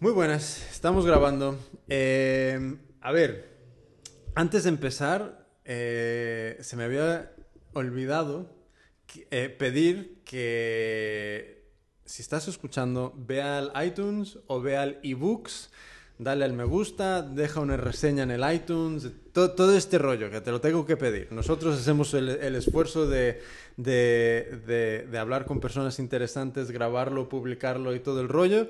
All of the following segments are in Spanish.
Muy buenas, estamos grabando. Eh, a ver, antes de empezar, eh, se me había olvidado eh, pedir que si estás escuchando, ve al iTunes o ve al ebooks, dale al me gusta, deja una reseña en el iTunes, to- todo este rollo que te lo tengo que pedir. Nosotros hacemos el, esfuerzo de- de- de hablar con personas interesantes, grabarlo, publicarlo y todo el rollo.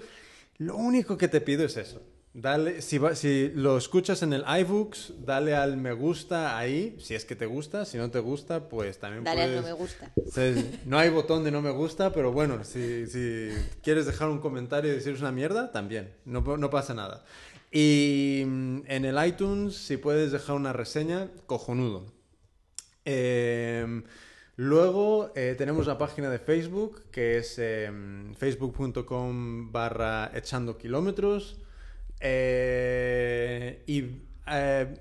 Lo único que te pido es eso. Dale, si, va- si lo escuchas en el iBooks, dale al me gusta ahí, si es que te gusta. Si no te gusta, pues también Dale al puedes... no me gusta. No hay botón de no me gusta, pero bueno, si, si quieres dejar un comentario y decir es una mierda, también, no, no pasa nada. Y mm, en el iTunes, si puedes dejar una reseña, cojonudo. Eh, luego eh, tenemos la página de Facebook, que es eh, facebook.com barra echando kilómetros. Eh, y eh,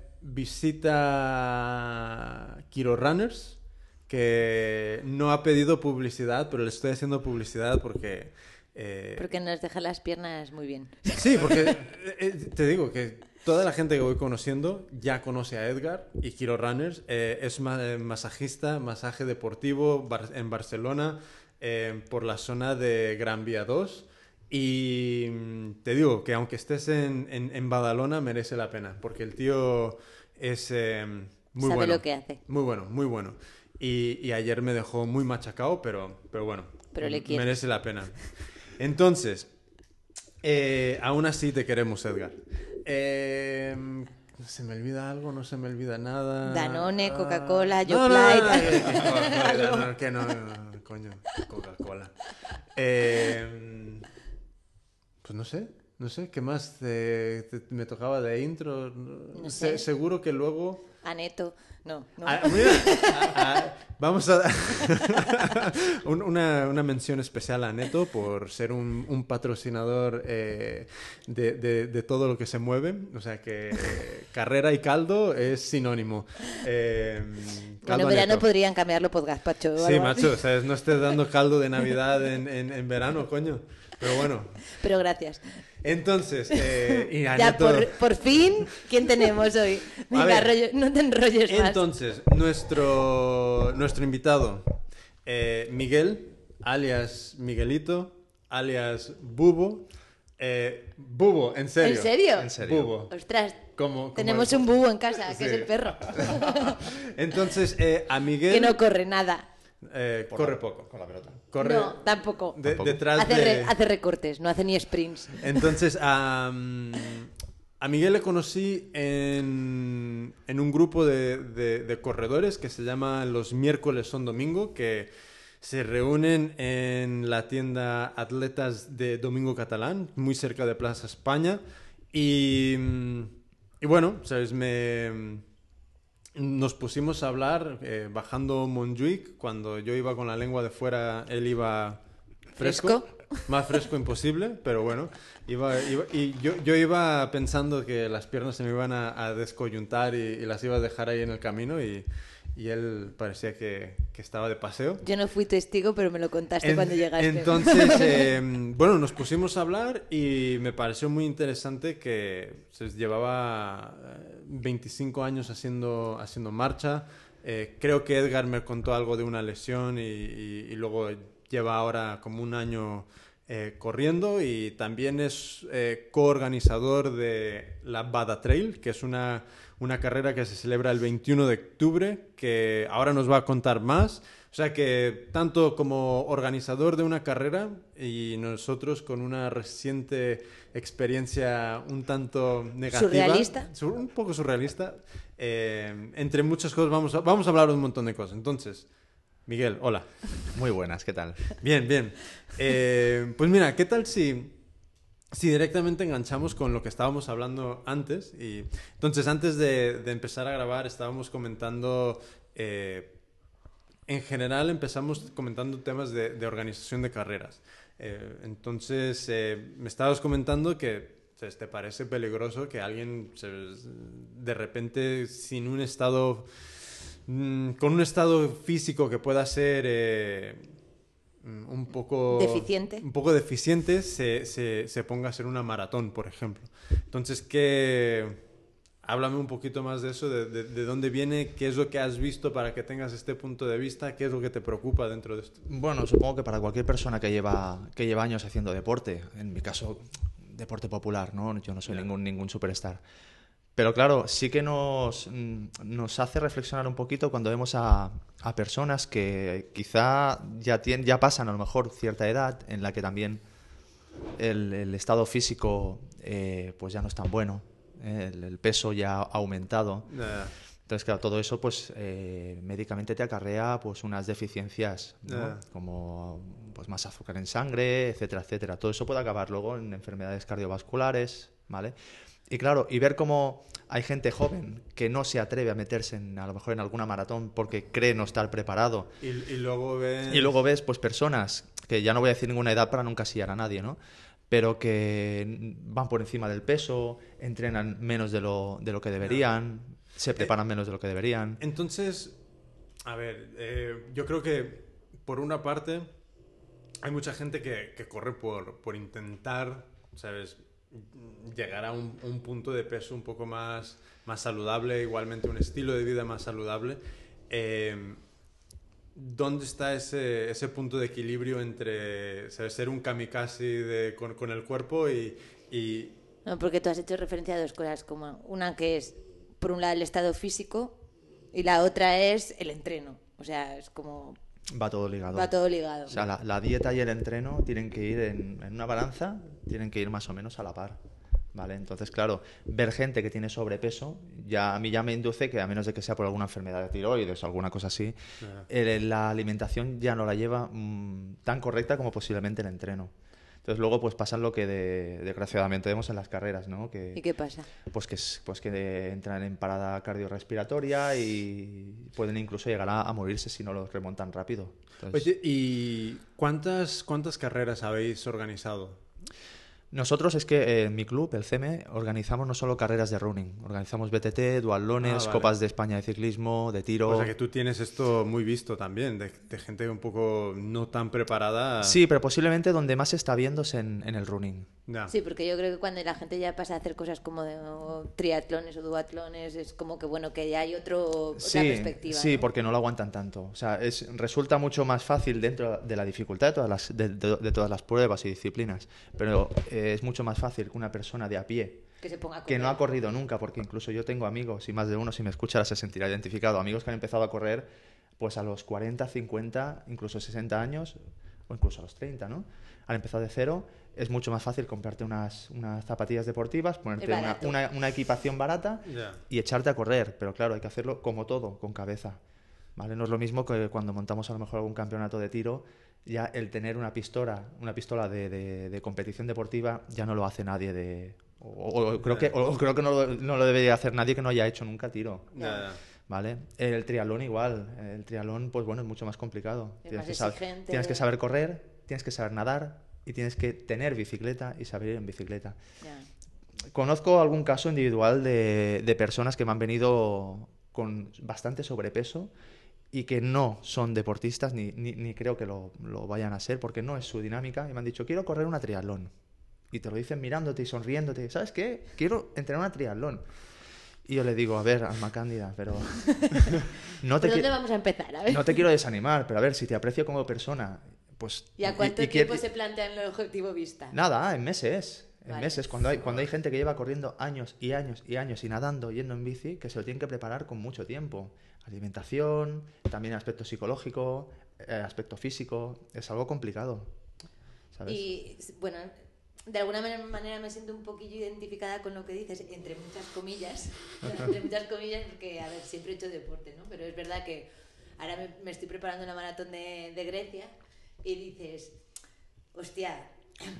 visita Kiro Runners, que no ha pedido publicidad, pero le estoy haciendo publicidad porque... eh, Porque nos deja las piernas muy bien. Sí, porque eh, te digo que toda la gente que voy conociendo ya conoce a Edgar y Kiro Runners. Eh, es eh, masajista, masaje deportivo bar- en Barcelona, eh, por la zona de Gran Vía 2. Y mm, te digo que aunque estés en, en, en Badalona, merece la pena, porque el tío es eh, muy Sabe bueno. lo que hace. Muy bueno, muy bueno. Y, y ayer me dejó muy machacado, pero, pero bueno, Pero le merece la pena. Entonces, eh, aún así te queremos, Edgar. Eh, ¿Se me olvida algo? ¿No se me olvida nada? Danone, Ah, Coca-Cola, no, no, no, Yoplait. no, no, no, no, no, que no, no, no, coño, Coca-Cola. Eh, pues no sé, no sé, ¿qué más te- te- me tocaba de intro? No Se- sé. seguro que luego... Aneto. No, no. Ah, mira, ah, ah, vamos a dar un- una, una mención especial a Neto por ser un, un patrocinador eh, de, de- de todo lo que se mueve. O sea que eh, carrera y caldo es sinónimo. Eh, bueno, en verano Neto. podrían cambiarlo por gazpacho. o Sí, macho, ¿sabes? no estés dando caldo de Navidad en, en- en verano, coño. Pero bueno, Pero gracias. Entonces, eh, y Ya, por, por fin, ¿quién tenemos hoy? Venga, ver. rollo- no te enrolles más. Entonces, nuestro, nuestro invitado, eh, Miguel, alias Miguelito, alias Bubo. Eh, Bubo, en serio. ¿En serio? En serio. Bubo. Ostras, como tenemos un búho en casa, que Sí. es el perro. Entonces, eh, a Miguel. que no corre nada. eh, corre la- poco. Con la pelota. Corre No, tampoco. de- Tampoco. detrás Hace, de. re- hace recortes, no hace ni sprints. Entonces, a, a Miguel le conocí en, en un grupo de, de- de corredores que se llama Los miércoles son domingo, que se reúnen en la tienda Atletas de Domingo Catalán, muy cerca de Plaza España. Y, y bueno, ¿sabes? Me, nos pusimos a hablar eh, bajando Montjuic, cuando yo iba con la lengua de fuera, él iba fresco. ¿Fresco? Más fresco imposible, pero bueno. Iba, iba- y yo, yo iba pensando que las piernas se me iban a, a descoyuntar y, y las iba a dejar ahí en el camino y, y él parecía que, que estaba de paseo. Yo no fui testigo, pero me lo contaste En- cuando llegaste. Entonces, eh, bueno, nos pusimos a hablar y me pareció muy interesante que se llevaba 25 años haciendo, haciendo marcha. Eh, creo que Edgar me contó algo de una lesión y, luego lleva ahora como un año eh, corriendo y también es eh, coorganizador de la Bada Trail, que es una, una carrera que se celebra el 21 de octubre, que ahora nos va a contar más. O sea que tanto como organizador de una carrera y nosotros con una reciente experiencia un tanto negativa. ¿Surrealista? Sur- un poco surrealista. eh, entre muchas cosas vamos a, vamos a hablar de un montón de cosas. Entonces, Miguel, hola. Muy buenas, ¿qué tal? Bien, bien. Eh, pues mira, ¿qué tal si, si directamente enganchamos con lo que estábamos hablando antes? Y, entonces, antes de, de empezar a grabar, estábamos comentando... eh, en general empezamos comentando temas de, de organización de carreras. Eh, entonces, eh, me estabas comentando que ¿sabes? te parece peligroso que alguien de repente sin un estado, mm, con un estado físico que pueda ser eh, mm, un poco... Deficiente. Un poco deficiente se, se, se ponga a hacer una maratón, por ejemplo. Entonces, ¿qué...? Háblame un poquito más de eso, de, de, de, dónde viene, qué es lo que has visto para que tengas este punto de vista, qué es lo que te preocupa dentro de esto. Bueno, supongo que para cualquier persona que lleva, que lleva años haciendo deporte, en mi caso, deporte popular, ¿no? Yo no soy ningún, ningún superstar. Pero claro, sí que nos, nos hace reflexionar un poquito cuando vemos a, a personas que quizá ya, tienen, ya pasan a lo mejor cierta edad en la que también el, el estado físico eh, pues ya no es tan bueno, eh, el, el, peso ya ha aumentado. Yeah. Entonces, claro, todo eso pues eh, médicamente te acarrea pues unas deficiencias, ¿no? Yeah. como pues más azúcar en sangre, etcétera, etcétera. Todo eso puede acabar luego en enfermedades cardiovasculares, ¿vale? Y claro, y ver cómo hay gente joven que no se atreve a meterse en, a lo mejor en alguna maratón porque cree no estar preparado. Y, y luego ves... Y luego ves pues personas que ya no voy a decir ninguna edad para nunca encasillar a nadie, ¿no? Pero que van por encima del peso, entrenan menos de lo, de lo que deberían, se preparan menos de lo que deberían. Entonces, a ver, eh, yo creo que por una parte hay mucha gente que, que corre por, por intentar, ¿sabes? llegar a un, un, punto de peso un poco más, más saludable, igualmente un estilo de vida más saludable. Eh, ¿Dónde está ese, ese, punto de equilibrio entre ser un kamikaze de, con, con, el cuerpo y, y... No, porque tú has hecho referencia a dos cosas, como una que es, por un lado, el estado físico y la otra es el entreno. O sea, es como Va todo ligado. Va todo ligado. O sea, la, la dieta y el entreno tienen que ir en, en, una balanza, tienen que ir más o menos a la par. ¿Vale? Entonces, claro, ver gente que tiene sobrepeso, ya a mí ya me induce que a menos de que sea por alguna enfermedad de tiroides o alguna cosa así, la alimentación ya no la lleva mmm, tan correcta como posiblemente el entreno. Entonces luego pues pasan lo que de, desgraciadamente vemos en las carreras, ¿no? Que, ¿Y qué pasa? Pues que, pues que entran en parada cardiorrespiratoria y pueden incluso llegar a, a morirse si no los remontan rápido. Entonces... Oye, ¿y cuántas, cuántas carreras habéis organizado? Nosotros es que eh, en mi club, el CM, organizamos no solo carreras de running, organizamos BTT, dualones, ah, vale. copas de España de ciclismo, de tiro. O sea que tú tienes esto muy visto también, de, de gente un poco no tan preparada. Sí, pero posiblemente donde más se está viendo es en, en el running. Sí, porque yo creo que cuando la gente ya pasa a hacer cosas como de, o, triatlones o duatlones, es como que bueno, que ya hay otro, sí, otra perspectiva. Sí, ¿no? porque no lo aguantan tanto. O sea, es, resulta mucho más fácil dentro de la dificultad de todas las, de, de, de todas las pruebas y disciplinas, pero eh, es mucho más fácil que una persona de a pie que, se ponga que no ha corrido nunca, porque incluso yo tengo amigos, y más de uno si me escucha se sentirá identificado, amigos que han empezado a correr pues a los 40, 50, incluso 60 años, o incluso a los 30, ¿no? Han empezado de cero, es mucho más fácil comprarte unas, unas zapatillas deportivas, ponerte una, una, una, equipación barata yeah. y echarte a correr, pero claro, hay que hacerlo como todo, con cabeza. ¿Vale? No es lo mismo que cuando montamos a lo mejor algún campeonato de tiro, ya el tener una pistola, una pistola de, de, de competición deportiva ya no lo hace nadie de... O, o creo que, o creo que no, lo, no lo debería hacer nadie que no haya hecho nunca tiro. Yeah. ¿Vale? El triatlón igual. El triatlón, pues bueno, es mucho más complicado. Es tienes, más que saber, tienes que saber correr, tienes que saber nadar y tienes que tener bicicleta y saber ir en bicicleta. Yeah. Conozco algún caso individual de, de personas que me han venido con bastante sobrepeso y que no son deportistas, ni, ni, ni creo que lo, lo, vayan a ser, porque no es su dinámica, y me han dicho, quiero correr una triatlón. Y te lo dicen mirándote y sonriéndote, ¿sabes qué? Quiero entrenar una triatlón. Y yo le digo, a ver, Alma Cándida, pero... no te ¿Por dónde vamos a empezar? A ver. No te quiero desanimar, pero a ver, si te aprecio como persona, pues... ¿Y a cuánto y, y tiempo se plantean el objetivo vista? Nada, en meses. En vale. meses, cuando hay, cuando hay gente que lleva corriendo años y años y años y nadando, yendo en bici, que se lo tienen que preparar con mucho tiempo. Alimentación, también aspecto psicológico, eh, aspecto físico, es algo complicado. ¿sabes? Y bueno, de alguna manera me siento un poquillo identificada con lo que dices, entre muchas comillas, entre muchas comillas, porque, a ver, siempre he hecho deporte, ¿no? Pero es verdad que ahora me, estoy preparando la maratón de, de Grecia y dices, hostia,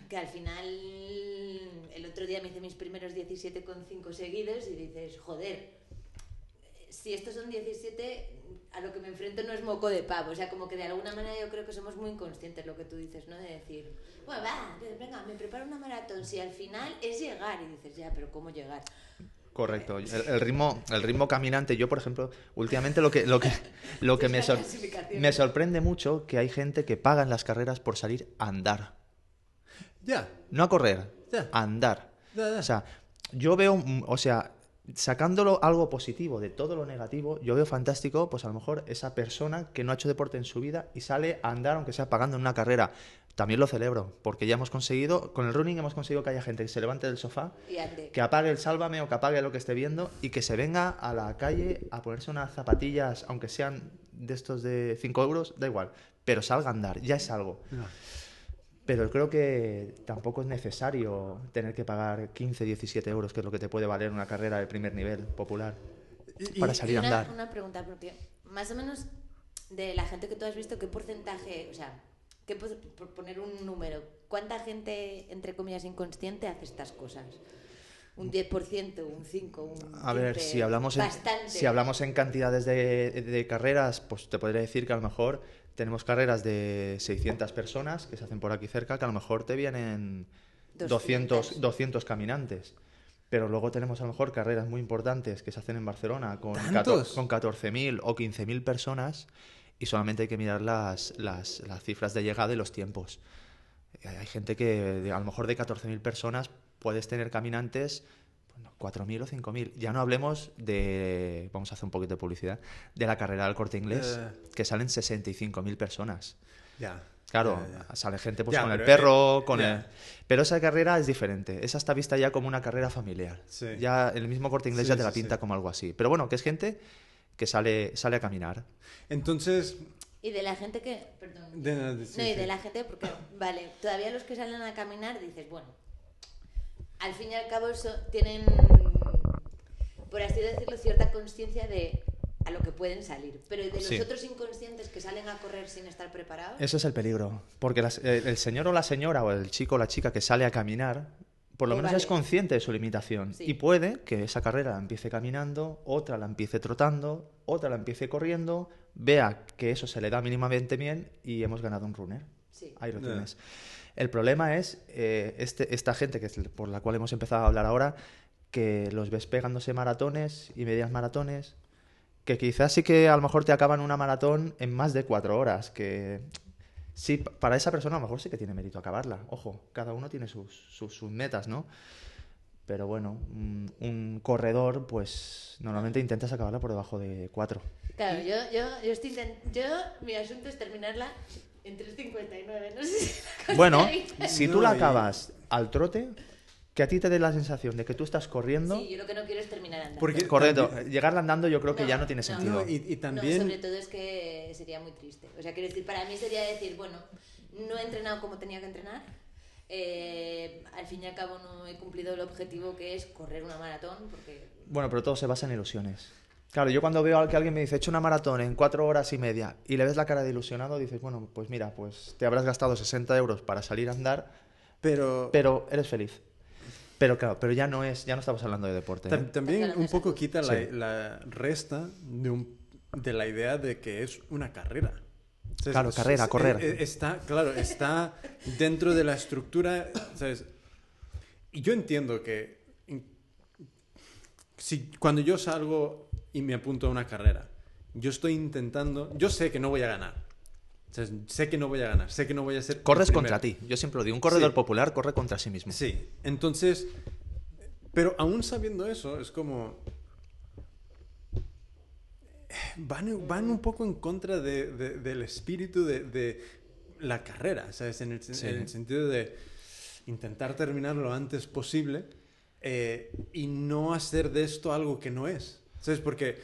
que al final el otro día me hice mis primeros 17,5 seguidos y dices, joder, si estos son 17, a lo que me enfrento no es moco de pavo. O sea, como que de alguna manera yo creo que somos muy inconscientes lo que tú dices, ¿no? De decir, bueno, va, venga, me preparo una maratón. Si al final es llegar y dices, ya, pero ¿cómo llegar? Correcto. El, el ritmo, el ritmo caminante, yo por ejemplo, últimamente lo que, lo que, lo que me, sor- me sorprende mucho que hay gente que paga en las carreras por salir a andar. Ya. No a correr, Ya. a andar. Ya, ya. O sea, yo veo, o sea, sacándolo algo positivo de todo lo negativo, yo veo fantástico, pues a lo mejor esa persona que no ha hecho deporte en su vida y sale a andar, aunque sea pagando en una carrera. También lo celebro, porque ya hemos conseguido, con el running hemos conseguido que haya gente que se levante del sofá, que apague el sálvame o que apague lo que esté viendo y que se venga a la calle a ponerse unas zapatillas, aunque sean de estos de 5 euros, da igual, pero salga a andar, ya es algo. Pero creo que tampoco es necesario tener que pagar 15, 17 euros, que es lo que te puede valer una carrera de primer nivel popular, Y- para salir Y a una, andar. una pregunta, porque más o menos de la gente que tú has visto, ¿qué porcentaje, o sea, qué, po- por poner un número, cuánta gente, entre comillas, inconsciente hace estas cosas? ¿Un 10%, un 5%, un A ver, 15%? si hablamos, en, si hablamos en cantidades de, de carreras, pues te podría decir que a lo mejor tenemos carreras de 600 personas que se hacen por aquí cerca, que a lo mejor te vienen 200, 200. 200 caminantes. Pero luego tenemos a lo mejor carreras muy importantes que se hacen en Barcelona con, con 14.000 o 15.000 personas y solamente hay que mirar las, las, las cifras de llegada y los tiempos. Hay hay gente que a lo mejor de 14.000 personas puedes tener caminantes 4.000 o 5.000. Ya no hablemos de, vamos a hacer un poquito de publicidad, de la carrera del corte inglés, Eh. que salen 65.000 personas. Ya. Claro, Ya, ya. sale gente pues Ya, con el pero, perro, eh, con el... Pero esa carrera es diferente. Esa está vista ya como una carrera familiar. Sí. Ya el mismo corte inglés Sí, ya te la sí, pinta sí. como algo así. Pero bueno, que es gente que sale, sale a caminar. Entonces, Y de la gente que... Perdón. de- de- sí, no, y sí. de la gente, porque, vale, todavía los que salen a caminar dices, bueno, al fin y al cabo eso, tienen, por así decirlo, cierta conciencia de a lo que pueden salir. Pero de los Sí. otros inconscientes que salen a correr sin estar preparados, Ese es el peligro. Porque las- el señor o la señora o el chico o la chica que sale a caminar, por lo menos vale. es consciente de su limitación. Sí. Y puede que esa carrera la empiece caminando, otra la empiece trotando, otra la empiece corriendo, vea que eso se le da mínimamente bien y hemos ganado un runner. sí. Ahí lo tienes. El problema es eh, este, esta gente que es por la cual hemos empezado a hablar ahora, que los ves pegándose maratones y medias maratones, que quizás sí que a lo mejor te acaban una maratón en más de cuatro horas, que sí, pa- para esa persona a lo mejor sí que tiene mérito acabarla. Ojo, cada uno tiene sus, sus, metas, ¿no? Pero bueno, un, un corredor, pues normalmente intentas acabarla por debajo de cuatro. Claro, yo, yo, yo estoy yo, mi asunto es terminarla en 3.59, no sé si la Bueno, si tú No, la acabas al trote, que a ti te dé la sensación de que tú estás corriendo, Sí, yo lo que no quiero es terminar andando. Porque- correcto, también- llegarla andando yo creo que No, ya no tiene no. sentido. No, y, y No, también... sobre todo es que sería muy triste. O sea, quiero decir, para mí sería decir, bueno, no he entrenado como tenía que entrenar. eh, al fin y al cabo no he cumplido el objetivo que es correr una maratón, porque Bueno, pero todo se basa en ilusiones. Claro, yo cuando veo a que alguien me dice, he hecho una maratón en cuatro horas y media, y le ves la cara de ilusionado, dices, bueno, pues mira, pues te habrás gastado 60 euros para salir a andar, Pero, pero eres feliz. Pero claro, pero ya no es, ya no estamos hablando de deporte. ¿eh? tam- también un poco quita la, Sí. la resta de, un- de la idea de que es una carrera. Claro, carrera, correr. eh, eh, Está, claro, está dentro de la estructura, ¿sabes? Y yo entiendo que si cuando yo salgo y me apunto a una carrera, yo estoy intentando, yo sé que no voy a ganar. O sea, sé que no voy a ganar, sé que no voy a ser Corres contra ti. Yo siempre lo digo, un corredor Sí. popular corre contra sí mismo. Sí, entonces, pero aún sabiendo eso, es como... Van, van un poco en contra de- de- del espíritu de, de la carrera, ¿sabes? En el, Sí. en el sentido de intentar terminar lo antes posible eh, y no hacer de esto algo que no es, ¿sabes? Porque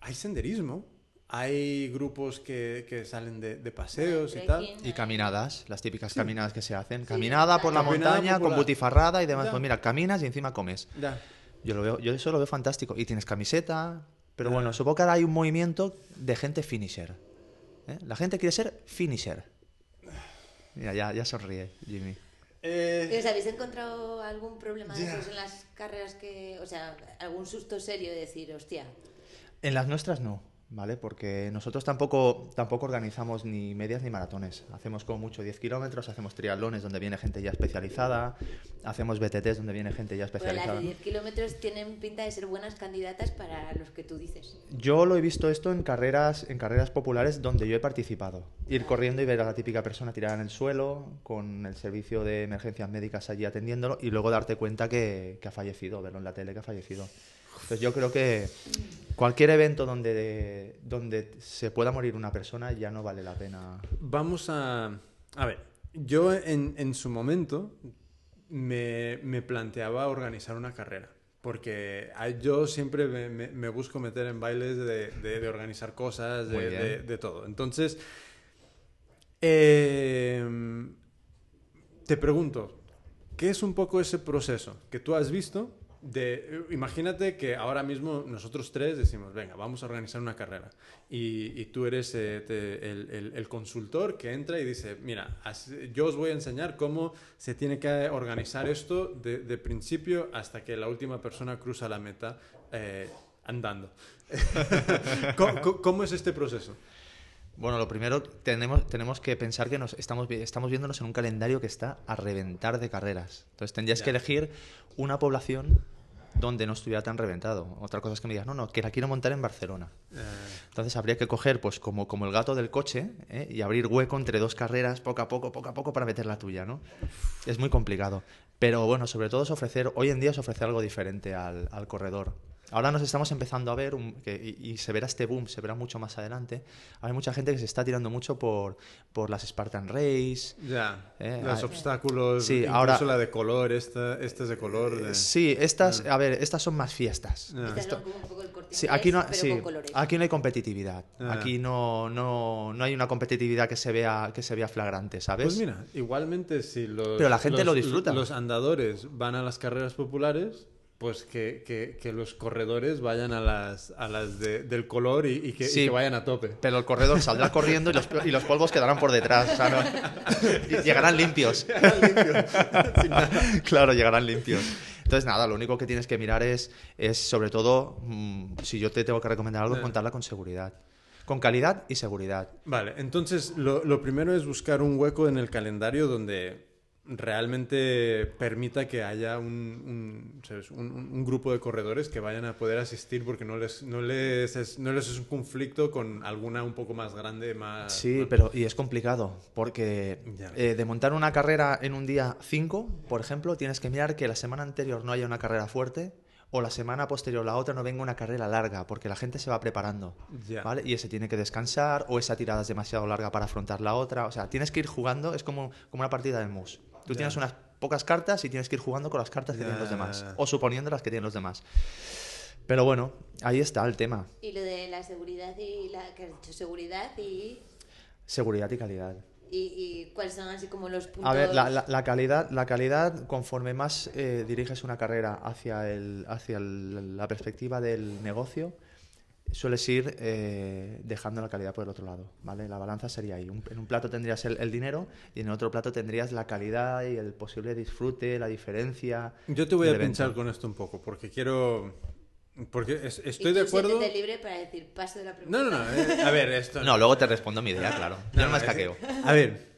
hay senderismo, hay grupos que, que salen de, de paseos y tal. Y caminadas, las típicas caminadas que se hacen. Sí, Caminada por la Caminada montaña con popular. butifarrada y demás. Ya. Pues mira, caminas y encima comes. Ya. Yo, lo veo, yo eso lo veo fantástico. Y tienes camiseta. Pero bueno, supongo que ahora hay un movimiento de gente finisher. ¿eh? La gente quiere ser finisher. Mira, ya, ya sonríe, Jimmy. Eh, ¿Y os habéis encontrado algún problema de esos en las carreras que, o sea, algún susto serio de decir, hostia, En las nuestras no. ¿Vale? Porque nosotros tampoco, tampoco organizamos ni medias ni maratones. Hacemos como mucho 10 kilómetros, hacemos triatlones donde viene gente ya especializada, hacemos BTTs donde viene gente ya Bueno, especializada. las de 10 kilómetros tienen pinta de ser buenas candidatas para los que tú dices. Yo lo he visto esto en carreras, en carreras populares donde yo he participado. Ir corriendo y ver a la típica persona tirada en el suelo, con el servicio de emergencias médicas allí atendiéndolo, y luego darte cuenta que, que ha fallecido, verlo en la tele que ha fallecido. Entonces yo creo que cualquier evento donde, donde se pueda morir una persona ya no vale la pena. Vamos a... A ver, yo en, en su momento me, me planteaba organizar una carrera. Porque yo siempre me, me- me busco meter en bailes de, de- de organizar cosas, de, de- de todo. Entonces, eh, te pregunto, ¿qué es un poco ese proceso que tú has visto? De, imagínate que ahora mismo nosotros tres decimos, venga, vamos a organizar una carrera. Y, tú eres eh, el, consultor que entra y dice, mira, yo os voy a enseñar cómo se tiene que organizar esto de, de principio hasta que la última persona cruza la meta eh, andando. ¿Cómo, cómo- cómo es este proceso? Bueno, lo primero, tenemos, tenemos que pensar que nos estamos, estamos viéndonos en un calendario que está a reventar de carreras. Entonces tendrías Ya. que elegir una población donde no estuviera tan reventado. Otra cosa es que me digas, no, no, que la quiero montar en Barcelona. Eh, Entonces habría que coger, pues como, como el gato del coche, ¿eh? y abrir hueco entre dos carreras, poco a poco, poco a poco, para meter la tuya, ¿no? Es muy complicado. Pero bueno, sobre todo es ofrecer, hoy en día es ofrecer algo diferente al, al corredor. Ahora nos estamos empezando a ver, un- que- y, y se verá este boom, se verá mucho más adelante. Hay mucha gente que se está tirando mucho por, por las Spartan Race. ya, Eh, los obstáculos, sí, incluso ahora- la de color, esta, esta es de color. de- Sí, estas, a ver, estas son más fiestas. Esto- Sí, aquí no, sí, aquí no hay competitividad. Aquí no, no, no hay una competitividad que se vea, que se vea flagrante, ¿sabes? Pues mira, igualmente si los, Pero la gente los- lo disfruta. los andadores van a las carreras populares, pues que, que- que los corredores vayan a las, a las de- del color y, y que, y Sí. que vayan a tope. Pero el corredor saldrá corriendo y los, y los polvos quedarán por detrás. o sea, no- y llegarán limpios. claro, llegarán limpios. Entonces, nada, lo único que tienes que mirar es, es sobre todo, mm, si yo te tengo que recomendar algo, Eh. contarla con seguridad. Con calidad y seguridad. Vale, entonces lo, lo primero es buscar un hueco en el calendario donde realmente permita que haya un, un, grupo de corredores que vayan a poder asistir porque no les, no les, es, no les es un conflicto con alguna un poco más grande, más... Sí, pero y es complicado, porque eh, de montar una carrera en un día 5, por ejemplo, tienes que mirar que la semana anterior no haya una carrera fuerte o la semana posterior, la otra, no venga una carrera larga, porque la gente se va preparando. ¿vale? Y ese tiene que descansar, o esa tirada es demasiado larga para afrontar la otra. O sea, tienes que ir jugando, es como, como una partida de mus. Tú tienes unas pocas cartas y tienes que ir jugando con las cartas que tienen los demás, o suponiendo las que tienen los demás. Pero bueno, ahí está el tema. Y lo de la seguridad y la que has dicho seguridad y, Seguridad y calidad. y, y cuáles son así como los puntos. A ver, la, la- la calidad, la calidad, conforme más eh, diriges una carrera hacia, el, hacia el- la perspectiva del negocio, sueles ir eh, dejando la calidad por el otro lado, ¿vale? La balanza sería ahí. Un- en un plato tendrías el, el dinero y en el otro plato tendrías la calidad y el posible disfrute, la diferencia. Yo te voy a pinchar con esto un poco porque quiero... Porque es- Y estoy tú de acuerdo... siéntete libre para decir paso de la pregunta. No, no, no. eh, a ver, esto... No, luego te respondo mi idea, claro. Yo no me es- escaqueo. A ver,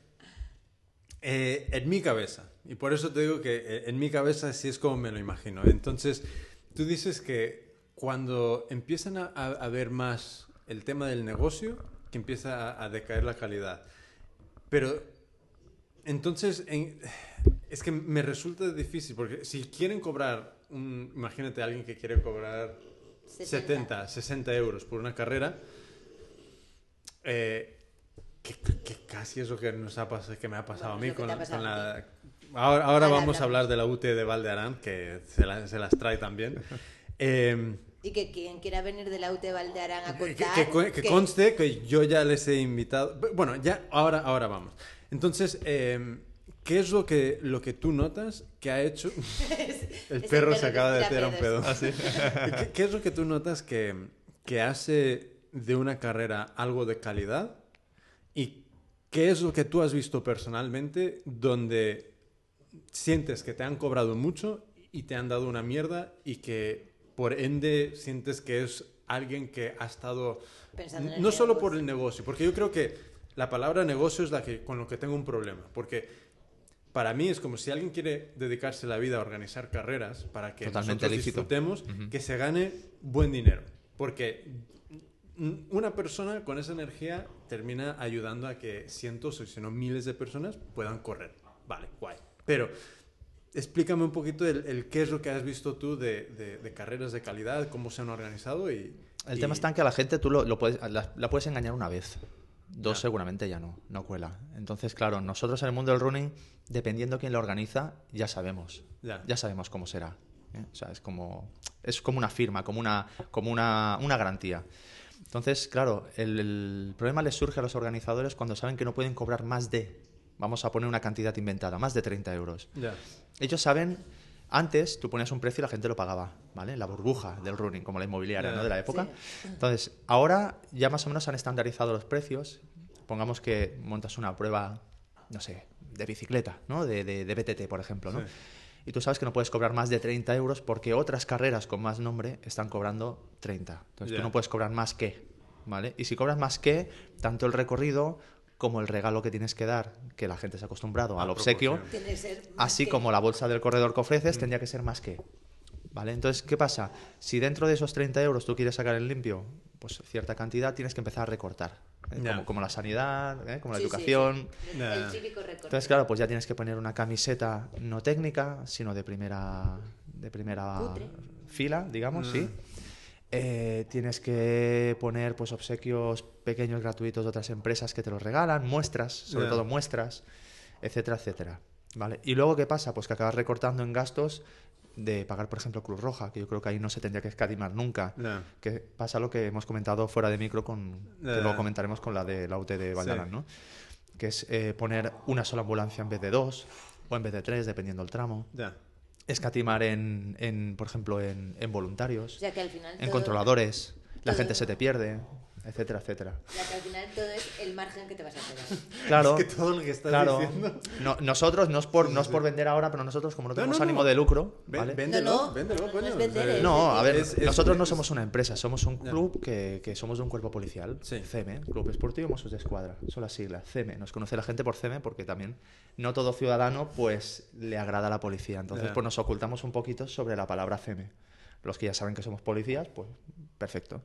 eh, en mi cabeza, y por eso te digo que en mi cabeza sí es como me lo imagino. Entonces, tú dices que cuando empiezan a, a- a ver más el tema del negocio, que empieza a, a decaer la calidad. Pero, entonces, en- es que me resulta difícil, porque si quieren cobrar, un, imagínate a alguien que quiere cobrar 70, 60 euros por una carrera, eh, que, que casi es lo que, nos ha pasado, que me ha pasado Bueno, a mí con, con pasado a la... Ahora, ahora vamos a hablar de la UT de Valdearán, que se, la- se las trae también. Eh, Y que quien quiera venir de la UTE Valdearán a que, contar. que- que- que que- conste que yo ya les he invitado. Bueno, ya, ahora, ahora vamos. Entonces, eh, ¿qué es lo que, lo que tú notas que ha hecho... el el perro perro se acaba de tirar un pedo. pedos. ¿Qué, qué es lo que tú notas que, que hace de una carrera algo de calidad? ¿Y qué es lo que tú has visto personalmente donde sientes que te han cobrado mucho y te han dado una mierda y que por ende sientes que es alguien que ha estado Pensando en el no solo negocio. por el negocio, porque yo creo que la palabra negocio es la que con lo que tengo un problema, porque para mí es como si alguien quiere dedicarse la vida a organizar carreras para que Totalmente nosotros lícito. disfrutemos, que se gane buen dinero, porque una persona con esa energía termina ayudando a que cientos o si no miles de personas puedan correr. Vale, guay. Pero explícame un poquito el, el qué es lo que has visto tú de, de- de carreras de calidad, cómo se han organizado y... El y- tema está en que a la gente tú lo, lo puedes, la, la puedes engañar una vez. Dos seguramente ya no, no cuela. Entonces, claro, nosotros en el mundo del running, dependiendo quién lo organiza, ya sabemos. Ya. Ya sabemos cómo será. ¿eh? O sea, es como, es como una firma, como una, como una, una garantía. Entonces, claro, el, el problema les surge a los organizadores cuando saben que no pueden cobrar más de, vamos a poner una cantidad inventada, más de 30 euros. Ellos saben, antes tú ponías un precio y la gente lo pagaba, ¿vale? La burbuja del running, como la inmobiliaria. ¿no? De la época. Entonces, ahora ya más o menos han estandarizado los precios. Pongamos que montas una prueba, no sé, de bicicleta, ¿no? De, de, de BTT, por ejemplo, ¿no? Sí. Y tú sabes que no puedes cobrar más de 30 euros porque otras carreras con más nombre están cobrando 30. Entonces Ya. tú no puedes cobrar más que, ¿vale? Y si cobras más que, tanto el recorrido como el regalo que tienes que dar, que la gente se ha acostumbrado al obsequio, así que- como la bolsa del corredor que ofreces, Mm. tendría que ser más que. ¿Vale? Entonces, ¿qué pasa? Si dentro de esos 30 euros tú quieres sacar en limpio, pues cierta cantidad tienes que empezar a recortar. ¿eh? Como, como la sanidad, ¿eh? como la Sí, sí, educación. sí. El típico recorte. Entonces, claro, pues ya tienes que poner una camiseta no técnica, sino de primera, de primera fila, digamos, Mm. sí. Eh, tienes que poner pues obsequios pequeños gratuitos de otras empresas que te los regalan, muestras, sobre todo muestras, etcétera, etcétera. ¿Vale? Y luego, ¿qué pasa? Pues que acabas recortando en gastos de pagar, por ejemplo, Cruz Roja, que yo creo que ahí no se tendría que escatimar nunca. Que pasa lo que hemos comentado fuera de micro, con, que luego comentaremos con la de la UT de Valdarán, ¿no? Que es eh, poner una sola ambulancia en vez de dos, o en vez de tres, dependiendo del tramo. Ya. Escatimar en, en, por ejemplo, en, en voluntarios, O sea que al final en todo- controladores, la todo- gente se te pierde, etcétera, etcétera. Sea que al final todo es el margen que te vas a quedar. Claro, Es que todo lo que estás claro. diciendo... No- nosotros, no es, por, no es por vender ahora, pero nosotros, como no tenemos no, ánimo no. de lucro, ¿vale? Véndelo, véndelo, coño. vender, No, a ver, es- es- nosotros no somos una empresa, somos un Ya. club que, que somos de un cuerpo policial, Sí. CEME, Club Esportivo Mossos de Escuadra, son las siglas, CEME. Nos conoce la gente por CEME porque también no todo ciudadano pues le agrada a la policía, entonces Ya. pues nos ocultamos un poquito sobre la palabra CEME. Los que ya saben que somos policías, pues perfecto.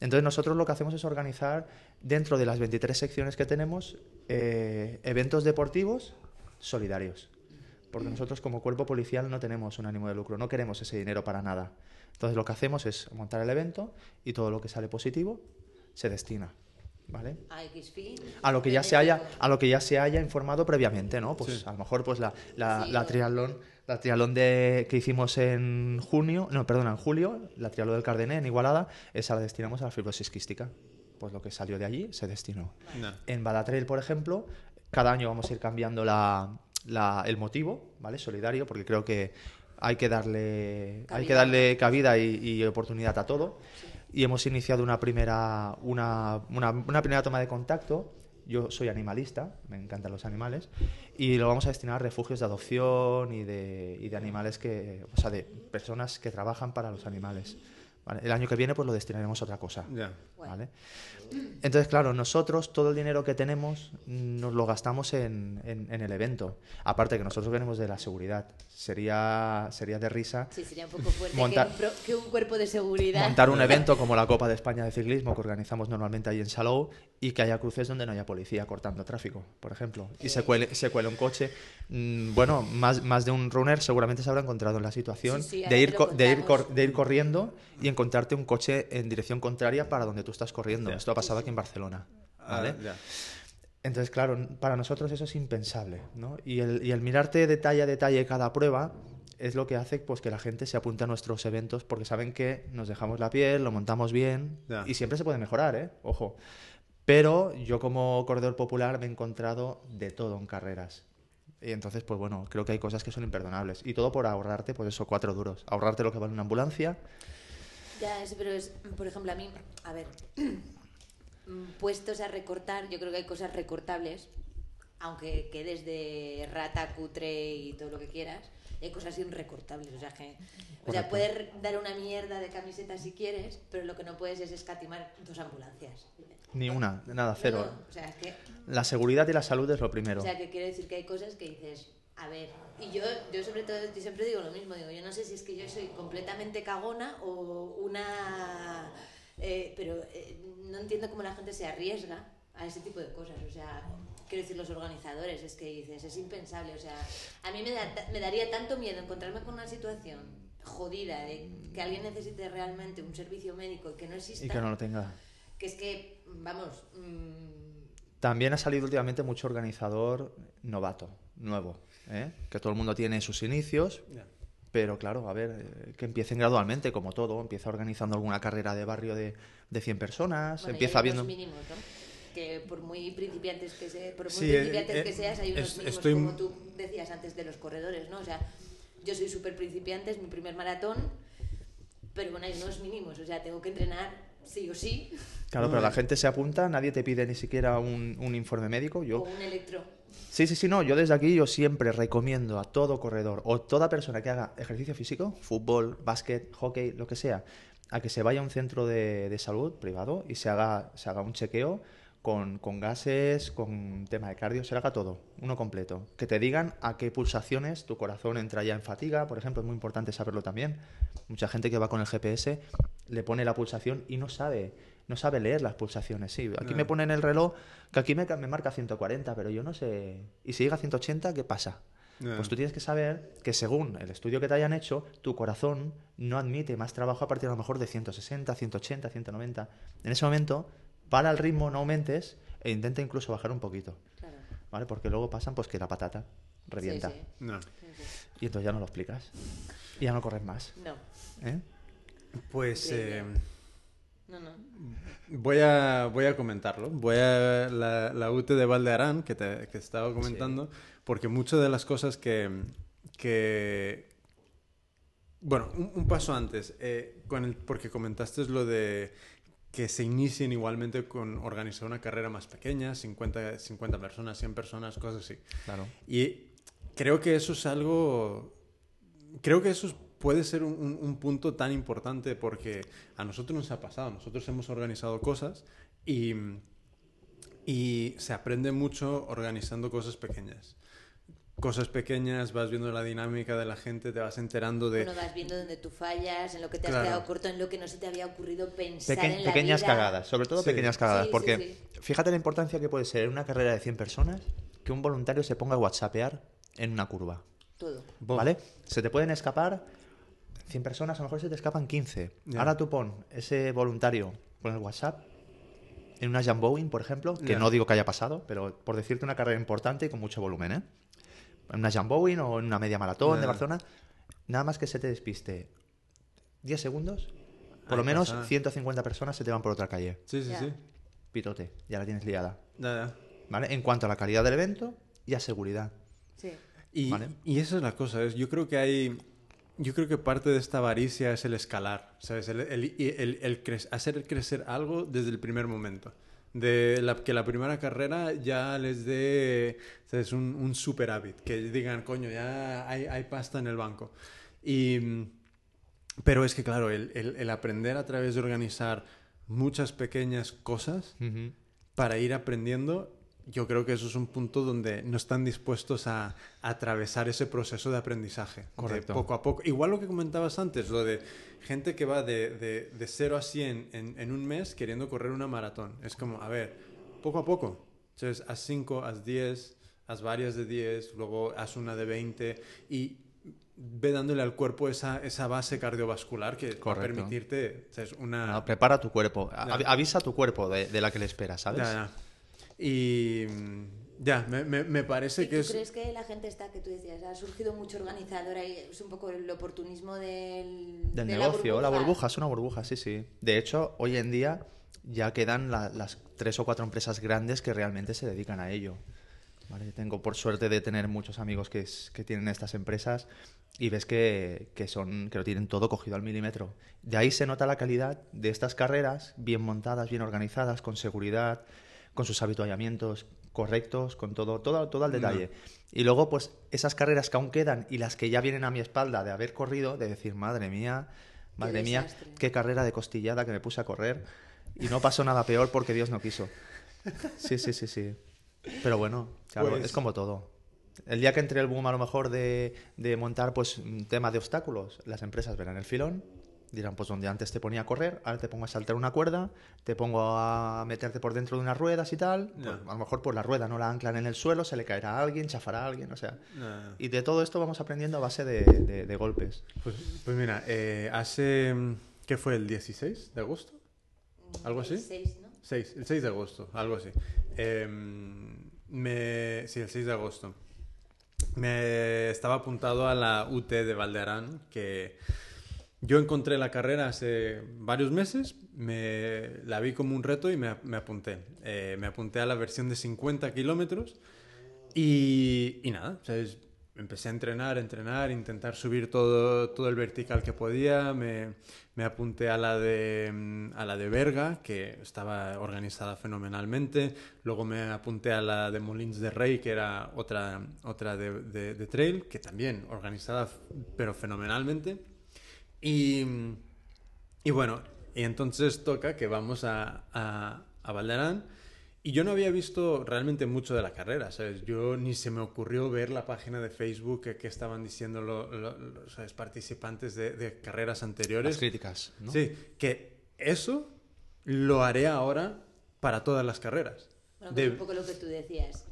Entonces nosotros lo que hacemos es organizar dentro de las 23 secciones que tenemos eh, eventos deportivos solidarios. Porque nosotros como cuerpo policial no tenemos un ánimo de lucro, no queremos ese dinero para nada. Entonces lo que hacemos es montar el evento y todo lo que sale positivo se destina, ¿vale? A X fin. A lo que ya se haya, a lo que ya se haya informado previamente, ¿no? Pues Sí. a lo mejor pues la, la, Sí, la triatlón, la triatlón de que hicimos en junio, no, perdón, en julio, la triatlón del Cardené en Igualada, esa la destinamos a la fibrosis quística. Pues lo que salió de allí se destinó. No. En Badatrail, por ejemplo, cada año vamos a ir cambiando la, la- el motivo, ¿vale? Solidario, porque creo que hay que darle, hay Cabida. que darle cabida y, y oportunidad a todo. Y hemos iniciado una primera, una, una- una primera toma de contacto. Yo soy animalista, me encantan los animales, y lo vamos a destinar a refugios de adopción y de, y de animales que, o sea, de personas que trabajan para los animales. ¿Vale? El año que viene pues lo destinaremos a otra cosa. Entonces, claro, nosotros todo el dinero que tenemos nos lo gastamos en, en- en el evento. Aparte que nosotros venimos de la seguridad. Sería, sería de risa Sí, sería un poco fuerte Montar- que, un pro- que un cuerpo de seguridad. montar un evento como la Copa de España de Ciclismo que organizamos normalmente ahí en Salou y que haya cruces donde no haya policía cortando tráfico, por ejemplo. Y se cuele, se cuele un coche. Mm, Bueno, más, más de un runner seguramente se habrá encontrado en la situación Sí, sí, ahora de, ir de, ir de ir corriendo y encontrarte un coche en dirección contraria para donde tú estás corriendo. Ya. Esto ha pasado aquí en Barcelona. Ah, ¿vale? ya. Entonces, claro, para nosotros eso es impensable, ¿no? Y el, y el mirarte detalle a detalle cada prueba es lo que hace pues, que la gente se apunte a nuestros eventos porque saben que nos dejamos la piel, lo montamos bien Ya. y siempre se puede mejorar, ¿eh? Ojo. Pero yo como corredor popular me he encontrado de todo en carreras. Y entonces, pues bueno, creo que hay cosas que son imperdonables. Y todo por ahorrarte, pues eso, cuatro duros. Ahorrarte lo que vale una ambulancia. Ya, es- pero es, por ejemplo, a mí, a ver, puestos a recortar, yo creo que hay cosas recortables, aunque quedes de rata, cutre y todo lo que quieras, hay cosas irrecortables. O sea, que, o sea, puedes dar una mierda de camiseta si quieres, pero lo que no puedes es escatimar dos ambulancias. Ni una, nada, cero. No, o sea, es que, La seguridad y la salud es lo primero. o sea, que quiero decir que hay cosas que dices, a ver, y yo, yo sobre todo yo siempre digo lo mismo, digo, yo no sé si es que yo soy completamente cagona o una... eh, pero eh, no entiendo cómo la gente se arriesga a ese tipo de cosas, o sea, quiero decir los organizadores, es que dices, es impensable, o sea, a mí me, da, me daría tanto miedo encontrarme con una situación jodida de que alguien necesite realmente un servicio médico y que no exista, y que no lo tenga. que es que, vamos, mm, También ha salido últimamente mucho organizador novato, nuevo, ¿eh? que todo el mundo tiene sus inicios, pero claro, a ver, eh, que empiecen gradualmente, como todo. Empieza organizando alguna carrera de barrio de, de 100 personas, Bueno, empieza hay viendo... unos mínimos, ¿no? Que por muy principiantes que, se, por muy Sí, eh, principiantes eh, que seas, hay unos es- mínimos, estoy- como tú decías antes de los corredores, ¿no? O sea, yo soy súper principiante, es mi primer maratón, pero bueno, hay unos mínimos, o sea, tengo que entrenar sí o sí, Claro, pero la gente se apunta, nadie te pide ni siquiera un, un informe médico. Yo, o un electro. Sí, sí, sí, no. Yo desde aquí yo siempre recomiendo a todo corredor o toda persona que haga ejercicio físico, fútbol, básquet, hockey, lo que sea, a que se vaya a un centro de, de salud privado y se haga, se haga un chequeo con, con gases, con tema de cardio, se haga todo, uno completo. Que te digan a qué pulsaciones tu corazón entra ya en fatiga, por ejemplo, es muy importante saberlo también. Mucha gente que va con el GPS le pone la pulsación y no sabe, no sabe leer las pulsaciones. Sí, aquí No. me pone en el reloj que aquí me, ca- me marca 140, pero yo no sé. ¿Y si llega a 180, qué pasa? Pues tú tienes que saber que según el estudio que te hayan hecho, tu corazón no admite más trabajo a partir a lo mejor de 160, 180, 190. En ese momento, para el ritmo, no aumentes e intenta incluso bajar un poquito, Claro. ¿vale? Porque luego pasan pues que la patata revienta. Sí, sí, No. Y entonces ya no lo explicas. Y ya no corres más. No, ¿eh? Pues eh, no, no. voy, a, voy a comentarlo. Voy a la, la UT de Valdearán, que te que estaba comentando, porque muchas de las cosas que... que bueno, un, un paso antes, eh, con el, porque comentaste lo de que se inicien igualmente con organizar una carrera más pequeña, 50, 50 personas, 100 personas, cosas así. Claro. Y creo que eso es algo. Creo que eso es- puede ser un, un- un punto tan importante porque a nosotros nos ha pasado. Nosotros hemos organizado cosas y, y se aprende mucho organizando cosas pequeñas. Cosas pequeñas, vas viendo la dinámica de la gente, te vas enterando de. Bueno, vas viendo dónde tú fallas, en lo que te has Claro. quedado corto, en lo que no se te había ocurrido pensar Peque- en la pequeñas vida. cagadas, sobre todo Sí. pequeñas cagadas, Sí, porque sí. fíjate la importancia que puede ser en una carrera de 100 personas que un voluntario se ponga a whatsappear en una curva, Todo. ¿vale? Se te pueden escapar 100 personas, a lo mejor se te escapan 15. Ya. Ahora tú pon ese voluntario con el WhatsApp en una Jambowing, por ejemplo, que no digo que haya pasado, pero por decirte una carrera importante y con mucho volumen, ¿eh? En una Jambowing o en una media maratón de Barcelona, nada más que se te despiste 10 segundos, por lo menos pasa. 150 personas se te van por otra calle. Sí, sí, sí. Pitote, ya la tienes liada. ¿Vale? En cuanto a la calidad del evento y a seguridad. Sí. Y, Vale. y esa es la cosa, yo creo que hay, yo creo que parte de esta avaricia es el escalar, ¿sabes? El, el- el- el cre- hacer crecer algo desde el primer momento. De la, que la primera carrera ya les dé, ¿sabes? Un, un superávit, que digan, coño, ya hay, hay pasta en el banco. Y, pero es que, claro, el, aprender a través de organizar muchas pequeñas cosas para ir aprendiendo, yo creo que eso es un punto donde no están dispuestos a, a atravesar ese proceso de aprendizaje. de Correcto. poco a poco. Igual lo que comentabas antes, lo de gente que va de, de, de 0 a 100 en, en un mes queriendo correr una maratón. Es como, a ver, poco a poco. Entonces, haz 5, haz 10, haz varias de 10, luego haz una de 20 y ve dándole al cuerpo esa, esa base cardiovascular que va a Correcto. permitirte ¿sabes? una... No, prepara tu cuerpo, a- avisa a tu cuerpo de, de la que le esperas, ¿sabes? Ya, ya. Y mm, ya, me, me, me parece ¿Y que tú es... crees que la gente está, que tú decías, ha surgido mucho organizador ahí? Es un poco el oportunismo del, Del de negocio, la burbuja. es una burbuja, sí, sí. De hecho, hoy en día ya quedan la- las tres o cuatro empresas grandes que realmente se dedican a ello. ¿Vale? Tengo por suerte de tener muchos amigos que, es- que tienen estas empresas y ves que, que son, que lo tienen todo cogido al milímetro. De ahí se nota la calidad de estas carreras, bien montadas, bien organizadas, con seguridad, con sus habituallamientos correctos, con todo, todo, todo al detalle. Y luego, pues, esas carreras que aún quedan y las que ya vienen a mi espalda de haber corrido, de decir, madre mía, madre mía, desastre. qué carrera de costillada que me puse a correr. Y no pasó nada peor porque Dios no quiso. Sí, sí, sí, sí. Pero bueno, claro, Pues- es como todo. El día que entre el boom a lo mejor de, de montar pues un tema de obstáculos, las empresas verán el filón, dirán pues donde antes te ponía a correr, ahora te pongo a saltar una cuerda, te pongo a meterte por dentro de unas ruedas y tal, pues, a lo mejor por la rueda no la anclan en el suelo, se le caerá a alguien, chafará a alguien, o sea. Y de todo esto vamos aprendiendo a base de, de- de golpes. Pues, pues mira, eh, hace... mm, ¿Qué fue? ¿El 16 de agosto? ¿Algo así? El seis, ¿no? 6, el 6 de agosto, algo así. Em, me, sí, el 6 de agosto. Me estaba apuntado a la UT de Valdearán, que yo encontré la carrera hace varios meses, me, la vi como un reto y me, me apunté. Eh, me apunté a la versión de 50 kilómetros y, nada, ¿sabes? Empecé a entrenar, entrenar, intentar subir todo, todo el vertical que podía. Me, me apunté a la, de, mm, a la de Berga, que estaba organizada fenomenalmente. Luego me apunté a la de Molins de Rey, que era otra, otra de- de trail, que también organizada, pero fenomenalmente. Y, y bueno, y entonces toca que vamos a, a, a Valderán. Y yo no había visto realmente mucho de la carrera, ¿sabes? Yo ni se me ocurrió ver la página de Facebook que, que estaban diciendo lo- lo- los ¿sabes? participantes de, de carreras anteriores. Las críticas, ¿no? Sí, que eso lo haré ahora para todas las carreras. Bueno, De- pues un poco lo que tú decías.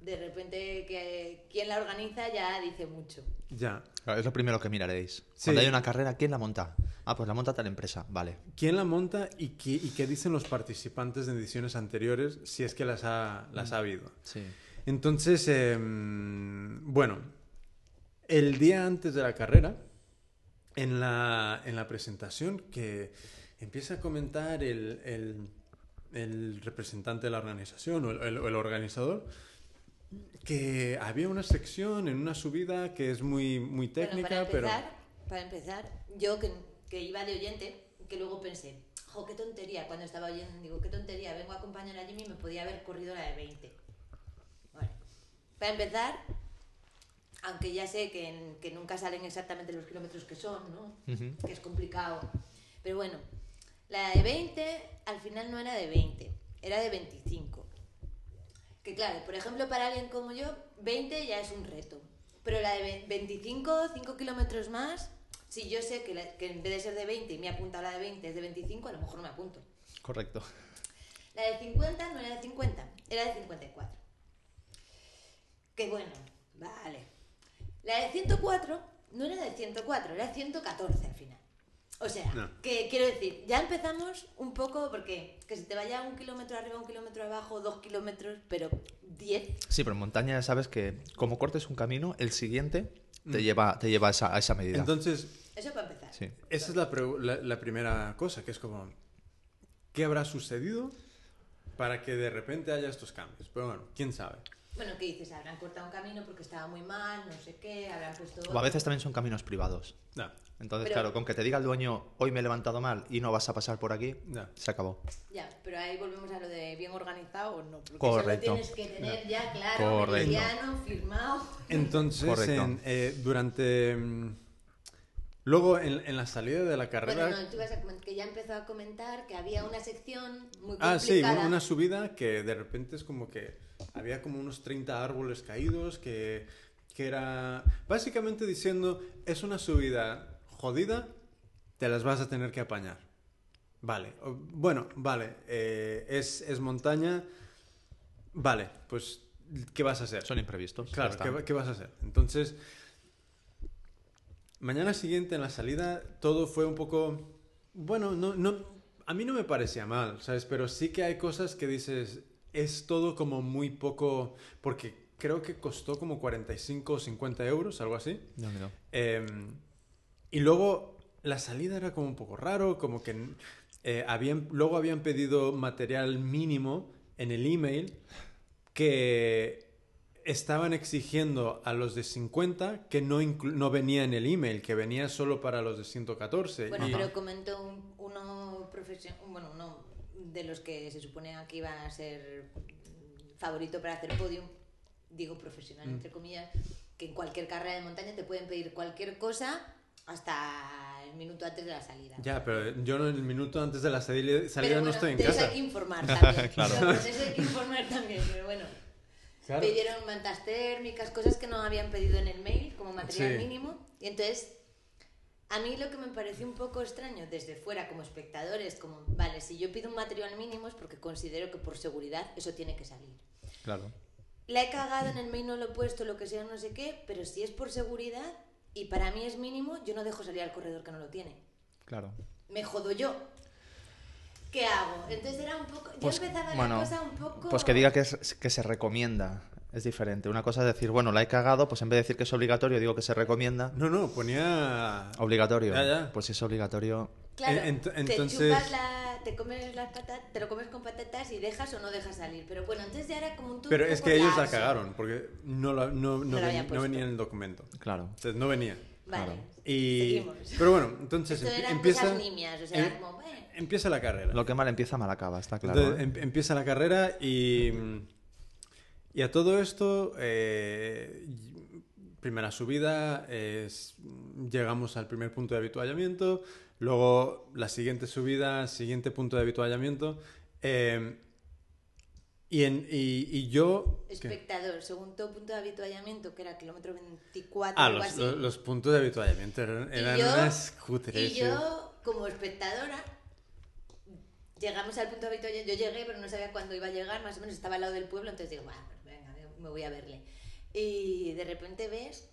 De repente, que quien la organiza ya dice mucho. Ya. Claro, Es lo primero que miraréis. Sí. Cuando hay una carrera, ¿quién la monta? Ah, pues la monta tal empresa, vale. ¿Quién la monta y qué, y qué dicen los participantes de ediciones anteriores si es que las ha, las ha habido? Sí. Entonces, em, bueno, el día antes de la carrera, en la, en la presentación que empieza a comentar el, el- el representante de la organización o el, el- o el organizador, que había una sección en una subida que es muy, muy técnica, bueno, para pero... empezar, para empezar, yo que, que iba de oyente, que luego pensé, jo, qué tontería, cuando estaba oyendo, digo, qué tontería, vengo a acompañar a Jimmy y me podía haber corrido la de 20. Bueno, para empezar, aunque ya sé que, en- que nunca salen exactamente los kilómetros que son, ¿no? Que es complicado. Pero bueno, la de 20 al final no era de 20, era de 25. Que claro, por ejemplo, para alguien como yo, 20 ya es un reto. Pero la de ve- 25, 5 kilómetros más, si yo sé que, la- que en vez de ser de 20 y me he apuntado a la de 20 es de 25, a lo mejor no me apunto. Correcto. La de 50 no era de 50, era de 54. Que bueno, vale. La de 104 no era de 104, era de 114 al final. O sea, No. que quiero decir, ya empezamos un poco porque que se te vaya un kilómetro arriba, un kilómetro abajo, dos kilómetros, pero 10. Sí, pero en montaña ya sabes que como cortes un camino, el siguiente Mm. te lleva, te lleva a, esa, a esa medida. Entonces, Eso para empezar. sí. Esa es la, pre- la- la primera cosa, que es como, ¿qué habrá sucedido para que de repente haya estos cambios? Pero bueno, quién sabe. Bueno, ¿qué dices? Habrán cortado un camino porque estaba muy mal, no sé qué, habrán puesto... O a veces también son caminos privados. No, Entonces, Pero- claro, con que te diga el dueño, hoy me he levantado mal y no vas a pasar por aquí, no. se acabó. Ya, pero ahí volvemos a lo de bien organizado o no. Porque Correcto. eso lo tienes que tener ya claro, Correcto. firmado. Entonces, Correcto. en, eh, durante... Luego, en, en la salida de la carrera... Bueno, no, tú ibas a comentar que ya empezó a comentar que había una sección muy Ah, sí, complicada. un- una subida que de repente es como que había como unos 30 árboles caídos, que, que era básicamente diciendo, es una subida jodida, te las vas a tener que apañar. Vale, bueno, vale, eh, es, es montaña, vale, pues, ¿qué vas a hacer? Son imprevistos. Claro, ya está. ¿qué, va- qué vas a hacer? Entonces, mañana siguiente en la salida todo fue un poco, bueno, no, no, a mí no me parecía mal, ¿sabes? Pero sí que hay cosas que dices, es todo como muy poco, porque creo que costó como 45 o 50 euros, algo así. No, no. Eh, y luego la salida era como un poco raro, como que eh, habían, luego habían pedido material mínimo en el email que estaban exigiendo a los de 50 que no, no venía en el email, que venía solo para los de 114. Bueno, y- pero comentó un- uno profesion- bueno, uno de los que se supone que iban a ser favorito para hacer podium, digo profesional, Mm. entre comillas, que en cualquier carrera de montaña te pueden pedir cualquier cosa hasta el minuto antes de la salida. Ya, pero yo en el minuto antes de la salida, salida no estoy en casa. hay que informar también. Claro. Eso hay que informar también, pero bueno. Claro. Pidieron mantas térmicas, cosas que no habían pedido en el mail como material Sí. mínimo. Y entonces, a mí lo que me pareció un poco extraño desde fuera como espectador es como, vale, si yo pido un material mínimo es porque considero que por seguridad eso tiene que salir. Claro. La he cagado en el mail, no lo he puesto, lo que sea, no sé qué, pero si es por seguridad y para mí es mínimo, yo no dejo salir al corredor que no lo tiene. Claro. Me jodo yo. ¿Qué hago? Entonces era un poco. Pues, yo empezaba bueno, la cosa un poco. Pues que diga que, es- que se recomienda. Es diferente. Una cosa es decir, bueno, la he cagado, pues en vez de decir que es obligatorio, digo que se recomienda. No, no, ponía... Obligatorio. Ya, ya. Pues si es obligatorio. Claro, En- ent- te entonces- chupas la, te comes las patatas, te lo comes con patatas y dejas o no dejas salir. Pero bueno, entonces ya era como un Pero es que ellos la cagaron, porque no, la- no, no, No ven- no venía en el documento. Claro. Entonces no venía. Vale. Y... Seguimos. Pero bueno, entonces Esto empie- eran empieza... cosas nimias, o sea, em- como, bueno. Empieza la carrera. Lo que mal empieza, mal acaba, está claro. Entonces, ¿eh? em- empieza la carrera y, y a todo esto, eh, primera subida, es- llegamos al primer punto de habituallamiento, luego la siguiente subida, siguiente punto de habituallamiento, eh, y, en- y- y yo... ¿qué? Espectador, segundo punto de habituallamiento, que era kilómetro 24 Ah, o los, así. los- los puntos de habituallamiento eran, eran yo- unas cutres. Y yo, como espectadora, llegamos al punto de habituallamiento. Yo llegué, pero no sabía cuándo iba a llegar. Más o menos estaba al lado del pueblo, entonces digo, bueno, pues venga, me- voy a verle. Y de repente ves,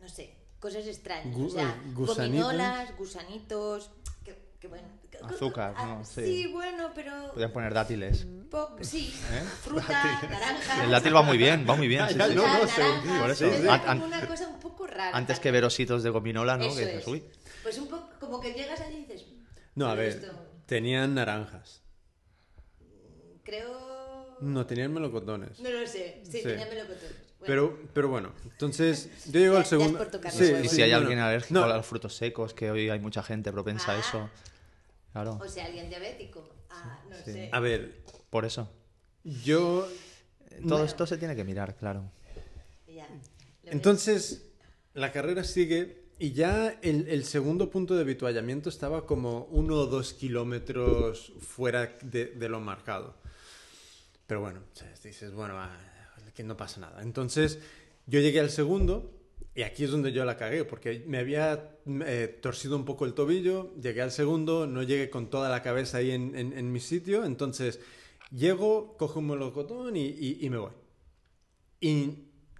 no sé, cosas extrañas. Gu- o sea, eh, gusanitos. gusanitos. Que, bueno. Azúcar, ah, ¿no? Sí. Sí. bueno, pero. Podrían poner dátiles. po- sí, ¿Eh? fruta, naranja. El dátil va muy bien, va muy bien. Sí, sí. no, naranja, por eso. como una cosa un poco rara. Antes que ver ositos de gominola, ¿no? Eso que dices, es. uy. Pues un poco como que llegas allí y dices. No, a ver, esto, tenían naranjas. creo. No, tenían melocotones. No lo sé. Sí, Sí. tenía melocotones. Pero, pero bueno, entonces yo llego Ya- al ya es segundo. por tocar Sí, Y si hay alguien alérgico No, a los frutos secos, que hoy hay mucha gente propensa a Ah. eso. Claro, O sea, alguien diabético. Ah, no Sí. sé. A ver, por eso. yo. Todo Bueno. esto se tiene que mirar, claro. Ya. Entonces, la carrera sigue y ya el, el segundo punto de habituallamiento estaba como uno o dos kilómetros fuera de, de lo marcado. Pero bueno, o sea, dices, bueno, ah, que no pasa nada. Entonces, yo llegué al segundo y aquí es donde yo la cagué, porque me había eh, torcido un poco el tobillo, llegué al segundo, no llegué con toda la cabeza ahí en, en- en mi sitio, entonces llego, cojo un melocotón y, y- y me voy. Y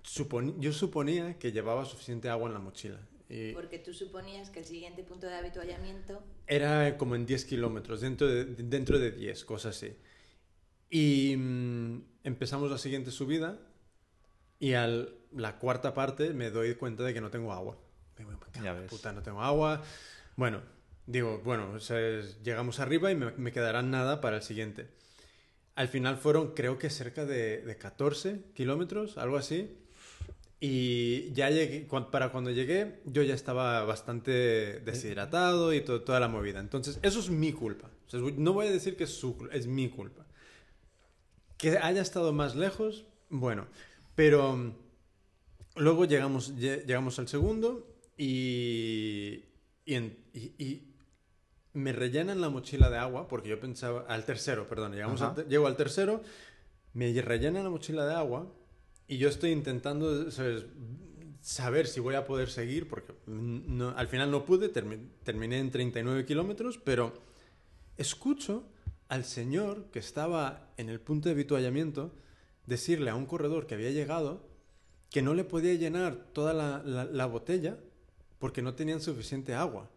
suponi- yo suponía que llevaba suficiente agua en la mochila. Y Porque tú suponías que el siguiente punto de habituallamiento. era como en 10 kilómetros, dentro de, dentro de 10, cosas así. Y mm, empezamos la siguiente subida y a la cuarta parte me doy cuenta de que no tengo agua. Digo, "Me cago Ya ves. puta, no tengo agua. Bueno, digo, bueno, o sea, es- llegamos arriba y me, me quedará nada para el siguiente. Al final fueron, creo que cerca de, de 14 kilómetros, algo así. Y ya llegué, para cuando llegué, yo ya estaba bastante deshidratado y to- toda la movida. Entonces, eso es mi culpa. O sea, no voy a decir que es su es mi culpa. Que haya estado más lejos, bueno. Pero mm, luego llegamos, lle- llegamos al segundo y, y, en- y- y me rellenan la mochila de agua, porque yo pensaba, al tercero, perdón, llegamos al llego al tercero, me rellenan la mochila de agua y yo estoy intentando ¿sabes? saber si voy a poder seguir, porque mm, no- al final no pude, termi- terminé en 39 kilómetros, pero escucho al señor que estaba en el punto de habituallamiento decirle a un corredor que había llegado que no le podía llenar toda la, la- la botella porque no tenían suficiente agua.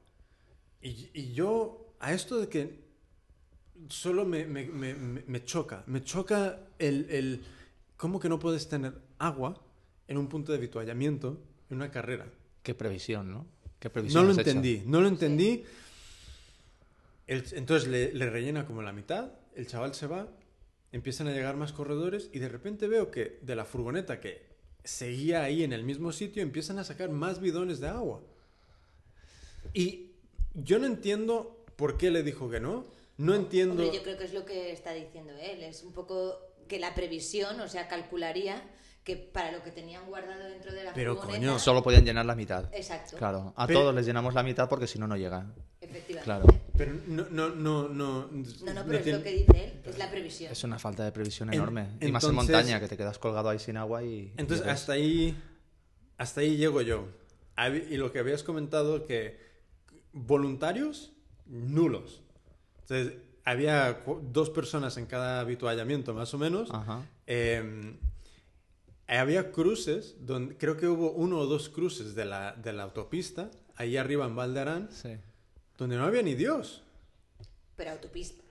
Y, y yo, a esto de que solo me, me- me- me- choca, me choca el, el cómo que no puedes tener agua en un punto de habituallamiento en una carrera. Qué previsión, ¿no? Qué No previsión lo has hecho. entendí, no lo entendí. El- entonces le, le rellena como la mitad, el chaval se va, empiezan a llegar más corredores y de repente veo que de la furgoneta que seguía ahí en el mismo sitio empiezan a sacar más bidones de agua. Y yo no entiendo por qué le dijo que no. No entiendo. Hombre, yo creo que es lo que está diciendo él. Es un poco que la previsión, o sea, calcularía que para lo que tenían guardado dentro de la Pero, furgoneta... coño, Solo podían llenar la mitad. Exacto. Claro, a Pero- todos les llenamos la mitad porque si no, no llegan. Efectivamente. Claro. Pero no, no, no, no. No, no, pero es tiene- lo que dice él, es la previsión. Es una falta de previsión En- enorme. y más en entonces- montaña, que te quedas colgado ahí sin agua y... Entonces, y hasta ahí, hasta ahí llego yo. Y lo que habías comentado, que voluntarios, nulos. Entonces, había dos personas en cada habituallamiento, más o menos. Ajá. Eh, había cruces, donde creo que hubo uno o dos cruces de la, de la autopista, ahí arriba en Valderán, Sí. Donde no había ni Dios. Pero autopista.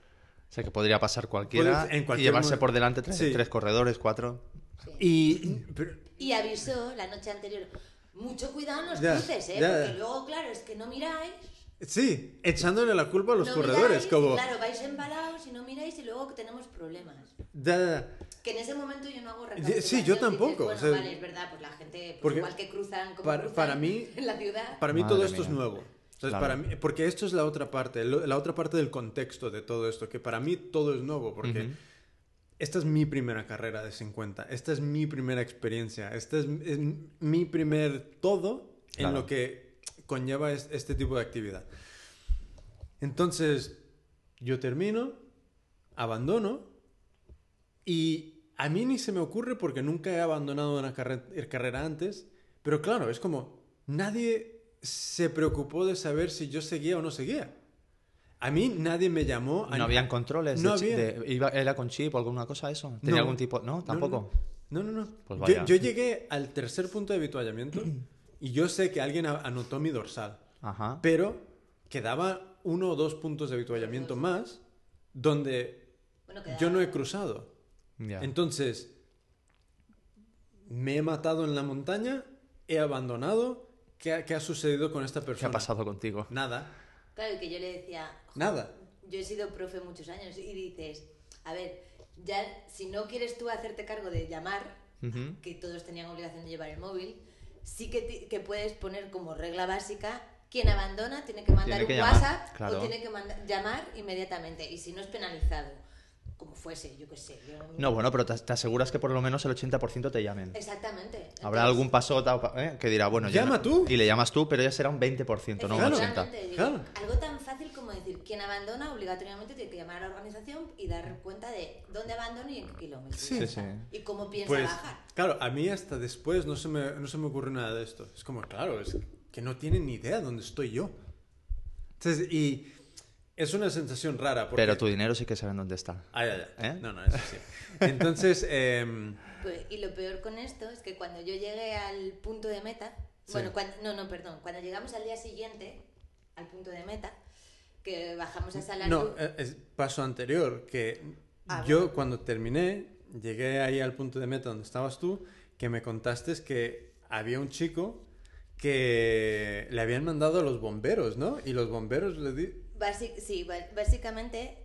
O sea, que podría pasar cualquiera en y llevarse mo- por delante tres, Sí. tres corredores, cuatro. sí. Y, pero- Y avisó la noche anterior, mucho cuidado en los Ya, cruces, ¿eh? ya, Porque luego, claro, es que no miráis. sí, echándole la culpa a los no corredores, miráis, como... Claro, vais embalados y no miráis y luego que tenemos problemas. Ya, ya, ya. Que en ese momento yo no hago Sí, yo dices, tampoco, bueno, o sea, vale, es verdad, pues la gente, pues porque igual que cruzan como para- cruzan para mí- en la ciudad. Para mí Madre todo esto es mía. nuevo. Entonces, Claro. para mí, porque esto es la otra parte, la otra parte del contexto de todo esto, que para mí todo es nuevo, porque Ujú. esta es mi primera carrera de 50, esta es mi primera experiencia, esta es, es mi primer todo en Claro. lo que conlleva es- este tipo de actividad. Entonces, yo termino, abandono y a mí ni se me ocurre porque nunca he abandonado una carre- carrera antes, pero claro, es como nadie se preocupó de saber si yo seguía o no seguía. A mí nadie me llamó. a- ¿No habían controles? No de chi- había. de- iba- ¿Era con chip o alguna cosa eso? ¿Tenía No. algún tipo...? ¿No? ¿Tampoco? No, no, no. Pues Yo- vaya. yo, llegué al tercer punto de habituallamiento y yo sé que alguien anotó mi dorsal, Ajá. pero quedaba uno o dos puntos de habituallamiento más donde Bueno, yo no he cruzado. Ya. Entonces, me he matado en la montaña, he abandonado. ¿Qué ha, qué ha sucedido con esta ¿Qué persona? ha pasado contigo? Nada. Claro, y que yo le decía, "Jo, Nada. yo he sido profe muchos años y dices, a ver, ya si no quieres tú hacerte cargo de llamar, Ujú. que todos tenían obligación de llevar el móvil, sí que, que puedes poner como regla básica, quien abandona tiene que mandar Tiene que un llamar, WhatsApp claro. o tiene que llamar inmediatamente y si no es penalizado, como fuese, yo qué sé. yo- No, bueno, pero te, te aseguras que por lo menos el 80% te llamen. Exactamente. Habrá algún pasota ¿eh? que dirá, bueno, Llama no- tú. Y le llamas tú, pero ya será un 20%, no un Claro. 80%. Efectivamente, digo, Claro. Algo tan fácil como decir, quien abandona obligatoriamente tiene que llamar a la organización y dar cuenta de dónde abandona y en qué kilómetros. Sí. está. sí. Y cómo piensa Pues, bajar. claro, a mí hasta después no se, me, no se me ocurre nada de esto. Es como, claro, es que no tienen ni idea dónde estoy yo. Entonces, y es una sensación rara. Porque... Pero tu dinero sí que saben dónde está. Ah, ya, ya. ¿Eh? No, no, eso sí. Entonces, em, Pues, y lo peor con esto es que cuando yo llegué al punto de meta, Sí. bueno, cuando, no, no, perdón, cuando llegamos al día siguiente al punto de meta, que bajamos a Salar no, eh, es paso anterior, que Ah, yo bueno. cuando terminé, llegué ahí al punto de meta donde estabas tú, que me contaste que había un chico que le habían mandado a los bomberos, ¿no? Y los bomberos le di... Basi- sí, básicamente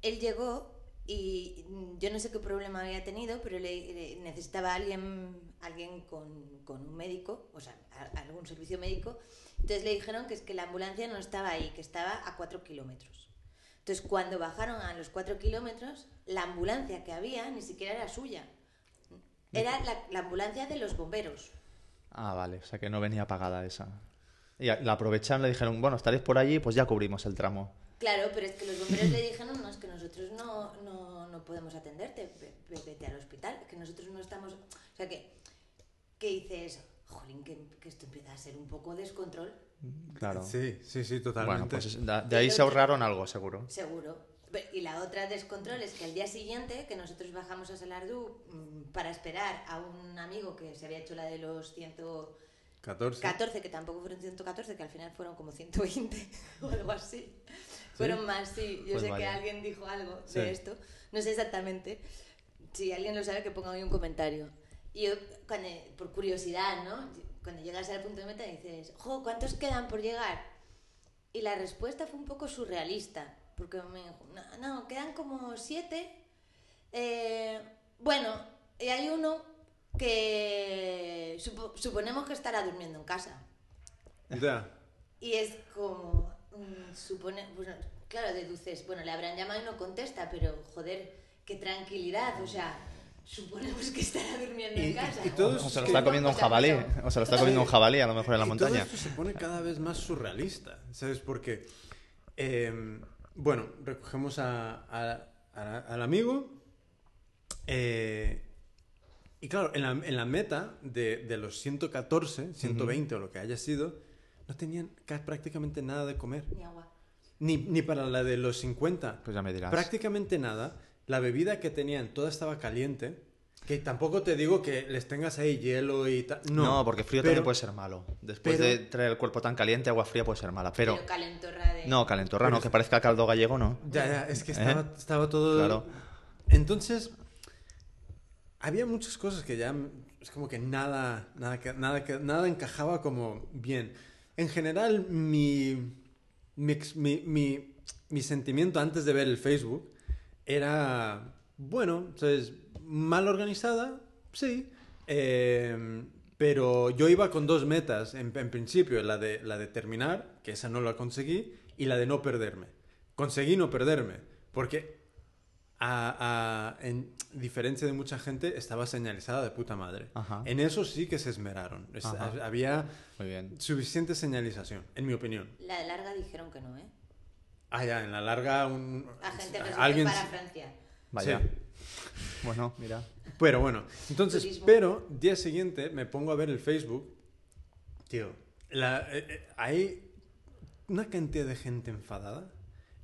él llegó y yo no sé qué problema había tenido, pero le, necesitaba a alguien, alguien con, con un médico, o sea, a- algún servicio médico. Entonces le dijeron que es que la ambulancia no estaba ahí, que estaba a cuatro kilómetros. Entonces cuando bajaron a los cuatro kilómetros, la ambulancia que había ni siquiera era suya. Era la, la ambulancia de los bomberos. Ah, vale, o sea que no venía pagada esa. Y la aprovecharon, le dijeron, bueno, estaréis por allí, pues ya cubrimos el tramo. Claro, pero es que los bomberos le dijeron, no, es que nosotros no, no, no podemos atenderte, ve- ve- vete al hospital, que nosotros no estamos... O sea, que, que dices, jolín, que, que esto empieza a ser un poco descontrol, Claro. Sí, sí, sí, totalmente. bueno, pues es- da- de ahí se ahorraron algo, seguro. seguro. Y la otra descontrol es que al día siguiente, que nosotros bajamos a Salardú mm, para esperar a un amigo que se había hecho la de los 114, 14. que tampoco fueron 114, que al final fueron como 120 o algo así. Fueron más, sí. Yo Pues sé que vaya. alguien dijo algo Sí. de esto. No sé exactamente. Si alguien lo sabe, que ponga ahí un comentario. Y yo, cuando- por curiosidad, ¿no? Cuando llegas al punto de meta dices, jo, ¿cuántos quedan por llegar? Y la respuesta fue un poco surrealista, porque me dijo, no, no, quedan como siete. Eh, bueno, y hay uno que supo- suponemos que estará durmiendo en casa. Ya. Y es como, mm, supone, bueno, claro, deduces, bueno, le habrán llamado y no contesta, pero joder, qué tranquilidad, o sea, suponemos que estará durmiendo Y- en casa. y todo O se lo es está comiendo un jabalí. O se lo está comiendo un jabalí a lo mejor en la Y montaña. Todo esto se pone cada vez más surrealista, ¿sabes? Porque, eh, bueno, recogemos a- a- a- al amigo eh, y claro, en la, en la meta de, de los 114, 120 o lo que haya sido, no tenían ca- prácticamente nada de comer. Ni agua. Ni, ni para la de los 50. Pues ya me dirás. Prácticamente nada. La bebida que tenían, toda estaba caliente. Que tampoco te digo que les tengas ahí hielo y tal. No, No, porque frío pero- también puede ser malo. Después pero- de traer el cuerpo tan caliente, agua fría puede ser mala. Pero, Pero calentorra de... no, calentorra no, Pero- que parezca caldo gallego, no. Ya, ya, es que ¿Eh? estaba, estaba todo. Claro. Entonces, había muchas cosas que ya es como que nada, nada, nada, nada encajaba como bien. En general, mi, mi, mi, mi- mi sentimiento antes de ver el Facebook era, bueno, ¿sabes? Mal organizada, sí. eh, pero yo iba con dos metas, en, en principio, la de, la de terminar, que esa no la conseguí, y la de no perderme. Conseguí no perderme, porque a, a- en diferencia de mucha gente estaba señalizada de puta madre. Ajá. En eso sí que se esmeraron. Es- había Muy bien. suficiente señalización, en mi opinión. La de larga dijeron que no, ¿eh? Ah, ya, en la larga un... Agente alguien... para Francia. Vaya. Sí. Bueno, mira. Pero bueno, entonces, Turismo. pero día siguiente me pongo a ver el Facebook. Tío, la- eh, eh, hay una cantidad de gente enfadada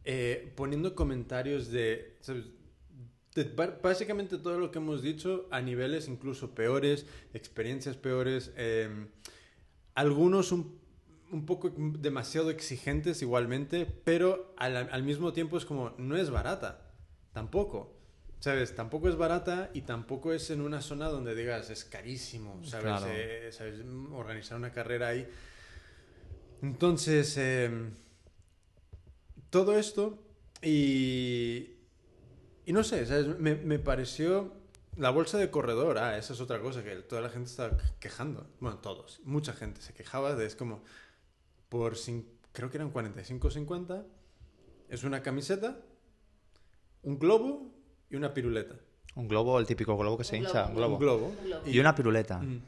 eh, poniendo comentarios de, ¿sabes? Básicamente todo lo que hemos dicho a niveles incluso peores, experiencias peores, eh, algunos un, un poco demasiado exigentes igualmente, pero al, al mismo tiempo es como, no es barata, tampoco. ¿Sabes? Tampoco es barata y tampoco es en una zona donde digas es carísimo, ¿sabes? Claro. Eh, ¿sabes? Organizar una carrera ahí. Entonces, eh, todo esto y, y no sé, ¿sabes? Me, me pareció la bolsa de corredor, ah, esa es otra cosa que toda la gente está quejando. Bueno, todos, mucha gente se quejaba de, es como, por, cin- creo que eran 45.50, es una camiseta, un globo y una piruleta. Un globo, el típico globo que se Un hincha, globo. un globo. Un. Y una piruleta. Mm.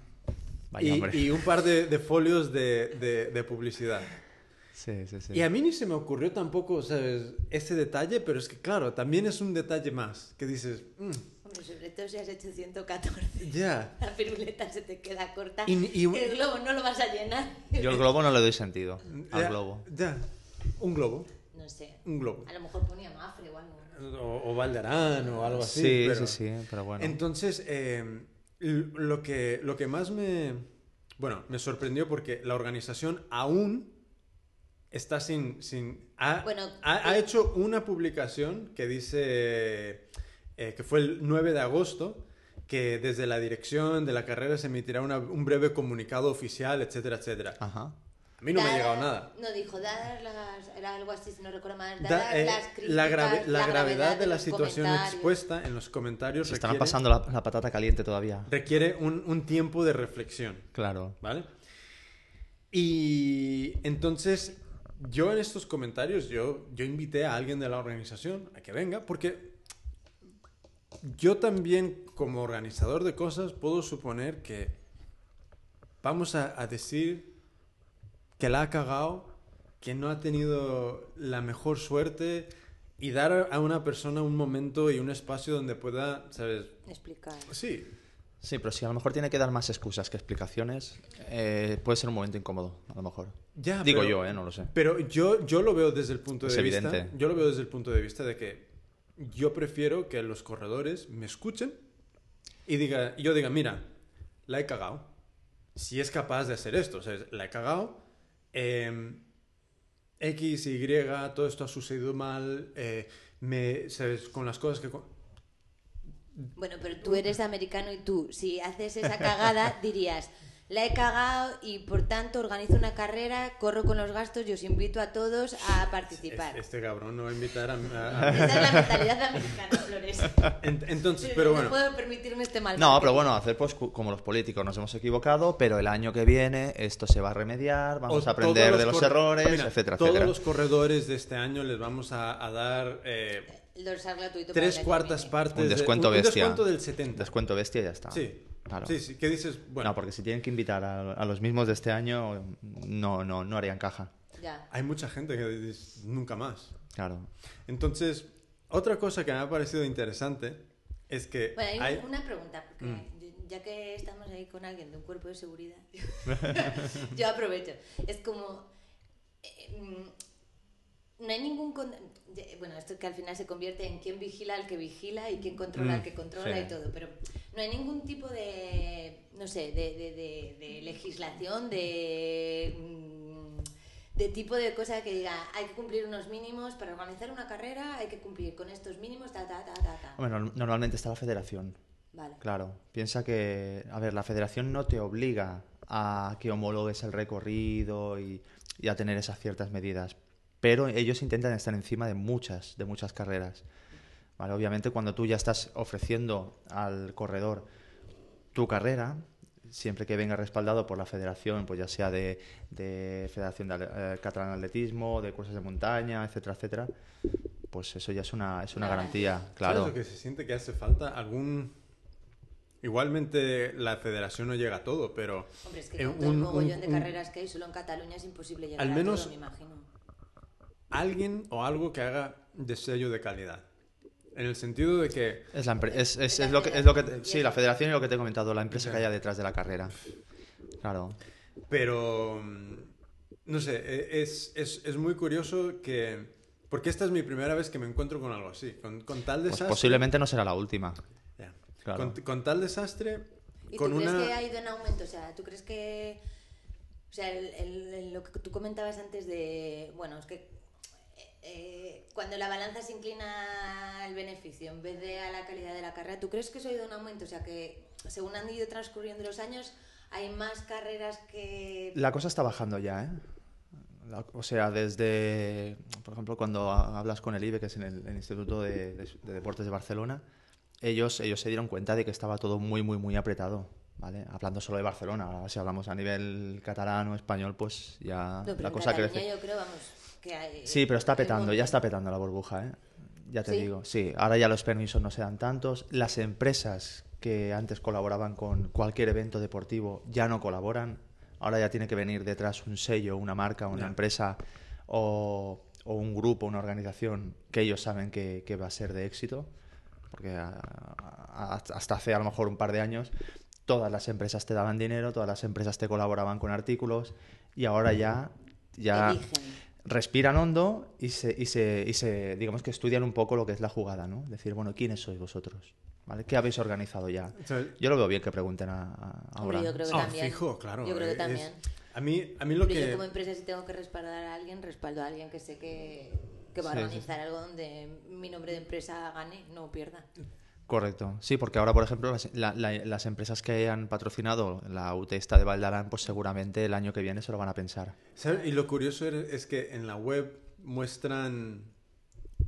Vaya, Y, un par de, de folios de, de- de publicidad. Sí, sí, sí. Y a mí ni se me ocurrió tampoco, ¿sabes? Ese detalle, pero es que, claro, también es un detalle más. Que dices, mm, Hombre, sobre todo si has hecho 114. ya. La piruleta se te queda corta. Y- y- el globo no lo vas a llenar. Yo el globo no le doy sentido al ya, globo. Ya. Un globo. No sé. Un globo. A lo mejor ponía Mafre o algo. O, o Valderán o algo así. Sí, pero- sí, sí, pero bueno. Entonces, eh, l- lo, que, lo que más me, bueno, me sorprendió porque la organización aún está sin... sin ha, Bueno, ha, ha eh, hecho una publicación que dice eh, que fue el 9 de agosto, que desde la dirección de la carrera se emitirá una- un breve comunicado oficial, etcétera, etcétera. Ajá. A mí no me ha llegado nada. No, dijo, dadas las. Era algo así, si no recuerdo mal. Da- Dadas eh, las la, grave- críticas, la gravedad de la situación expuesta en los comentarios Se requiere, pasando la, la patata caliente todavía. requiere un, un tiempo de reflexión. Claro. ¿Vale? Y entonces, yo en estos comentarios, yo, yo invité a alguien de la organización a que venga, porque yo también, como organizador de cosas, puedo suponer que vamos a, a decir que la ha cagado, que no ha tenido la mejor suerte y dar a una persona un momento y un espacio donde pueda, ¿sabes? Explicar. Sí, Sí, pero si a lo mejor tiene que dar más excusas que explicaciones, eh, puede ser un momento incómodo, a lo mejor. Ya. Digo pero- yo, ¿eh? No lo sé. Pero yo, yo lo veo desde el punto Es de vista. Yo lo veo desde el punto de vista de que yo prefiero que los corredores me escuchen y diga, yo diga, mira, la he cagado. Si es capaz de hacer esto, o sea, la he cagado. eh, X, Y, todo esto ha sucedido mal. eh, me, ¿sabes? Con las cosas que. Bueno, pero tú eres americano y tú, si haces esa cagada, dirías, la he cagado y por tanto organizo una carrera, corro con los gastos y os invito a todos a participar. Este, este cabrón no va a invitar a. a- a- Esa es la mentalidad americana, Flores. En- entonces, pero bueno. No puedo permitirme este mal. No, pero bueno, hacer pues como los políticos, nos hemos equivocado, pero el año que viene esto se va a remediar, vamos O a aprender todos de los errores, Mira, etcétera, todos etcétera. los corredores de este año les vamos a, a dar eh, El dorsal gratuito. tres cuartas partes. Un de- descuento un, bestia. descuento del 70. Descuento bestia y ya está. Sí. Claro. Sí, sí. ¿Qué dices? Bueno, No, porque si tienen que invitar a, a los mismos de este año, no, no, no harían caja. Ya. hay mucha gente que dice nunca más. Claro. Entonces, otra cosa que me ha parecido interesante es que Bueno, hay, hay- una- pregunta, porque Mm. ya que estamos ahí con alguien de un cuerpo de seguridad, yo aprovecho. Es como. eh, mm, no hay ningún. con- Bueno, esto que al final se convierte en quién vigila al que vigila y quién controla Mm, al que controla sí. y todo, pero no hay ningún tipo de. No sé, de, de- de- de legislación, de. mm, de tipo de cosa que diga, hay que cumplir unos mínimos para organizar una carrera, hay que cumplir con estos mínimos, ta, ta, ta, ta, ta. Hombre, no- normalmente está la federación. Vale. Claro. Piensa que, a ver, la federación no te obliga a que homologues el recorrido y, y a tener esas ciertas medidas. Pero ellos intentan estar encima de muchas, de muchas carreras. ¿Vale? Obviamente, cuando tú ya estás ofreciendo al corredor tu carrera, siempre que venga respaldado por la federación, pues ya sea de, de Federación de eh, Catalana de Atletismo, de cursos de montaña, etcétera, etcétera, pues eso ya es una, es una garantía, claro. ¿Sabes lo que se siente que hace falta? Algún... Igualmente la federación no llega a todo, pero Hombre, es que eh, con todo el un- mogollón un- de un- carreras que hay solo en Cataluña es imposible llegar Al a menos- todo, me imagino. alguien o algo que haga de sello de calidad. En el sentido de que Es, la empre- es, es- Es lo que, es lo que te- sí, la federación y lo que te he comentado, la empresa que haya detrás de la carrera. Claro. Pero, mm, no sé, e- es, es, es muy curioso que... Porque esta es mi primera vez que me encuentro con algo así. Con, con tal Pues desastre... posiblemente no será la última. Claro. Con, con tal desastre... ¿Y con tú crees una... que ha ido en aumento? O sea, ¿tú crees que... O sea, el- el- el- lo que tú comentabas antes de... Bueno, es que eh, cuando la balanza se inclina al beneficio en vez de a la calidad de la carrera, ¿tú crees que eso ha ido en aumento? O sea, que según han ido transcurriendo los años, hay más carreras que... La cosa está bajando ya, ¿eh? La- o sea, desde, por ejemplo, cuando ha- hablas con el IBE, que es en el, el Instituto de, de- de Deportes de Barcelona, ellos, ellos se dieron cuenta de que estaba todo muy, muy, muy apretado. ¿Vale? Hablando solo de Barcelona, ahora si hablamos a nivel catalán o español, pues ya No, pero la cosa crece. yo creo, vamos, que hay... Sí, pero está petando, ya está petando la burbuja, ¿eh? Ya te ¿Sí? digo, sí. Ahora ya los permisos no se dan tantos. Las empresas que antes colaboraban con cualquier evento deportivo ya no colaboran. Ahora ya tiene que venir detrás un sello, una marca, una empresa o, o un grupo, una organización que ellos saben que, que va a ser de éxito. Porque a- a- hasta hace a lo mejor un par de años todas las empresas te daban dinero, todas las empresas te colaboraban con artículos y ahora ya, ya Eligen. Respiran hondo y se, y se, y se, digamos que estudian un poco lo que es la jugada, ¿no? Decir, bueno, ¿quiénes sois vosotros? ¿Vale? ¿Qué habéis organizado ya? ¿sabes? Yo lo veo bien que pregunten a, a- Hombre, ahora. yo creo que Ah, también. fijo, claro. Yo creo que es- también. A mí, a mí lo Pero que... yo como empresa si tengo que respaldar a alguien, respaldo a alguien que sé que, que va a Sí, sí, organizar algo donde mi nombre de empresa gane, no pierda. Correcto. Sí, porque ahora, por ejemplo, las, la- la- las empresas que han patrocinado la UT esta de Valdarán, pues seguramente el año que viene se lo van a pensar. Y lo curioso er- es que en la web muestran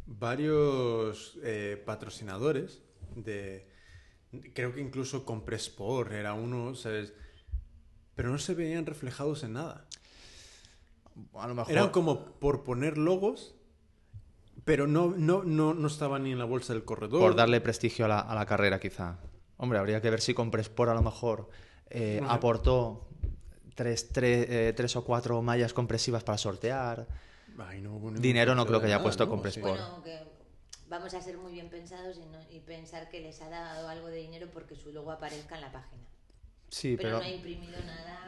varios eh, patrocinadores de... Creo que incluso Compresport era uno, ¿sabes? Pero no se veían reflejados en nada. A lo mejor... Eran como por poner logos, pero no, no, no, no estaban ni en la bolsa del corredor. Por darle prestigio a la, a la carrera, quizá. Hombre, habría que ver si Compresport a lo mejor eh, aportó tres, tres, eh, tres o cuatro mallas compresivas para sortear. Ay, no ningún Dinero no creo que haya nada, puesto ¿no? Compresport. Sí. Bueno, que vamos a ser muy bien pensados y, no- y pensar que les ha dado algo de dinero porque su logo aparezca en la página. Sí, Pero, pero... no ha imprimido nada.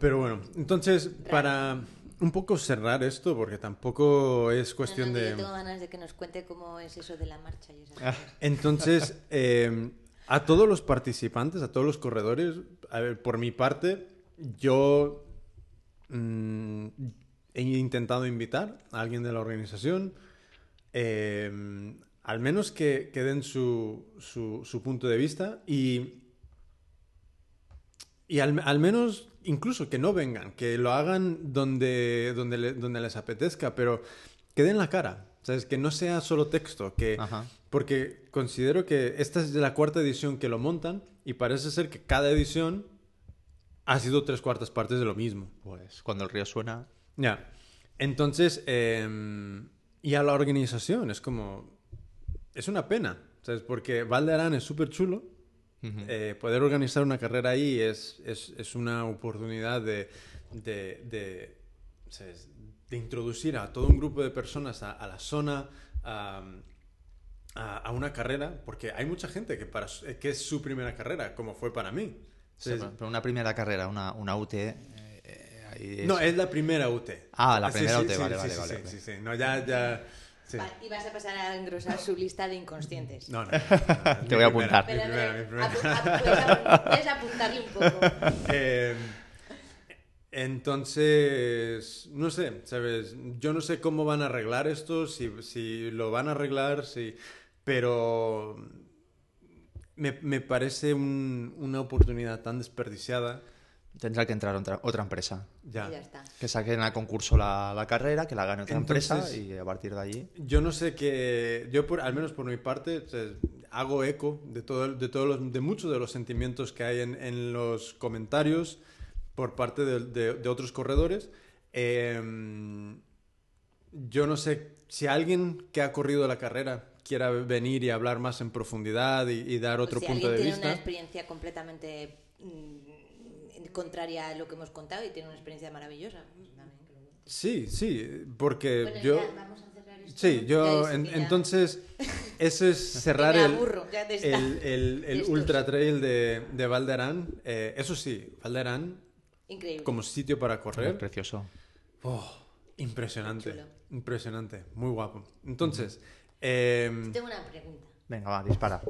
Pero bueno, entonces, para un poco cerrar esto, porque tampoco es cuestión No, no, que de... Yo tengo ganas de que nos cuente cómo es eso de la marcha y esas Ah. cosas. Entonces, eh, a todos los participantes, a todos los corredores, a ver, por mi parte, yo mm, he intentado invitar a alguien de la organización, eh, al menos que, que den su, su- su punto de vista y, y al, al menos incluso que no vengan, que lo hagan donde, donde, le- donde les apetezca, pero que den la cara. ¿Sabes? Que no sea solo texto, que, Ajá. porque considero que esta es la cuarta edición que lo montan y parece ser que cada edición ha sido tres cuartas partes de lo mismo. Pues cuando el río suena... Ya. Entonces, eh, y a la organización es como, es una pena, ¿sabes? Porque Valdearán es súper chulo. Eh, poder organizar una carrera ahí es, es, es una oportunidad de, de, de, introducir a todo un grupo de personas a, a la zona, a, a, a una carrera, porque hay mucha gente que, para, que es su primera carrera, como fue para mí. Sí, pero- una primera carrera, una, una UT, eh, es- No, es la primera UT. Ah, la primera sí, UT, sí, vale, vale, sí, vale, sí, vale. No, ya, ya... sí. Va- Y vas a pasar a engrosar su lista de inconscientes. No, no, no, no, no, mi Te voy a apuntar. mi primera, mi pero, primera. apu- apu- puedes apu- puedes apuntarle un poco. Eh, entonces, no sé, ¿sabes? Yo no sé cómo van a arreglar esto, si, si lo van a arreglar, si... pero me, me parece un- una oportunidad tan desperdiciada. Tendrá que entrar otra, otra empresa. Ya. Y ya está. Que saquen al concurso la, la carrera, que la gane otra Entonces- empresa y a partir de allí. Yo no sé qué, yo por, al menos por mi parte, o sea, hago eco de, todo, de, todos los, de muchos de los sentimientos que hay en, en los comentarios por parte de, de- de otros corredores. Eh, yo no sé si alguien que ha corrido la carrera quiera venir y hablar más en profundidad y, y dar otro si punto alguien de tiene vista. una experiencia completamente mm, contraria a lo que hemos contado y tiene una experiencia maravillosa. Sí, sí, porque Bueno, yo... ya, vamos a cerrar esto. Sí, yo en- entonces eso es cerrar el, el, ultra trail de, de Valderán. Eh, eso sí, Valderán Increíble. como sitio para Es correr. precioso. Oh, impresionante, Chulo. impresionante, muy guapo. Entonces, em, Tengo una pregunta. Venga, va, dispara.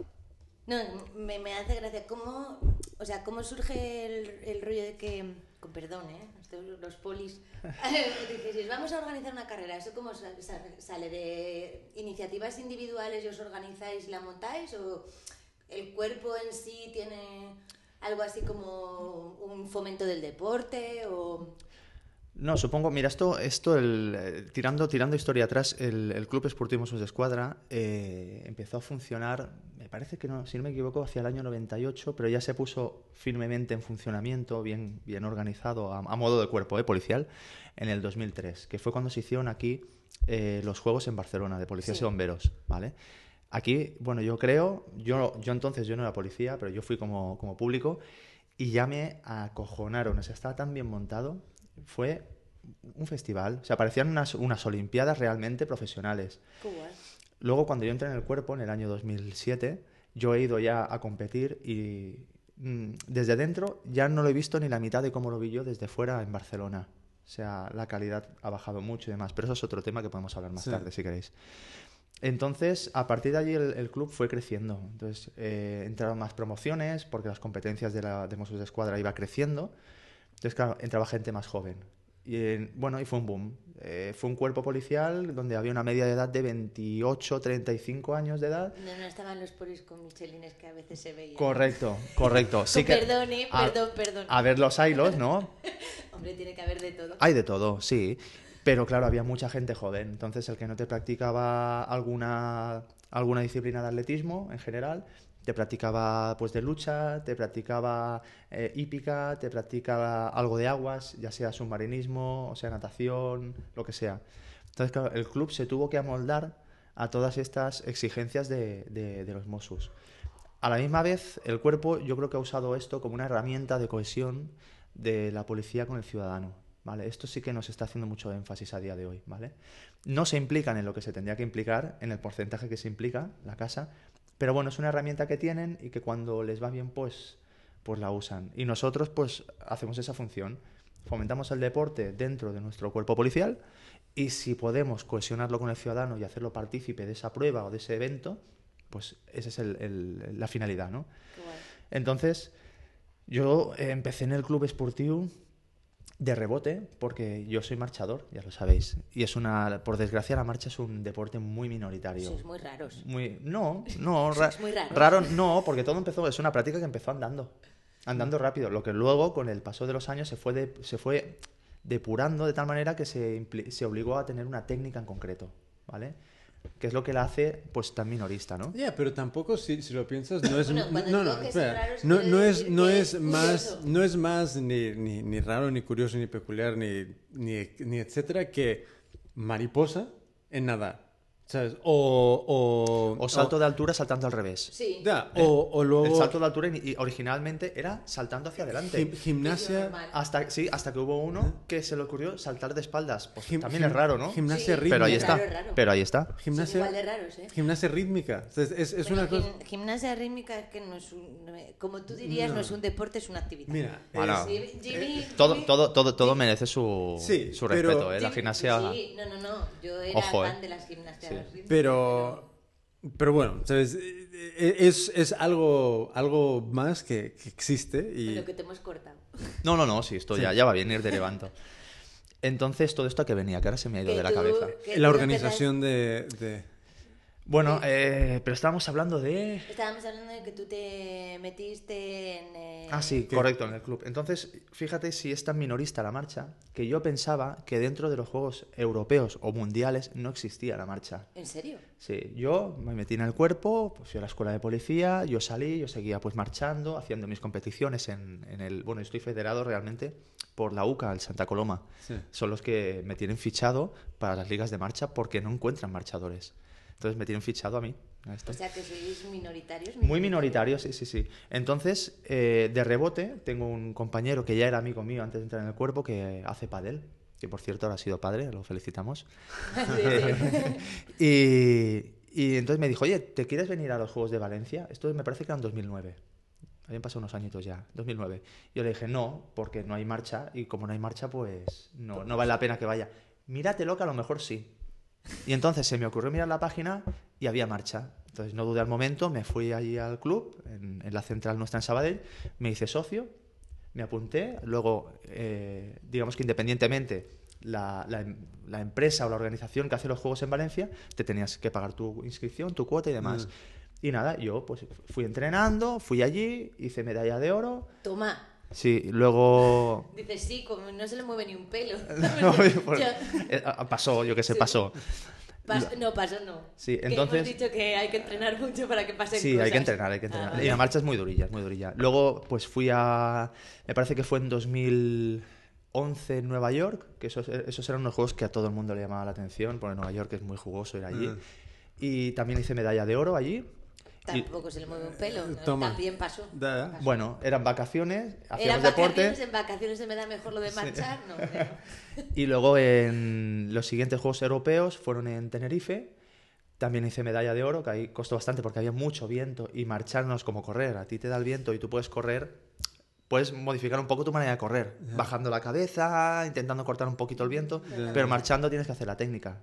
No, me, me hace gracia. ¿Cómo, o sea, ¿cómo surge el, el rollo de que, con perdón, ¿eh? Los polis, dices, vamos a organizar una carrera, ¿eso cómo sa- sa- sale? ¿De iniciativas individuales y os organizáis y la montáis? ¿O el cuerpo en sí tiene algo así como un fomento del deporte? ¿O No, supongo, mira, esto, esto el, eh, tirando, tirando historia atrás, el, el Club Esportivo Mossos de Escuadra eh, empezó a funcionar, me parece que no, si no me equivoco, hacia el año 98, pero ya se puso firmemente en funcionamiento, bien, bien organizado, a, a modo de cuerpo eh, policial, en el 2003, que fue cuando se hicieron aquí eh, los Juegos en Barcelona, de policías Sí. y bomberos, ¿vale? Aquí, bueno, yo creo, yo, yo entonces yo no era policía, pero yo fui como, como público y ya me acojonaron, o sea, estaba tan bien montado, fue un festival, o sea, parecían unas, unas olimpiadas realmente profesionales. qué guay? Luego, cuando yo entré en el cuerpo, en el año 2007, yo he ido ya a competir y mm, desde dentro ya no lo he visto ni la mitad de cómo lo vi yo desde fuera en Barcelona. O sea, la calidad ha bajado mucho y demás, pero eso es otro tema que podemos hablar más Sí. tarde si queréis. Entonces, a partir de allí el, el club fue creciendo. Entonces, eh, entraron más promociones porque las competencias de, la, de Mossos de Escuadra iba creciendo. Entonces, claro, entraba gente más joven. Y eh, bueno, y fue un boom. Eh, fue un cuerpo policial donde había una media de edad de 28, 35 años de edad. No, no estaban los polis con michelines que a veces se veían. Correcto, correcto. Sí que, perdón, ¿eh? Perdón, perdón. A ver los hilos, ¿no? Hombre, tiene que haber de todo. Hay de todo, sí. Pero claro, había mucha gente joven. Entonces, el que no te practicaba alguna, alguna disciplina de atletismo en general, te practicaba pues de lucha, te practicaba eh, hípica, te practicaba algo de aguas, ya sea submarinismo, o sea natación, lo que sea. Entonces, claro, el club se tuvo que amoldar a todas estas exigencias de, de- de los Mossos. A la misma vez, el cuerpo yo creo que ha usado esto como una herramienta de cohesión de la policía con el ciudadano. ¿vale? Esto sí que nos está haciendo mucho énfasis a día de hoy. ¿vale? No se implican en lo que se tendría que implicar, en el porcentaje que se implica la casa, pero bueno, es una herramienta que tienen y que cuando les va bien, pues, pues la usan. Y nosotros, pues, hacemos esa función. Fomentamos el deporte dentro de nuestro cuerpo policial y si podemos cohesionarlo con el ciudadano y hacerlo partícipe de esa prueba o de ese evento, pues esa es el- el- la finalidad, ¿no? Entonces, yo empecé en el club esportivo de rebote porque yo soy marchador, ya lo sabéis. Y es una, por desgracia, la marcha es un deporte muy minoritario. Sois muy raros. Muy, no, no, ra- muy raros. raro no, porque todo empezó, es una práctica que empezó andando, andando rápido, lo que luego con el paso de los años se fue, de- se fue depurando de tal manera que se, se obligó a tener una técnica en concreto, ¿vale? Que es lo que la hace pues tan minorista, ¿no? Ya, pero tampoco si, si lo piensas no es Bueno, no, no, espera. no, no es no es es más no es más ni, ni, ni raro ni curioso ni peculiar ni, ni, ni etcétera que mariposa en nadar. ¿Sabes? O. O, O salto de altura saltando al revés. Sí. Ya, o, o luego. El salto de altura originalmente era saltando hacia adelante. gim- gimnasia. Hasta, sí, hasta que hubo uno que se le ocurrió saltar de espaldas. Pues gim- también gim- es raro, ¿no? Gimnasia Sí. rítmica. Pero ahí Es está. raro, es raro. Pero ahí está. Son Gimnasia, igual de raros, ¿eh? gimnasia rítmica. Es, es, una cosa. Gimnasia rítmica es que no es un. Como tú dirías, no, es un deporte, es una actividad. Mira, Bueno, es- Sí, Jimmy, Todo, todo, todo, todo merece su, Sí, su pero- respeto, ¿eh? La gimnasia... Sí, no, no, no. Yo era Ojo, fan ¿eh? de las gimnasias. Pero, pero bueno, ¿sabes? Eh, eh, Es, es algo, algo más que, que existe y... Lo que te hemos cortado. No, no, no, sí, esto Sí. Ya, ya va bien ir derivando. Entonces, todo esto a que venía, que ahora se me ha ido de la tú- cabeza. la organización de, de- Bueno, eh, pero estábamos hablando de... Estábamos hablando de que tú te metiste en. eh, Ah, sí, ¿Qué? correcto, en el club. Entonces, fíjate si es tan minorista la marcha, que yo pensaba que dentro de los Juegos Europeos o Mundiales no existía la marcha. ¿En serio? Sí, yo me metí en el cuerpo, pues fui a la escuela de policía, yo salí, yo seguía pues marchando, haciendo mis competiciones en, en el... Bueno, estoy federado realmente por la UCA, el Santa Coloma. Sí. Son los que me tienen fichado para las ligas de marcha porque no encuentran marchadores. Entonces me tienen fichado a mí. O sea que sois minoritarios. Muy minoritario, sí, sí, sí. Entonces, eh, de rebote, tengo un compañero que ya era amigo mío antes de entrar en el cuerpo que hace padel, que por cierto ahora ha sido padre, lo felicitamos. y, y entonces me dijo, oye, ¿te quieres venir a los Juegos de Valencia? Esto me parece que era en 2009. Habían pasado unos añitos ya, 2009. Yo le dije, no, porque no hay marcha y como no hay marcha, pues no, no vale la pena que vaya. Míratelo que a lo mejor sí. Y entonces se me ocurrió mirar la página y había marcha. Entonces no dudé al momento, me fui allí al club, en, en la central nuestra en Sabadell, me hice socio, me apunté, luego, eh, digamos que independientemente, la, la em- la empresa o la organización que hace los juegos en Valencia, te tenías que pagar tu inscripción, tu cuota y demás. Y nada, yo pues fui entrenando, fui allí, hice medalla de oro. Toma. Sí, luego Dices, sí, como no se le mueve ni un pelo. No, pues, Yo- eh, ah, pasó, yo que sé, Sí. pasó. Pas- no, paso no. Sí, Que entonces- hemos dicho que hay que entrenar mucho para que pasen Sí, cosas. hay que entrenar, hay que entrenar. Ah, Y la marcha es muy durilla, es muy durilla. Luego, pues fui a. Me parece que fue en 2011 en Nueva York, que esos, esos eran unos juegos que a todo el mundo le llamaba la atención, porque Nueva York es muy jugoso ir allí. Mm. Y también hice medalla de oro allí. Y- Tampoco se le mueve un pelo. ¿no? Toma. También pasó. Da, da. Pasó. bueno, eran vacaciones, Eran hacíamos vacaciones, deporte. en vacaciones se me da mejor lo de marchar, no. pero- Y luego en los siguientes Juegos Europeos fueron en Tenerife. También hice medalla de oro, que ahí costó bastante porque había mucho viento y marcharnos como correr. A ti te da el viento y tú puedes correr, puedes modificar un poco tu manera de correr, bajando la cabeza, intentando cortar un poquito el viento, pero marchando tienes que hacer la técnica.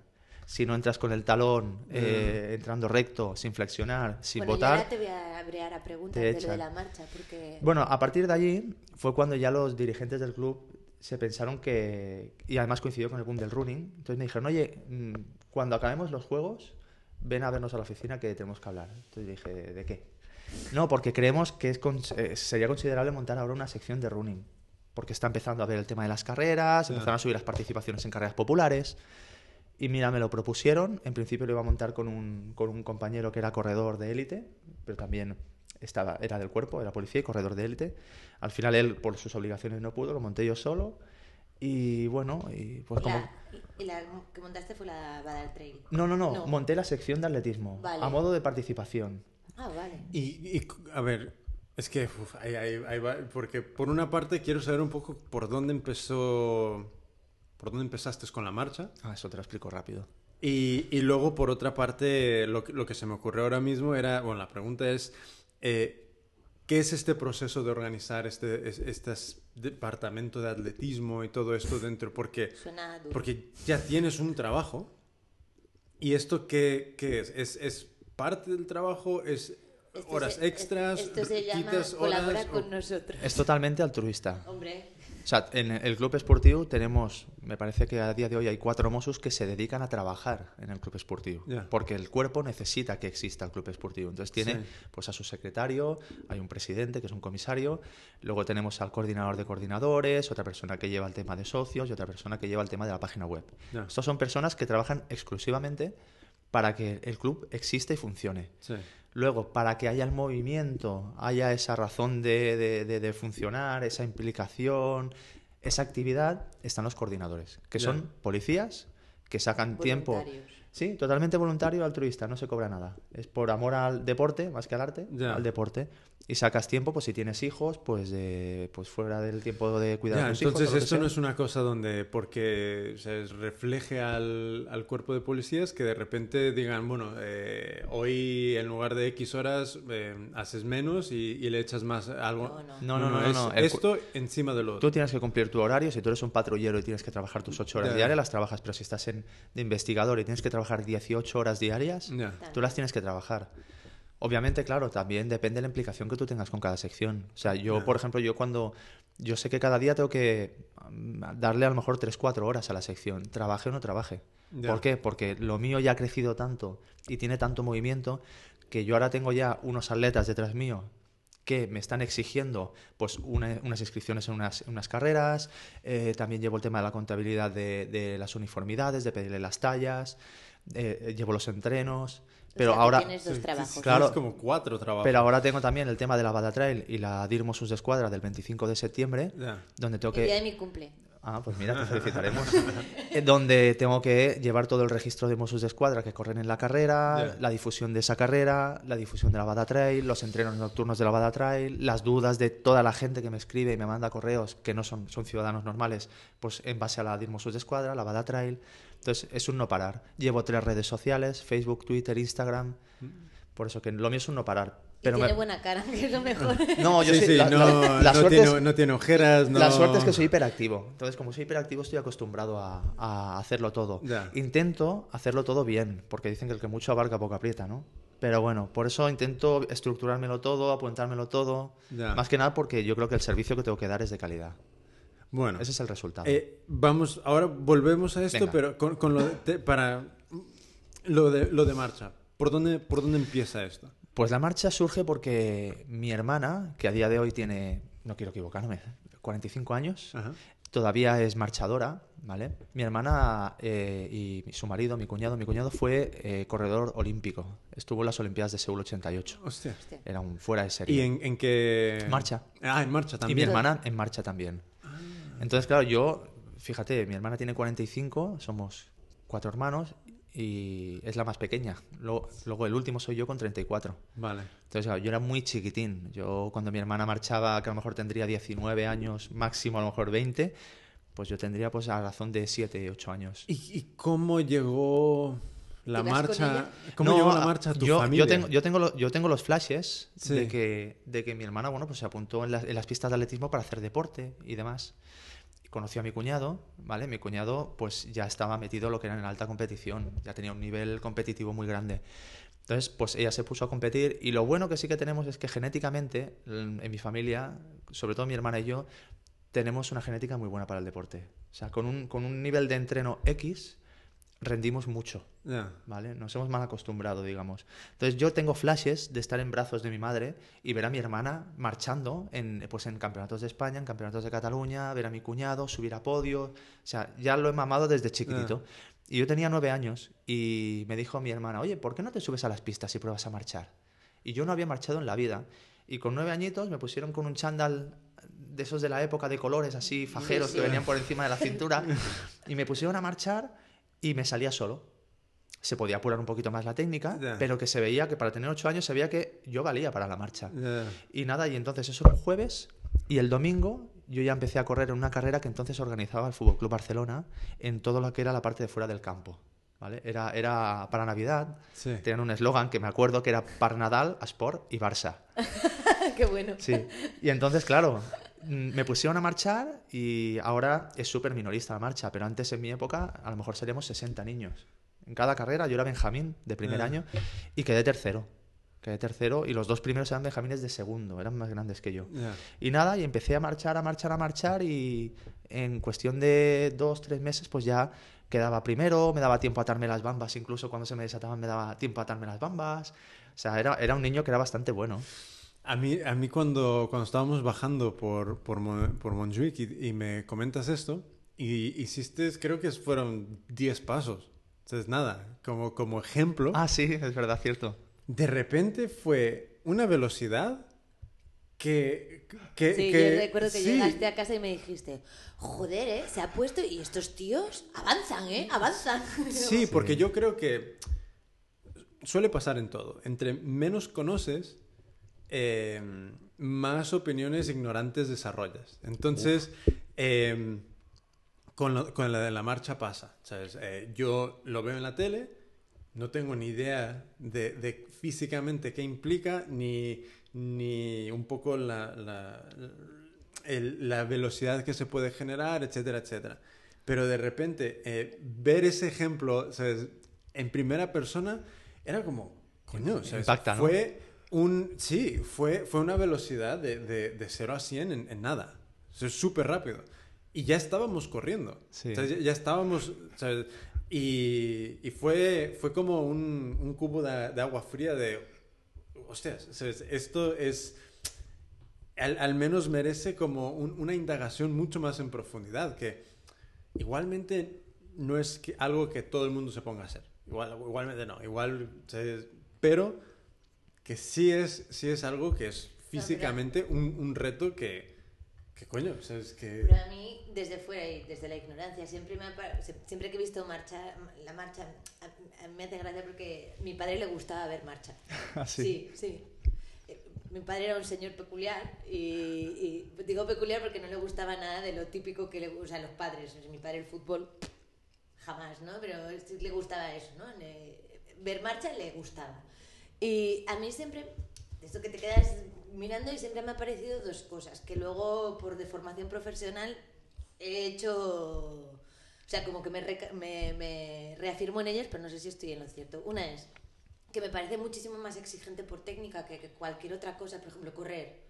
Si no entras con el talón, eh, entrando recto, sin flexionar, sin bueno, botar. ahora te voy a abrear a preguntas de lo de la marcha, porque... Bueno, a partir de allí fue cuando ya los dirigentes del club se pensaron que, y además coincidió con el boom del running, entonces me dijeron, oye, mm, cuando acabemos los juegos, ven a vernos a la oficina que tenemos que hablar. Entonces dije, ¿de qué? No, porque creemos que es con- eh, sería considerable montar ahora una sección de running, porque está empezando a ver el tema de las carreras, empezaron a subir las participaciones en carreras populares. Y mira, me lo propusieron. En principio lo iba a montar con un, con un compañero que era corredor de élite, pero también estaba, era del cuerpo, era policía y corredor de élite. Al final él, por sus obligaciones, no pudo, lo monté yo solo. Y bueno, y pues y, como... la, y la que montaste fue la Badal Trail. No, no, no, No. monté la sección de atletismo, Vale. a modo de participación. Ah, vale. Y, y, a ver, es que, uf, ahí, ahí- ahí va, porque por una parte quiero saber un poco por dónde empezó, por dónde empezaste con la marcha. Ah, eso te lo explico rápido. Y, y luego, por otra parte, lo, que- lo que se me ocurrió ahora mismo era, bueno, la pregunta es, eh, ¿qué es este proceso de organizar este, es- este departamento de atletismo y todo esto dentro? Porque, Suena duro. porque ya tienes un trabajo. ¿Y esto qué, qué es? es? ¿Es parte del trabajo? ¿Es Esto horas se- extras? Esto se llama ¿Quitas colabora horas? con O- nosotros. Es totalmente altruista. Hombre, O sea, en el club esportivo tenemos, me parece que a día de hoy hay cuatro Mossos que se dedican a trabajar en el club esportivo. Porque el cuerpo necesita que exista el club esportivo. Entonces tiene Sí. pues a su secretario, hay un presidente que es un comisario, luego tenemos al coordinador de coordinadores, otra persona que lleva el tema de socios y otra persona que lleva el tema de la página web. Ya. Estos son personas que trabajan exclusivamente para que el club exista y funcione. Sí. Luego, para que haya el movimiento, haya esa razón de, de- de- de funcionar, esa implicación, esa actividad, están los coordinadores, que son policías que sacan tiempo. voluntarios. Sí, totalmente voluntario, altruista, no se cobra nada. Es por amor al deporte, más que al arte, al deporte. Y sacas tiempo, pues si tienes hijos, pues de, pues fuera del tiempo de cuidar Ya, a tus hijos. entonces lo que esto no es una cosa donde porque se refleje al, al cuerpo de policías que de repente digan, bueno, eh, hoy en lugar de X horas eh, haces menos y, y le echas más algo. No, no. No, no, no, no, es no, cu- esto encima de lo Tú otro. tienes que cumplir tu horario. Si tú eres un patrullero y tienes que trabajar tus 8 horas Ya. diarias, las trabajas. Pero si estás en, de investigador y tienes que trabajar 18 horas diarias, Ya. tú las tienes que trabajar. Obviamente, claro, también depende de la implicación que tú tengas con cada sección. O sea, yo, por ejemplo, yo cuando... Yo sé que cada día tengo que mm, darle a lo mejor 3-4 horas a la sección, trabaje o no trabaje. Ya. ¿Por qué? Porque lo mío ya ha crecido tanto y tiene tanto movimiento que yo ahora tengo ya unos atletas detrás mío que me están exigiendo pues una- unas inscripciones en unas, carreras, eh, también llevo el tema de la contabilidad de, de las uniformidades, de pedirle las tallas, eh, llevo los entrenos, O pero sea, que ahora... Tienes dos Sí, trabajos. claro. Tienes como cuatro trabajos. Pero ahora tengo también el tema de la Bada Trail y la DIR Mossos de Escuadra del 25 de septiembre, Ya. donde tengo El día de que... mi cumple. Ah, pues mira, te felicitaremos. Eh, donde tengo que llevar todo el registro de Mossos de Escuadra que corren en la carrera, Ya. la difusión de esa carrera, la difusión de la Bada Trail, los entrenos nocturnos de la Bada Trail, las dudas de toda la gente que me escribe y me manda correos que no son, son ciudadanos normales, pues en base a la DIR Mossos de Escuadra, la Bada Trail. Entonces es un no parar. Llevo tres redes sociales, Facebook, Twitter, Instagram. Por eso que lo mío es un no parar. Y Pero tiene me- buena cara, que es lo mejor. No, yo sí, sí, sí, la, no, la- la no suerte tiene, es- no tiene ojeras, no... la suerte es que soy hiperactivo. Entonces, como soy hiperactivo, estoy acostumbrado a, a hacerlo todo. Ya. Intento hacerlo todo bien, porque dicen que el que mucho abarca poco aprieta, ¿no? Pero bueno, por eso intento estructurármelo todo, apuntármelo todo. Ya. Más que nada porque yo creo que el servicio que tengo que dar es de calidad. Bueno, Ese es el resultado. Eh, vamos, ahora volvemos a esto, Venga. pero con, con lo de, para lo de, lo de marcha. ¿Por dónde, ¿Por dónde empieza esto? Pues la marcha surge porque mi hermana, que a día de hoy tiene, no quiero equivocarme, 45 años, Ajá. todavía es marchadora, ¿vale? Mi hermana eh, y su marido, mi cuñado, mi cuñado fue eh, corredor olímpico. Estuvo en las Olimpiadas de Seúl 88. Hostia. Era un fuera de serie. ¿Y en, en qué...? Marcha. Ah, en marcha Y mi también. hermana en marcha también. Entonces, claro, yo, fíjate, mi hermana tiene 45, somos cuatro hermanos y es la más pequeña. Luego, luego el último soy yo con 34. Vale. Entonces, claro, yo era muy chiquitín. Yo cuando mi hermana marchaba, que a lo mejor tendría 19 años, máximo a lo mejor 20, pues yo tendría pues a razón de 7, 8 años. ¿Y, y cómo llegó la ¿Ibas con marcha? ¿Cómo No, llegó la marcha a tu yo, familia? Yo tengo, yo, tengo lo- yo tengo los flashes Sí. de, que, de que mi hermana bueno, pues se apuntó en, las- en las pistas de atletismo para hacer deporte y demás. Y Conoció a mi cuñado, ¿vale? Mi cuñado pues ya estaba metido lo que era en alta competición, ya tenía un nivel competitivo muy grande. Entonces, pues ella se puso a competir y lo bueno que sí que tenemos es que genéticamente en en mi familia, sobre todo mi hermana y yo, tenemos una genética muy buena para el deporte. O sea, con un, con un nivel de entreno X rendimos mucho. Ya. ¿vale? Nos hemos mal acostumbrado, digamos. Entonces yo tengo flashes de estar en brazos de mi madre y ver a mi hermana marchando en, pues, en campeonatos de España, en campeonatos de Cataluña, ver a mi cuñado, subir a podio. O sea, ya lo he mamado desde chiquitito. Y yo tenía nueve años y me dijo mi hermana, oye, ¿por qué no te subes a las pistas y pruebas a marchar? Y yo no había marchado en la vida. Y con nueve añitos me pusieron con un chándal de esos de la época de colores así, fajeros Sí. que venían por encima de la cintura. y me pusieron a marchar y me salía solo. Se podía apurar un poquito más la técnica, pero que se veía que para tener ocho años se veía que yo valía para la marcha. Y nada, y entonces eso era un jueves y el domingo yo ya empecé a correr en una carrera que entonces organizaba el Fútbol Club Barcelona en todo lo que era la parte de fuera del campo. ¿vale? Era, era para Navidad, Sí. tenían un eslogan que me acuerdo que era Par Nadal, Sport y Barça. Qué bueno. Sí. Y entonces, claro, me pusieron a marchar y ahora es súper minorista la marcha, pero antes en mi época a lo mejor seríamos 60 niños. En cada carrera yo era Benjamín de primer Ah. año y quedé tercero. Quedé tercero y los dos primeros eran Benjamines de segundo, eran más grandes que yo. Y nada, y empecé a marchar, a marchar, a marchar y en cuestión de dos, tres meses pues ya quedaba primero, me daba tiempo a atarme las bambas, incluso cuando se me desataban me daba tiempo a atarme las bambas. O sea, era, era un niño que era bastante bueno. A mí, a mí cuando, cuando estábamos bajando por, por, Mo- por Montjuic y, y me comentas esto, y hiciste, creo que fueron 10 pasos. Entonces, nada, como, como ejemplo, Ah, sí, es verdad, cierto. de repente fue una velocidad que... que Sí, que- yo recuerdo que sí. llegaste a casa y me dijiste, joder, ¿eh? Se ha puesto y estos tíos avanzan, ¿eh? Avanzan. Sí, porque yo creo que suele pasar en todo. Entre menos conoces, eh, más opiniones ignorantes desarrollas. Entonces, eh, con, lo- con la de la marcha pasa. ¿sabes? Eh, yo lo veo en la tele, no tengo ni idea de, de físicamente qué implica, ni, ni un poco la, la- el- la velocidad que se puede generar, etcétera, etcétera. Pero de repente, eh, ver ese ejemplo ¿sabes? en primera persona era como, coño, ¿sabes? Impacta, ¿no? fue un, sí, fue, fue una velocidad de, de, de 0 a 100 en, en nada. Es súper rápido. Y ya estábamos corriendo. Sí. O sea, ya, ya estábamos. Y, y fue, fue como un, un cubo de, de agua fría de, hostias, ¿sabes? esto es, al, al menos merece como un- una indagación mucho más en profundidad, que igualmente no es que, algo que todo el mundo se ponga a hacer. Igual, igualmente no, igual, ¿sabes? pero que sí es, sí es algo que es físicamente un, un reto que, que coño, ¿sabes? Que... Pero a mí, desde fuera y desde la ignorancia, siempre, me ha siempre que he visto marcha, la marcha, a- a mí me hace gracia porque a mi padre le gustaba ver marcha. ¿Ah, sí? Sí, sí. Eh, Mi padre era un señor peculiar y, y digo peculiar porque no le gustaba nada de lo típico que le gustan los padres. O sea, mi padre el fútbol jamás, ¿no? Pero sí le gustaba eso, ¿no? Le- ver marcha le gustaba. Y a mí siempre, esto que te quedas mirando y siempre me ha parecido dos cosas, que luego por deformación profesional he hecho, o sea, como que me, reca- me, me reafirmo en ellas, pero no sé si estoy en lo cierto. Una es que me parece muchísimo más exigente por técnica que, que cualquier otra cosa, por ejemplo, correr.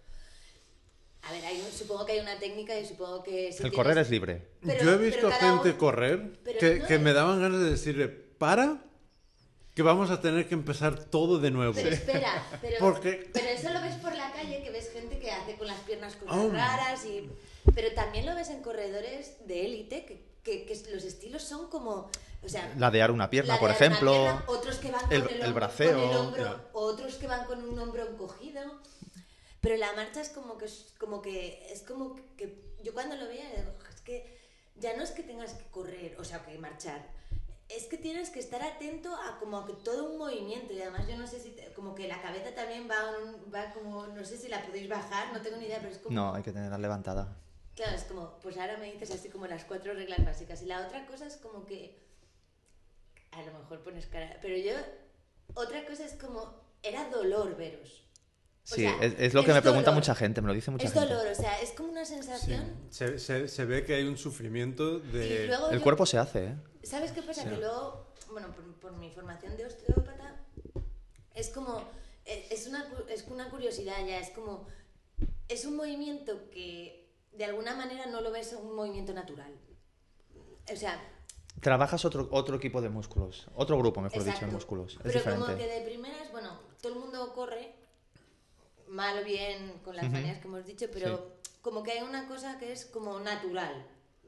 A ver, hay supongo que hay una técnica y supongo que... si El tienes- correr es libre. Pero- Yo he visto gente uno- correr pero que, no que es- me daban ganas de decirle, para, que vamos a tener que empezar todo de nuevo. Pero espera, pero, Porque- pero eso lo ves por la calle, que ves gente que hace con las piernas cosas Oh. raras, y, pero también lo ves en corredores de élite, que, que, que los estilos son como... O sea, Ladear una pierna, por ladear ejemplo. pierna, otros que van el- con el, el hombro- braceo, con el hombro, ya. otros que van con un hombro encogido. Pero la marcha es como que es como que es como que yo cuando lo veía es que ya no es que tengas que correr, o sea, que marchar. Es que tienes que estar atento a como que todo un movimiento y además yo no sé si te- como que la cabeza también va, un- va como no sé si la podéis bajar, no tengo ni idea, pero es como No, hay que tenerla levantada. Claro, es como, pues ahora me dices así como las cuatro reglas básicas. Y la otra cosa es como que, a lo mejor pones cara, pero yo, otra cosa es como, era dolor veros. O Sí, sea, es, es lo que me pregunta dolor. mucha gente, me lo dice mucha Es gente. dolor, o sea, es como una Sí, sensación. se, se- se ve que hay un sufrimiento Y de... luego El yo- cuerpo se hace, ¿eh? ¿Sabes qué pasa? Sí. Que luego, bueno, por, por mi formación de osteópata, es como, es es una, es una curiosidad ya, es como, es un movimiento que de alguna manera no lo ves un movimiento natural. O sea, Trabajas otro, otro equipo de músculos, otro grupo, mejor dicho, de Exacto. músculos. Es Pero diferente. como que de primeras, bueno, todo el mundo corre, mal o bien con las Ujú. manías que hemos dicho, pero como que hay una cosa que es como natural,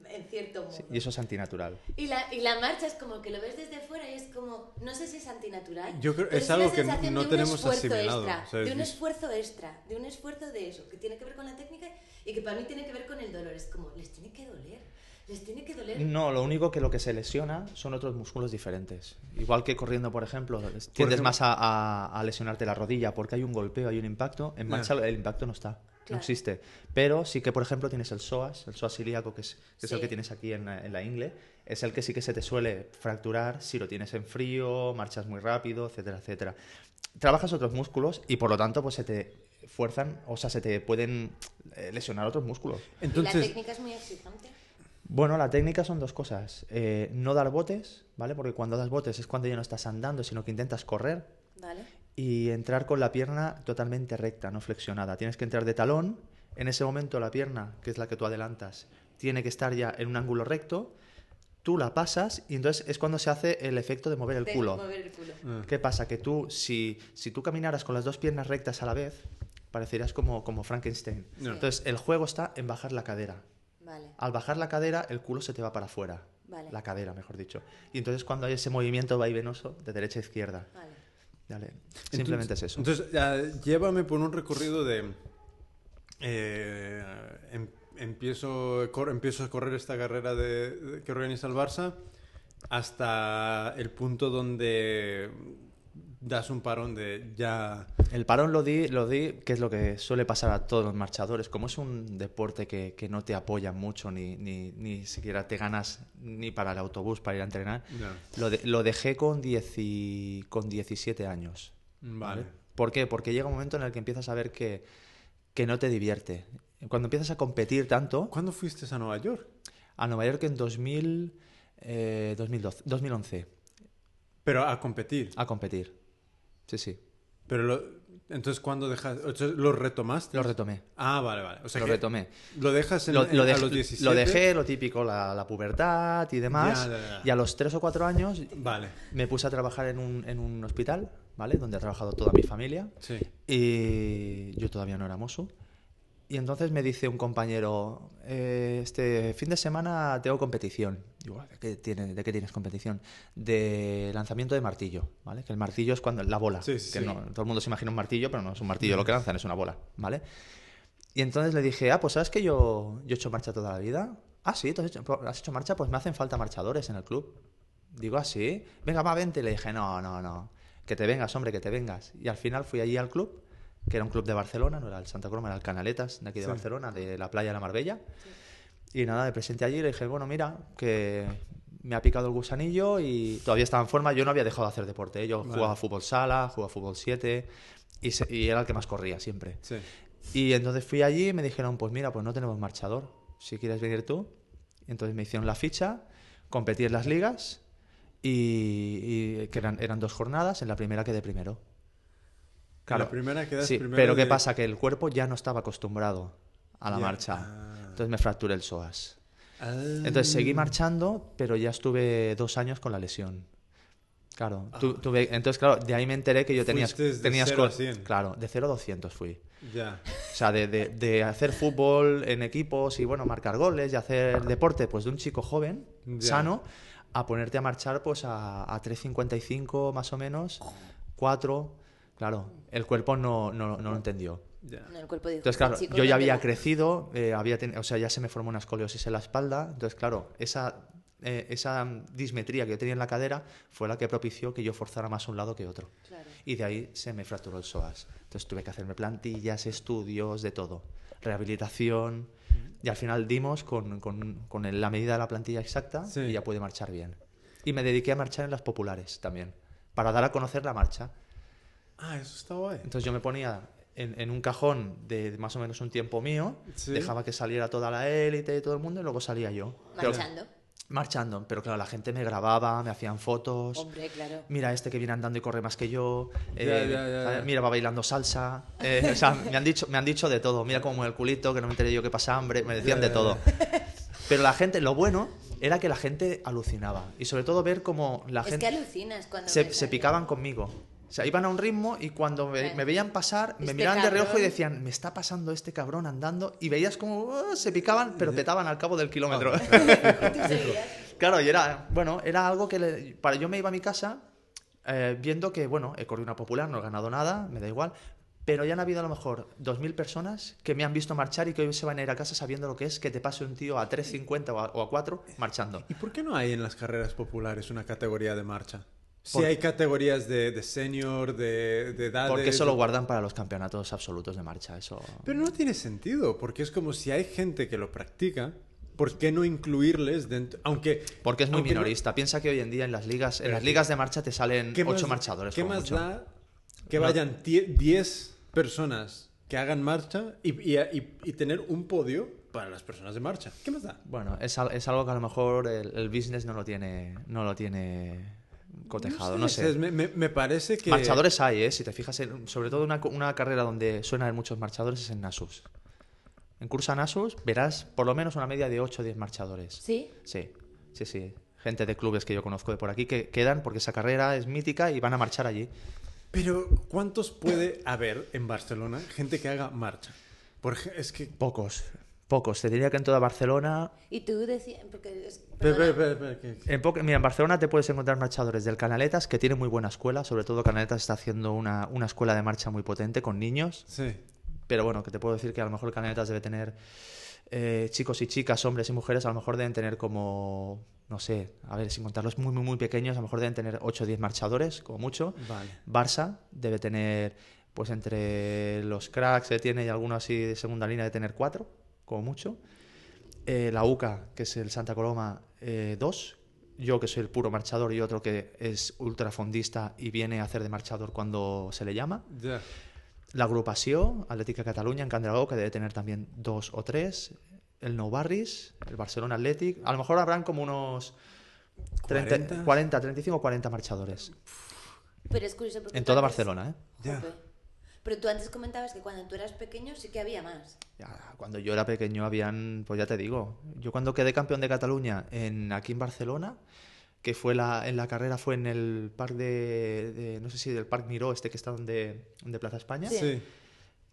en cierto modo. Sí, y eso es antinatural. Y la, y la marcha es como que lo ves desde fuera y es como, no sé si es antinatural. Yo creo- pero es una algo que no de tenemos asimilado, Extra, ¿sabes? de un esfuerzo extra, de un esfuerzo de eso, que tiene que ver con la técnica y que para mí tiene que ver con el dolor. Es como, les tiene que doler, les tiene que doler. No, lo único que lo que se lesiona son otros músculos diferentes. Igual que corriendo, por ejemplo, tiendes ejemplo- más a, a- a lesionarte la rodilla porque hay un golpeo, hay un impacto. En marcha el impacto no está, no Claro. existe. Pero sí que, por ejemplo, tienes el psoas, el psoas ilíaco, que es, que es el Sí. que tienes aquí en la, en la ingle. Es el que sí que se te suele fracturar si lo tienes en frío, marchas muy rápido, etcétera, etcétera. Trabajas otros músculos y por lo tanto pues se te fuerzan, o sea, se te pueden eh, lesionar otros músculos. y la Entonces, técnica es muy exigente. Bueno, la técnica son dos cosas. Eh, no dar botes, ¿vale? Porque cuando das botes es cuando ya no estás andando, sino que intentas correr. ¿Vale? Y entrar con la pierna totalmente recta, no flexionada. Tienes que entrar de talón. En ese momento la pierna, que es la que tú adelantas, tiene que estar ya en un ángulo recto. Tú la pasas y entonces es cuando se hace el efecto de mover el De culo. mover el culo. ah, ¿Qué pasa? Que tú, si, si tú caminaras con las dos piernas rectas a la vez, parecerías como, como Frankenstein. Entonces el juego está en bajar la cadera. Vale, Al bajar la cadera, el culo se te va para afuera. Vale. La cadera, mejor dicho. Y entonces cuando hay ese movimiento vaivenoso de derecha a izquierda. vale. Dale. Simplemente entonces- es eso. Entonces, ya, llévame por un recorrido de eh, em- empiezo, cor- empiezo a correr esta carrera de, de- que organiza el Barça hasta el punto donde das un parón de ya... El parón lo di, lo di, que es lo que suele pasar a todos los marchadores. Como es un deporte que, que no te apoya mucho, ni, ni, ni siquiera te ganas ni para el autobús para ir a entrenar, lo, de- lo dejé con, 10 y- con 17 años. Vale. ¿Por qué? Porque llega un momento en el que empiezas a ver que, que no te divierte. Cuando empiezas a competir tanto, ¿Cuándo fuiste a Nueva York? a Nueva York en 2000, eh, 2012, 2011, Pero a competir. a competir. Sí, sí, Pero lo- entonces, ¿cuándo dejas? ¿Lo retomaste? lo retomé. Ah, vale, vale. O sea lo que retomé. lo dejas en, Lo, en- lo a los 17. lo dejé, lo típico, la, la pubertad y demás. Ya, ya, ya. Y a los 3 o 4 años Vale. me puse a trabajar en un, en un hospital, ¿vale? Donde ha trabajado toda mi familia. Sí. Y yo todavía no era mozo. Y entonces me dice un compañero, "Eh, este fin de semana tengo competición. Digo, ¿de qué, tiene, ¿de qué tienes competición? De lanzamiento de martillo, ¿vale? Que el martillo es cuando la bola. Sí, sí, que sí. no- todo el mundo se imagina un martillo, pero no es un martillo lo que lanzan, es una bola, ¿vale? Y entonces le dije, ah, pues sabes que yo, yo he hecho marcha toda la vida. Ah, sí, ¿tú has hecho, has hecho marcha, pues me hacen falta marchadores en el club. Digo, ah, sí, venga, va, vente. Le dije, no, no, no, que te vengas, hombre, que te vengas. Y al final fui allí al club, que era un club de Barcelona, no era el Santa Croma, era el Canaletas, de aquí de Sí. Barcelona, de la playa de la Marbella. Y nada, me presenté allí y le dije, bueno, mira, que me ha picado el gusanillo y todavía estaba en forma. Yo no había dejado de hacer deporte, ¿eh? yo Vale. jugaba fútbol sala, jugaba fútbol 7 y, se- y era el que más corría siempre. Sí. Y entonces fui allí y me dijeron, pues mira, pues no tenemos marchador, si quieres venir tú. Y entonces me hicieron la ficha, competí en las ligas y, y que eran, eran dos jornadas, en la primera quedé primero. La primera quedas sí, primero pero ¿qué pasa? Que el cuerpo ya no estaba acostumbrado a la marcha. Ah. Entonces me fracturé el psoas. Ah. Entonces seguí marchando, pero ya estuve dos años con la lesión. Claro, tu- tuve, entonces claro, de ahí me enteré que yo tenía, Ah. De tenías cero a cos- 100. Claro, de 0 a 200 fui. Ya. O sea, de, de- de hacer fútbol en equipos y, bueno, marcar goles y hacer deporte, pues de un chico joven, sano, a ponerte a marchar pues a, a 3.55 más o menos, 4. Claro, el cuerpo no, no, no lo entendió. No, el cuerpo dijo, Entonces, claro, "Este chico yo ya no había pega". crecido, eh, había ten- o sea, ya se me formó una escoliosis en la espalda. Entonces, claro, esa, eh, esa dismetría que yo tenía en la cadera fue la que propició que yo forzara más un lado que otro. Claro. Y de ahí se me fracturó el psoas. Entonces tuve que hacerme plantillas, estudios, de todo. Rehabilitación. Y al final dimos con, con- con el- la medida de la plantilla exacta Sí. y ya pude marchar bien. Y me dediqué a marchar en las populares también, para dar a conocer la marcha. Ah, eso está guay. Entonces yo me ponía en, en un cajón de más o menos un tiempo mío, Sí. dejaba que saliera toda la élite y todo el mundo y luego salía yo. Pero- Marchando. marchando. Pero claro, la gente me grababa, me hacían fotos. Hombre, claro. Mira, este que viene andando y corre más que yo. Ya, eh, ya, ya, ¿sabes? ya. Mira, va bailando salsa. Eh, o sea, me han, dicho, me han dicho de todo. Mira cómo mueve el culito, que no me enteré yo que pasa hambre. Me decían de todo. Pero la gente, lo bueno era que la gente alucinaba. Y sobre todo ver cómo la Es gente que alucinas cuando se, se a- picaban conmigo. O sea, iban a un ritmo y cuando me, veían pasar, me Este miraban de reojo y decían, me está pasando este cabrón andando. Y veías como "Oh", se picaban, pero petaban al cabo del kilómetro. Seguías. claro, y era, bueno, era algo que le- para yo me iba a mi casa eh, viendo que, bueno, he corrido una popular, no he ganado nada, me da igual. Pero ya han habido a lo mejor 2.000 personas que me han visto marchar y que hoy se van a ir a casa sabiendo lo que es que te pase un tío a 3.50 o a, o a 4 marchando. ¿Y por qué no hay en las carreras populares una categoría de marcha? Si Por- hay categorías de, de senior, de, de edades... Porque eso lo guardan para los campeonatos absolutos de marcha. Eso... Pero no tiene sentido, porque es como si hay gente que lo practica, ¿por qué no incluirles dentro? Aunque... Porque es muy aunque no- minorista. Piensa que hoy en día en las ligas, en las que- ligas de marcha te salen ¿qué ocho más- marchadores. ¿Qué más mucho. da que vayan tie- 10 personas que hagan marcha y, y- y- y tener un podio para las personas de marcha? ¿Qué más da? Bueno, es algo que a lo mejor el, el business no lo tiene, no lo tiene cotejado. No sé. es- Me, me- me parece que... Marchadores hay, ¿eh? Si te fijas, en- sobre todo una, carrera donde suenan muchos marchadores es en Nasus. En Cursa Nasus verás por lo menos una media de 8 o 10 marchadores. ¿Sí? Sí, sí, sí. Gente de clubes que yo conozco de por aquí que quedan porque esa carrera es mítica y van a marchar allí. Pero ¿cuántos puede haber en Barcelona gente que haga marcha? Por ej- es que... Pocos, pocos. Te diría que en toda Barcelona Y tú decías... Porque En Mira, en Barcelona te puedes encontrar marchadores del Canaletas, que tiene muy buena escuela, sobre todo Canaletas está haciendo una, una escuela de marcha muy potente con niños, Sí. Pero bueno, que te puedo decir que a lo mejor canetas debe tener eh, chicos y chicas, hombres y mujeres, a lo mejor deben tener como, no sé, a ver, sin contarlos muy, muy, muy pequeños, a lo mejor deben tener 8 o 10 marchadores, como mucho. Vale. Barça debe tener, pues entre los cracks que tiene y algunos así de segunda línea, de tener 4, como mucho. Eh, la UCA, que es el Santa Coloma, 2. Yo, que soy el puro marchador, y otro que es ultrafondista y viene a hacer de marchador cuando se le llama. Ya. La agrupación Atlética Cataluña en Candragó, que debe tener también dos o tres. El Nou Barris, el Barcelona Athletic. A lo mejor habrán como unos 30, 40. 40, 35 o 40 marchadores. Pero es curioso porque En toda Barcelona, ¿eh? Ya. Jope. Pero tú antes comentabas que cuando tú eras pequeño sí que había más. Ya, cuando yo era pequeño habían, pues ya te digo, yo cuando quedé campeón de Cataluña en, aquí en Barcelona, que fue la, en la carrera fue en el parque de, de- no sé si del Parque Miró, este que está donde, de Plaza España. Sí. Sí.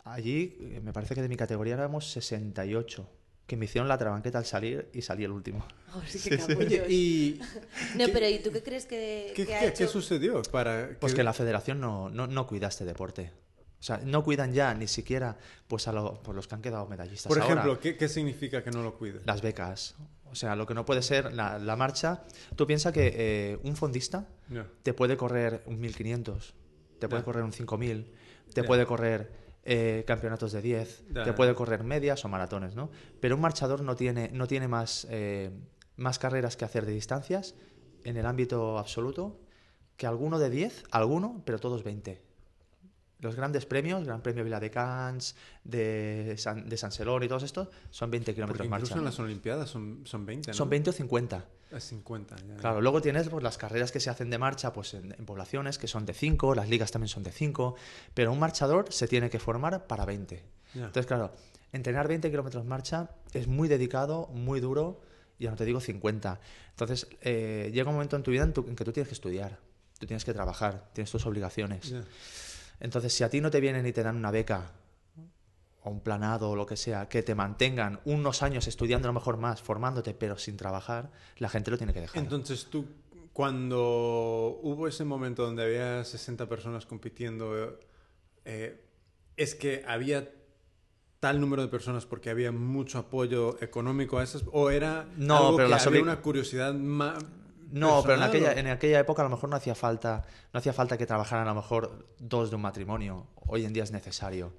Allí eh, me parece que de mi categoría éramos 68, que me hicieron la trabanqueta al salir y salí el último. Oh, sí, qué capullos. ¿Y No, pero ¿y tú qué crees que, qué, que ha qué- hecho? qué sucedió para Pues que la federación no, no, no cuida este deporte. O sea, no cuidan ya ni siquiera pues a lo- por los que han quedado medallistas Por ahora. ejemplo, ¿qué, qué significa que no lo cuide? las becas. O sea, lo que no puede ser la, la marcha. Tú piensas que eh, un fondista te puede correr un 1500, te puede correr un 5000, te puede correr eh, campeonatos de 10, Ya, te puede correr medias o maratones, ¿no? Pero un marchador no tiene, no tiene más, eh, más carreras que hacer de distancias en el ámbito absoluto que alguno de 10, alguno, pero todos 20. Los grandes premios, Gran Premio Viladecans, de San, de San Celón y todos estos, son 20 Porque kilómetros incluso marcha. en las Olimpiadas son, son 20, ¿no? Son 20 o 50. Es 50, ya. Claro, luego tienes pues, las carreras que se hacen de marcha pues, en, en poblaciones, que son de 5, las ligas también son de 5, pero un marchador se tiene que formar para 20. Ya. Entonces, claro, entrenar 20 kilómetros marcha es muy dedicado, muy duro, y ya no te digo 50. Entonces, eh, llega un momento en tu vida en, tu- en que tú tienes que estudiar, tú tienes que trabajar, tienes tus obligaciones. Entonces, si a ti no te vienen y te dan una beca o un planado o lo que sea, que te mantengan unos años estudiando a lo mejor más, formándote, pero sin trabajar, la gente lo tiene que dejar. Entonces tú, cuando hubo ese momento donde había 60 personas compitiendo, eh, es que había tal número de personas porque había mucho apoyo económico a esas, o era No, algo pero que había una curiosidad más No, pero en aquella, o- en aquella época a lo mejor no hacía falta, no hacía falta que trabajaran a lo mejor dos de un matrimonio. Hoy en día es necesario.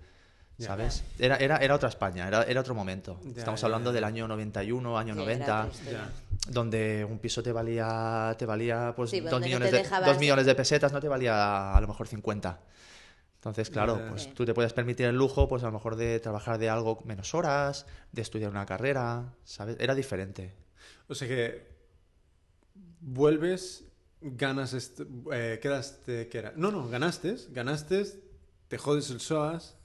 Ya. ¿Sabes? Era, era, era otra España, era, era otro momento. Estamos hablando del año 91, año Sí, era 90, otra historia. Ya. donde un piso te valía, te valía pues Sí, dos, no millones te de, dos millones de pesetas, no te valía a lo mejor 50. Entonces, claro, pues tú te puedes permitir el lujo, pues a lo mejor de trabajar de algo menos horas, de estudiar una carrera, ¿sabes? Era diferente. O sea que vuelves, ganas, este, eh, quedaste, ¿qué era? No, no, ganaste, ganaste, te jodes el SOAS,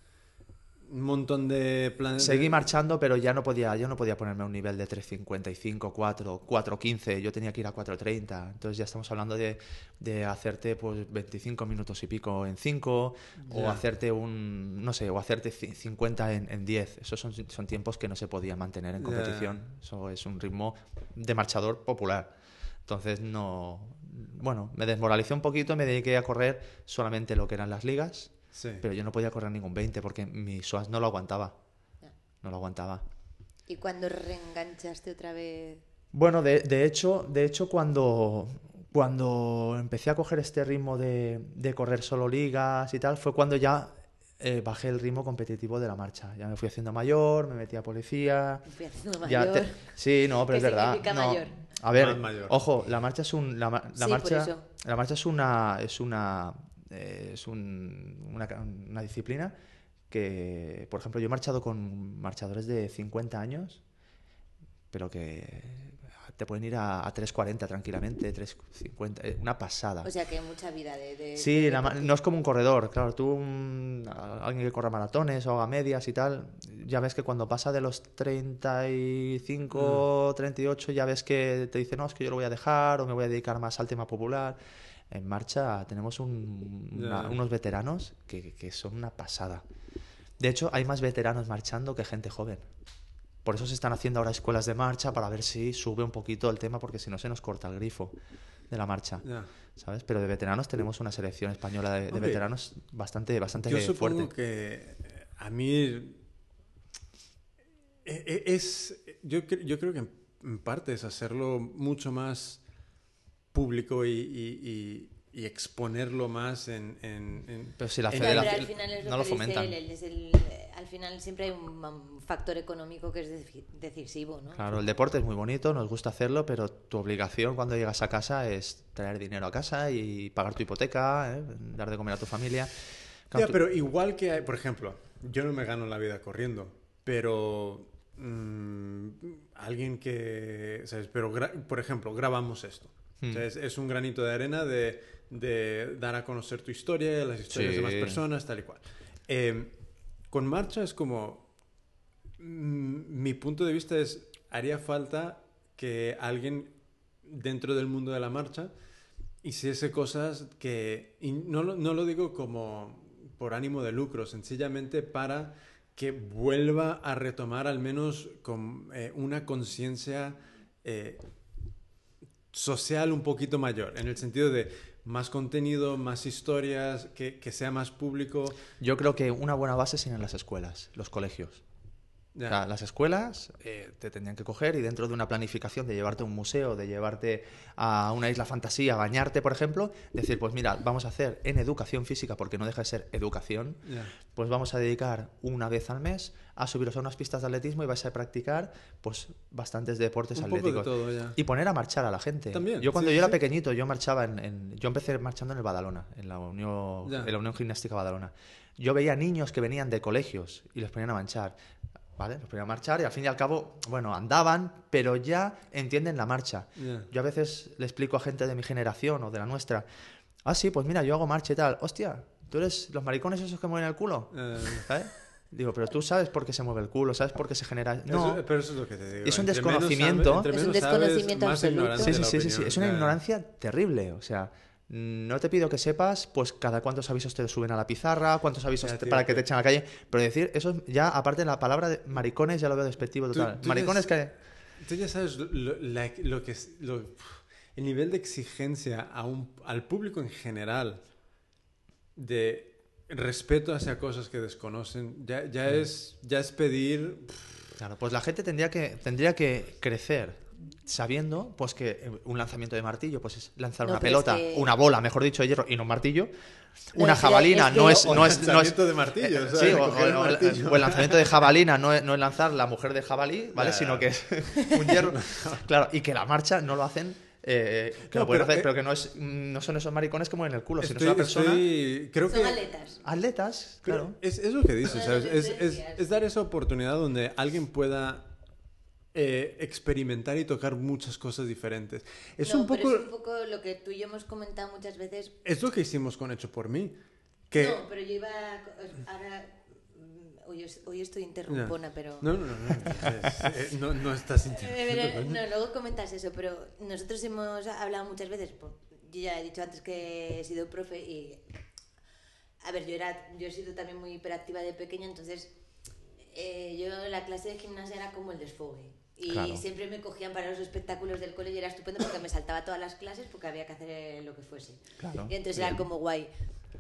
un montón de planes. Seguí marchando, pero ya no podía, yo no podía ponerme a un nivel de 3.55, 4, 4.15, yo tenía que ir a 4.30. Entonces ya estamos hablando de, de hacerte pues 25 minutos y pico en 5, o hacerte un, no sé, o hacerte ci- 50 en, en 10. Esos son, son tiempos que no se podían mantener en competición. Eso es un ritmo de marchador popular. Entonces no, bueno, me desmoralicé un poquito, me dediqué a correr solamente lo que eran las ligas. Sí. Pero yo no podía correr ningún 20 porque mi SOAS no lo aguantaba. No lo aguantaba. ¿Y cuando reenganchaste otra vez? Bueno, de, de hecho, de hecho cuando, cuando empecé a coger este ritmo de, de correr solo ligas y tal, fue cuando ya eh, bajé el ritmo competitivo de la marcha. Ya me fui haciendo mayor, me metí a policía. Fui haciendo ya mayor. te- Sí, no, pero ¿Qué es verdad. no. mayor? A ver, Más mayor. ojo, la marcha es un, la, la Sí, por marcha, eso. la marcha es una, es una, eh, es un- una, una disciplina que, por ejemplo, yo he marchado con marchadores de 50 años, pero que te pueden ir a, a 3.40 tranquilamente, 3.50, eh, una pasada. O sea que hay mucha vida de... de- Sí, de la no es como un corredor, claro, tú, mm, alguien que corra maratones o a medias y tal, ya ves que cuando pasa de los 35, 38, ya ves que te dice, no, es que yo lo voy a dejar o me voy a dedicar más al tema popular. En marcha tenemos un- una- Ya. unos veteranos que, que son una pasada. De hecho, hay más veteranos marchando que gente joven. Por eso se están haciendo ahora escuelas de marcha para ver si sube un poquito el tema, porque si no se nos corta el grifo de la marcha. ¿sabes? Pero de veteranos tenemos una selección española de, veteranos bastante, bastante Yo supongo fuerte. que a mí e- e- es, yo, yo creo que en- en parte es hacerlo mucho más público y, y- y- exponerlo más en... en- en- Pero si la federación pero al final es lo no lo él, él es el- al final siempre hay un, factor económico que es deci- decisivo, ¿no? Claro, el deporte es muy bonito, nos gusta hacerlo, pero tu obligación cuando llegas a casa es traer dinero a casa y pagar tu hipoteca, ¿eh? dar de comer a tu familia. Claro, Ya, tú- pero igual que hay, por ejemplo, yo no me gano la vida corriendo, pero mm, alguien que, ¿sabes? Pero, gra- por ejemplo, grabamos esto. Hmm. O sea, es, es un granito de arena de, de dar a conocer tu historia, las historias de más personas, tal y cual. Eh, con marcha es como, mm, mi punto de vista es, haría falta que alguien dentro del mundo de la marcha hiciese cosas que, y no, lo- no lo digo como por ánimo de lucro, sencillamente para que vuelva a retomar al menos con eh, una conciencia eh, social un poquito mayor, en el sentido de más contenido, más historias, que, que sea más público. Yo creo que una buena base serían las escuelas, los colegios. Ya. O sea, las escuelas eh, te tendrían que coger y dentro de una planificación de llevarte a un museo, de llevarte a una isla fantasía, a bañarte, por ejemplo, decir, pues mira, vamos a hacer en educación física, porque no deja de ser educación, pues vamos a dedicar una vez al mes a subiros a unas pistas de atletismo y vais a practicar pues bastantes deportes Un poco de atléticos. todo. Y poner a marchar a la gente. También, Yo cuando sí, yo era pequeñito, yo marchaba en, en- Yo empecé marchando en el Badalona, en la Unión, en la Unión Gimnástica Badalona. Yo veía niños que venían de colegios y los ponían a marchar. ¿Vale? Los ponían a marchar y al fin y al cabo, bueno, andaban, pero ya entienden la marcha. Ya. Yo a veces le explico a gente de mi generación o de la nuestra, ah, sí, pues mira, yo hago marcha y tal. Hostia, ¿tú eres los maricones esos que mueven el culo? Eh, ¿Sabes? Digo, pero tú sabes por qué se mueve el culo, sabes por qué se genera... No, eso- pero eso es lo que te digo. Es un desconocimiento. Es un desconocimiento absoluto. Sí, sí, sí, sí, sí. Es una ignorancia terrible. O sea, no te pido que sepas, pues cada cuántos avisos te suben a la pizarra, cuántos avisos te- para que te echen a la calle. Pero decir, eso es- ya, aparte de la palabra de maricones, ya lo veo despectivo total. tú maricones ya que. Tú ya sabes lo, la- lo que es. lo- el nivel de exigencia a un- al público en general de respeto hacia cosas que desconocen ya, ya, es, ya es pedir. Claro, pues la gente tendría que, tendría que crecer sabiendo pues que eh, un lanzamiento de martillo pues es lanzar No, una es pelota, que- una bola, mejor dicho, de hierro y no un martillo. No, una jabalina es que- no es o no es, no es lanzamiento de martillo, ¿sabes? sí, o, el o- o- martillo. o el lanzamiento de jabalina no es, no es lanzar la mujer de jabalí, ¿vale? Ya, Sino que es un hierro. claro, y que la marcha no lo hacen eh, que No, lo pueden pero, hacer, eh, pero que no es mm, no son esos maricones que mueven el culo, sino es Estoy, una persona estoy- creo Son que aletas. atletas, Pero claro. Es, es lo que dices, Es, es dar esa oportunidad donde alguien pueda eh, experimentar y tocar muchas cosas diferentes. Es No, un pero poco... es un poco lo que tú y yo hemos comentado muchas veces. Es lo que hicimos con Hecho por mí. Que... No, pero yo iba. a- Ahora. mm, Hoy, hoy estoy interrumpona, pero. No, no, no. no, es- eh, no, no estás interrumpiendo, no, luego comentas eso, pero nosotros hemos hablado muchas veces, pues, yo ya he dicho antes que he sido profe y, a ver, yo, era, yo he sido también muy hiperactiva de pequeña, entonces eh, yo la clase de gimnasia era como el desfogue. Y Claro. siempre me cogían para los espectáculos del cole y era estupendo porque me saltaba todas las clases porque había que hacer eh, lo que fuese. Claro. Y entonces era como guay.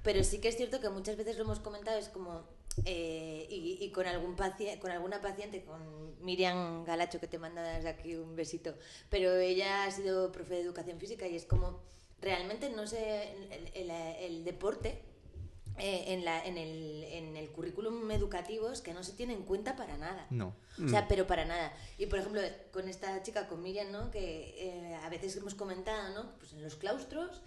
Pero sí que es cierto que muchas veces lo hemos comentado, es como. eh, y, y con, algún con alguna paciente, con Miriam Galacho, que te manda desde aquí un besito, pero ella ha sido profe de educación física y es como. Realmente no sé. El, el- el deporte eh, en, la, en, el, en el currículum educativo es que no se tiene en cuenta para nada. No. O sea, pero para nada. Y por ejemplo, con esta chica, con Miriam, ¿no? Que eh, a veces hemos comentado, ¿no? Pues en los claustros,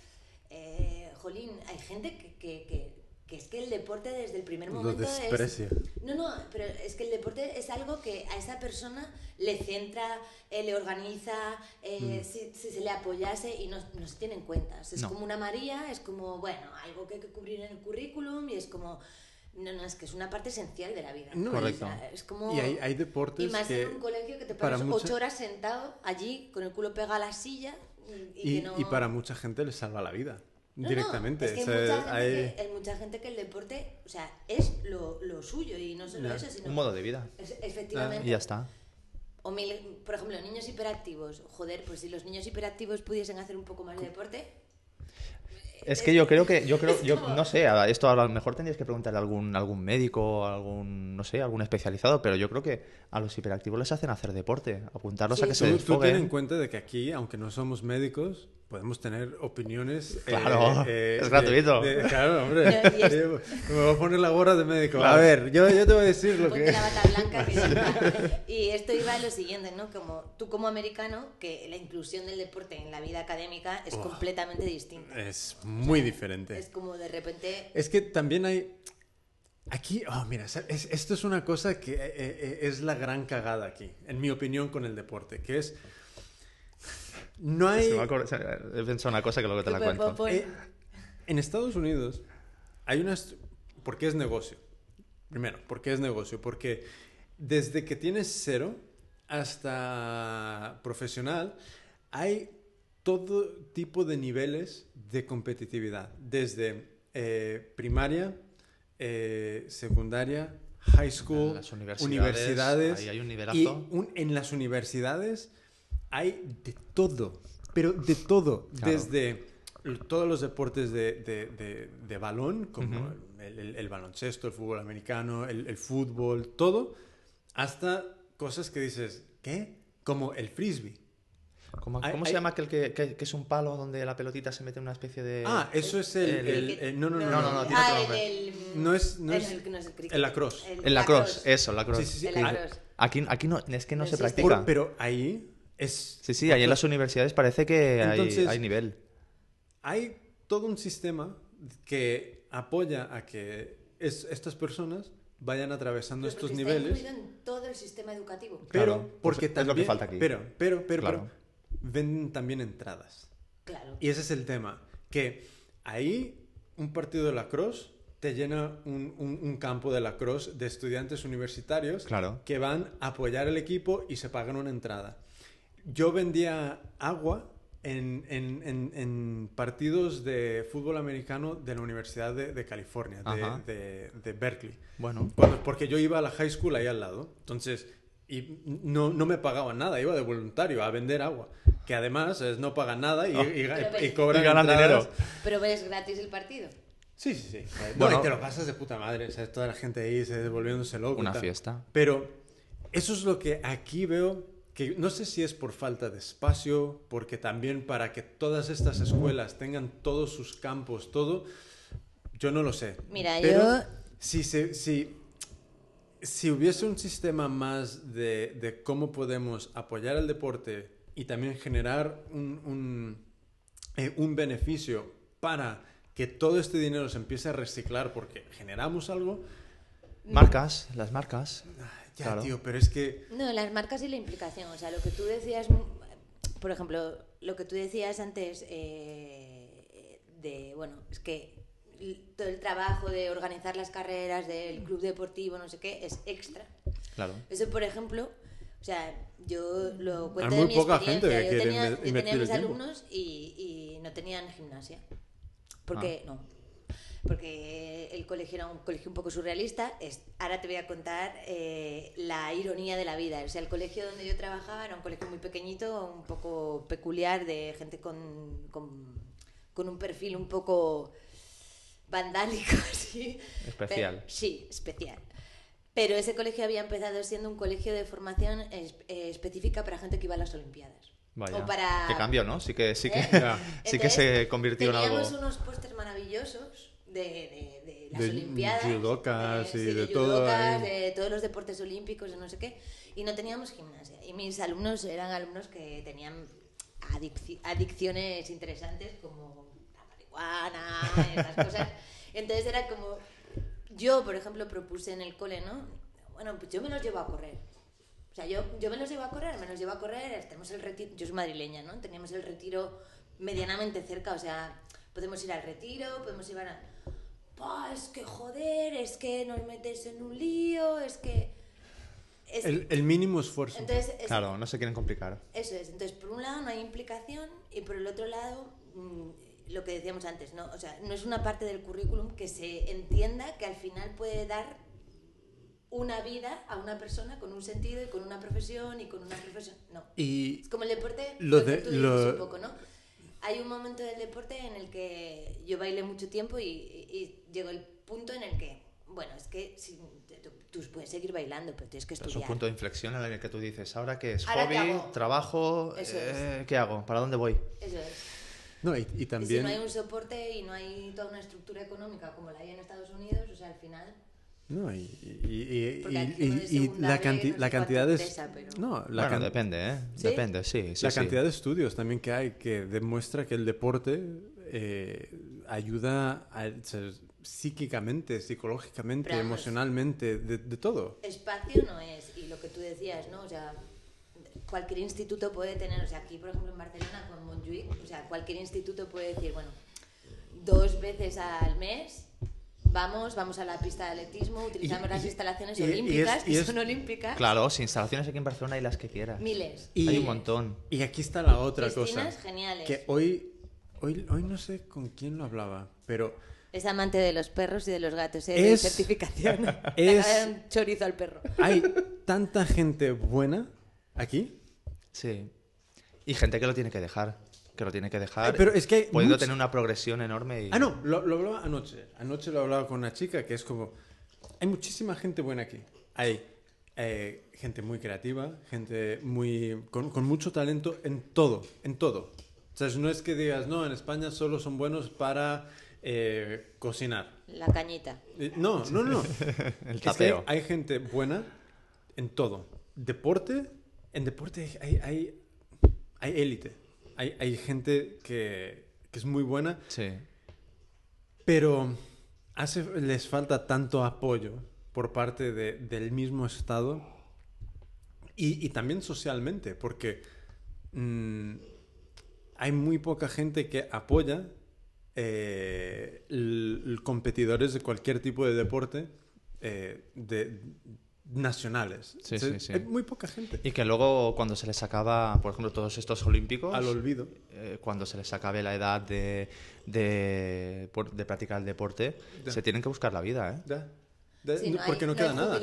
eh, jolín, hay gente que, que, que, que es que el deporte desde el primer Lo momento es... desprecia. No, no, pero es que el deporte es algo que a esa persona le centra, eh, le organiza, eh, Mm. si, si se le apoyase y no, no se tiene en cuenta. O sea, es No. como una María, es como, bueno, algo que hay que cubrir en el currículum y es como... No, no, es que es una parte esencial de la vida. No, Correcto. es como... Y hay, hay deportes Y más que... en un colegio que te pasas mucha- ocho horas sentado allí con el culo pegado a la silla y, y Y, que no... y para mucha gente les salva la vida. No, no, directamente. es que hay, mucha gente hay- que, hay mucha gente que el deporte, o sea, es lo, lo suyo y no solo Ya. eso, sino... Un modo de vida. es- efectivamente. Y ya está. O mil- por ejemplo, niños hiperactivos. Joder, pues si los niños hiperactivos pudiesen hacer un poco más de deporte... Es que yo creo que, yo creo, yo no sé, a- esto a lo mejor tendrías que preguntarle a algún, algún médico, algún, no sé, algún especializado, pero yo creo que a los hiperactivos les hacen hacer deporte, apuntarlos a que se Tú, tú ten en desfoguen. cuenta de que aquí, aunque no somos médicos, podemos tener opiniones. eh, Claro, es de- gratuito. de- claro, hombre. Es- Yo Me voy a poner la gorra de médico. Claro. A ver, yo, yo te voy a decir lo Ponte que. la bata blanca que sepa. Y esto iba a lo siguiente, ¿no? Como tú como americano, que la inclusión del deporte en la vida académica es Oh. completamente distinta. Es muy diferente. Es como de repente... Es que también hay. Aquí, oh, mira, es- esto es una cosa que eh, eh, es la gran cagada aquí, en mi opinión, con el deporte, que es. No hay. Se me He pensado una cosa que luego te la Pon- cuento. pon- Eh, en Estados Unidos hay unas... ¿Por qué es negocio? Primero, ¿por qué es negocio? Porque desde que tienes cero hasta profesional hay todo tipo de niveles de competitividad. Desde eh, primaria, eh, secundaria, high school, las universidades, universidades. ahí hay un nivelazo. y un- en las universidades hay de todo, pero de todo. Claro. Desde todos los deportes de, de- de- de balón, como el, el- el baloncesto, el fútbol americano, el, el fútbol, todo, hasta cosas que dices, ¿qué? Como el frisbee. ¿Cómo, hay- cómo hay- se llama aquel que, que- que es un palo donde la pelotita se mete en una especie de... Ah, eso es el... el- el- el- no, no, no, No, no, no, tiene Ah, No es- no el- es- el que no es el cricket. el lacrosse. El lacrosse, eso, el lacrosse. Sí, sí, sí. Aquí, aquí no, es que no, No se practica. por- pero ahí es... Sí, sí, ahí en las universidades parece que hay- Entonces- hay, nivel. hay todo un sistema que apoya a que es- estas personas vayan atravesando Pero estos niveles. Está incluido en todo el sistema educativo. Pero, Claro, porque pues es lo que también, falta aquí. Pero, pero, pero, Claro. pero, venden también entradas. Claro. Y ese es el tema. Que ahí un partido de lacrosse te llena un, un- un campo de lacrosse de estudiantes universitarios Claro. que van a apoyar el equipo y se pagan una entrada. Yo vendía agua en, en- en- en partidos de fútbol americano de la Universidad de, de California, de, de- de Berkeley. Bueno, Cuando- porque yo iba a la high school ahí al lado. Entonces, y no, no me pagaban nada, iba de voluntario a vender agua. Que además es, no pagan nada y, Oh. y cobran Y ganan dinero. Pero ves gratis el partido. Sí, sí, sí. No, Bueno. y te lo pasas de puta madre. O sea, toda la gente ahí se volviéndose loco. y una fiesta. Pero eso es lo que aquí veo, que no sé si es por falta de espacio, porque también para que todas estas escuelas tengan todos sus campos, todo, yo no lo sé. Mira, Pero yo- Si, se- si, si hubiese un sistema más de, de cómo podemos apoyar el deporte y también generar un, un, eh, un beneficio para que todo este dinero se empiece a reciclar porque generamos algo, Marcas, las marcas. Ya, Claro. tío, pero es que... No, las marcas y la implicación. O sea, lo que tú decías, por ejemplo, lo que tú decías antes eh, de, bueno, es que todo el trabajo de organizar las carreras del club deportivo, no sé qué, es extra. Claro. Eso, por ejemplo, o sea, yo lo cuento Hay de mi poca gente experiencia. que yo tenía, yo tenía mis alumnos y, y no tenían gimnasia. Porque no. Porque el colegio era un colegio un poco surrealista. Es- ahora te voy a contar eh, la ironía de la vida. O sea, el colegio donde yo trabajaba era un colegio muy pequeñito, un poco peculiar, de gente con, con, con un perfil un poco vandálico, así. Especial. Pero- sí, especial. Pero ese colegio había empezado siendo un colegio de formación es- eh, específica para gente que iba a las Olimpiadas. Vaya. O para... Qué cambio, ¿no? Sí que, sí que, ¿Eh? sí que se convirtió en algo. Teníamos unos pósters maravillosos de, de- de las De Olimpiadas. judocas y sí, de todo judocas, ahí. de todos los deportes olímpicos, de no sé qué. Y no teníamos gimnasia. Y mis alumnos eran alumnos que tenían adicci- adicciones interesantes como la marihuana, esas cosas. Entonces era como... Yo, por ejemplo, propuse en el cole, ¿no? Bueno, pues yo me los llevo a correr. O sea, yo, yo me los llevo a correr, me los llevo a correr, tenemos el retiro, yo soy madrileña, ¿no? Teníamos el retiro medianamente cerca, o sea, podemos ir al retiro, podemos ir a... "Buah, es que joder, es que nos metes en un lío, es que... es- El, el mínimo esfuerzo. Entonces, es- Claro, no se quieren complicar. eso es. Entonces, por un lado no hay implicación y por el otro lado, mm, lo que decíamos antes, ¿no? O sea, no es una parte del currículum que se entienda que al final puede dar una vida a una persona con un sentido y con una profesión y con una profesión. No. y Es como el deporte, Lo lo, de- que tú dices lo- un poco, ¿no? Hay un momento del deporte en el que yo bailé mucho tiempo y, y- y llegó el punto en el que, bueno, es que si- tú, tú puedes seguir bailando, pero tienes que Es un estudiar. punto de inflexión en el que tú dices, ¿ahora qué es? ¿Ahora ¿Hobby? qué hago? ¿Trabajo? Eso Eh, ¿Qué hago? ¿Para dónde voy? Eso es. No, y, y Y si también... no hay un soporte y no hay toda una estructura económica como la hay en Estados Unidos, o sea, al final... No, y, y- y- y- la, canti- no la cantidad de... pero- No, la, bueno, can- depende, ¿eh? ¿Sí? Depende, sí. sí la sí. cantidad de estudios también que hay que demuestra que el deporte eh, ayuda a, ser psíquicamente, psicológicamente, Pero emocionalmente, de, de todo. Espacio no es, y lo que tú decías, ¿no? O sea, cualquier instituto puede tener, o sea, aquí por ejemplo en Barcelona con Montjuic, o sea, cualquier instituto puede decir, bueno, dos veces al mes vamos, vamos a la pista de atletismo, utilizamos Y- las y- instalaciones y- y es- olímpicas, que es- son olímpicas, Claro, si instalaciones aquí en Barcelona hay las que quieras. miles. Y- Hay un montón. Y aquí está la otra cosa. Piscinas geniales. Que hoy, hoy, hoy no sé con quién lo hablaba, pero Es amante de los perros y de los gatos, ¿eh? De Es- certificación. es- un chorizo al perro. hay tanta gente buena aquí. Sí. Y gente que lo tiene que dejar. Que lo tiene que dejar. Eh, pero es que Pudiendo much- tener una progresión enorme. Y... Ah, no, lo, lo hablaba anoche. Anoche lo hablaba con una chica que es como... Hay muchísima gente buena aquí. Hay eh, gente muy creativa, gente muy con, con mucho talento en todo, en todo. O sea, no es que digas, no, en España solo son buenos para eh, cocinar. La cañita. Eh, No, no, no. El Es que hay, tapeo. hay gente buena en todo. Deporte, en deporte hay, hay, hay élite. Hay, hay gente que, que es muy buena, Sí. pero hace, les falta tanto apoyo por parte de- del mismo Estado y, y también socialmente, porque mm, hay muy poca gente que apoya eh, competidores de cualquier tipo de deporte eh, de, nacionales. Sí, O sea, sí, sí. Hay muy poca gente. Y que luego, cuando se les acaba, por ejemplo, todos estos olímpicos. Al olvido. eh, cuando se les acabe la edad de, de, de practicar el deporte, se tienen que buscar la vida, ¿eh? Ya. Ya, Sí, no hay- porque no, no queda hay nada.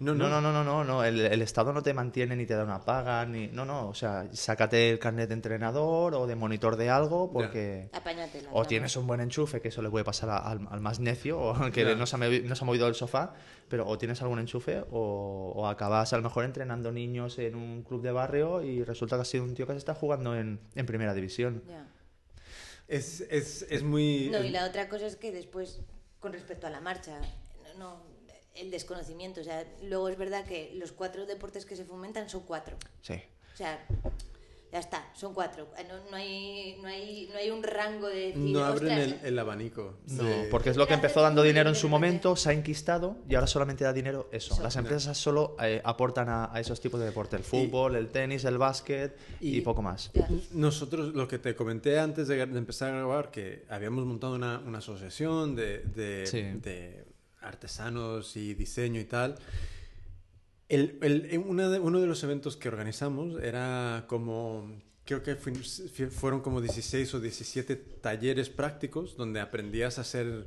No, No, no, no, no, no, no, no. El, el Estado no te mantiene ni te da una paga, ni... No, no, o sea, sácate el carnet de entrenador o de monitor de algo porque... Apáñatela. O tienes un buen enchufe, que eso le puede pasar a- al, al más necio, o al que Ya. no se, ha, no se ha movido del sofá, pero o tienes algún enchufe o, o acabas a lo mejor entrenando niños en un club de barrio y resulta que has sido un tío que se está jugando en, en primera división. Ya. Es, es, es muy... No, y la otra cosa es que después, con respecto a la marcha, no, el desconocimiento. O sea, luego es verdad que los cuatro deportes que se fomentan son cuatro. Sí. O sea, ya está, son cuatro. Eh, No, no hay, no, hay, no hay un rango de decir, No abren el, "Ostras, el abanico. No, de- porque es lo que empezó dando dinero en su momento, se ha enquistado y ahora solamente da dinero eso. Eso. Las empresas solo eh, aportan a, a esos tipos de deporte, el fútbol, el tenis, el básquet y, y- poco más. ya". Nosotros, lo que te comenté antes de, de empezar a grabar, que habíamos montado una, una asociación de, de- Sí. Artesanos y diseño y tal. El, el- una de- uno de los eventos que organizamos era como, creo que fueron como 16 o 17 talleres prácticos donde aprendías a hacer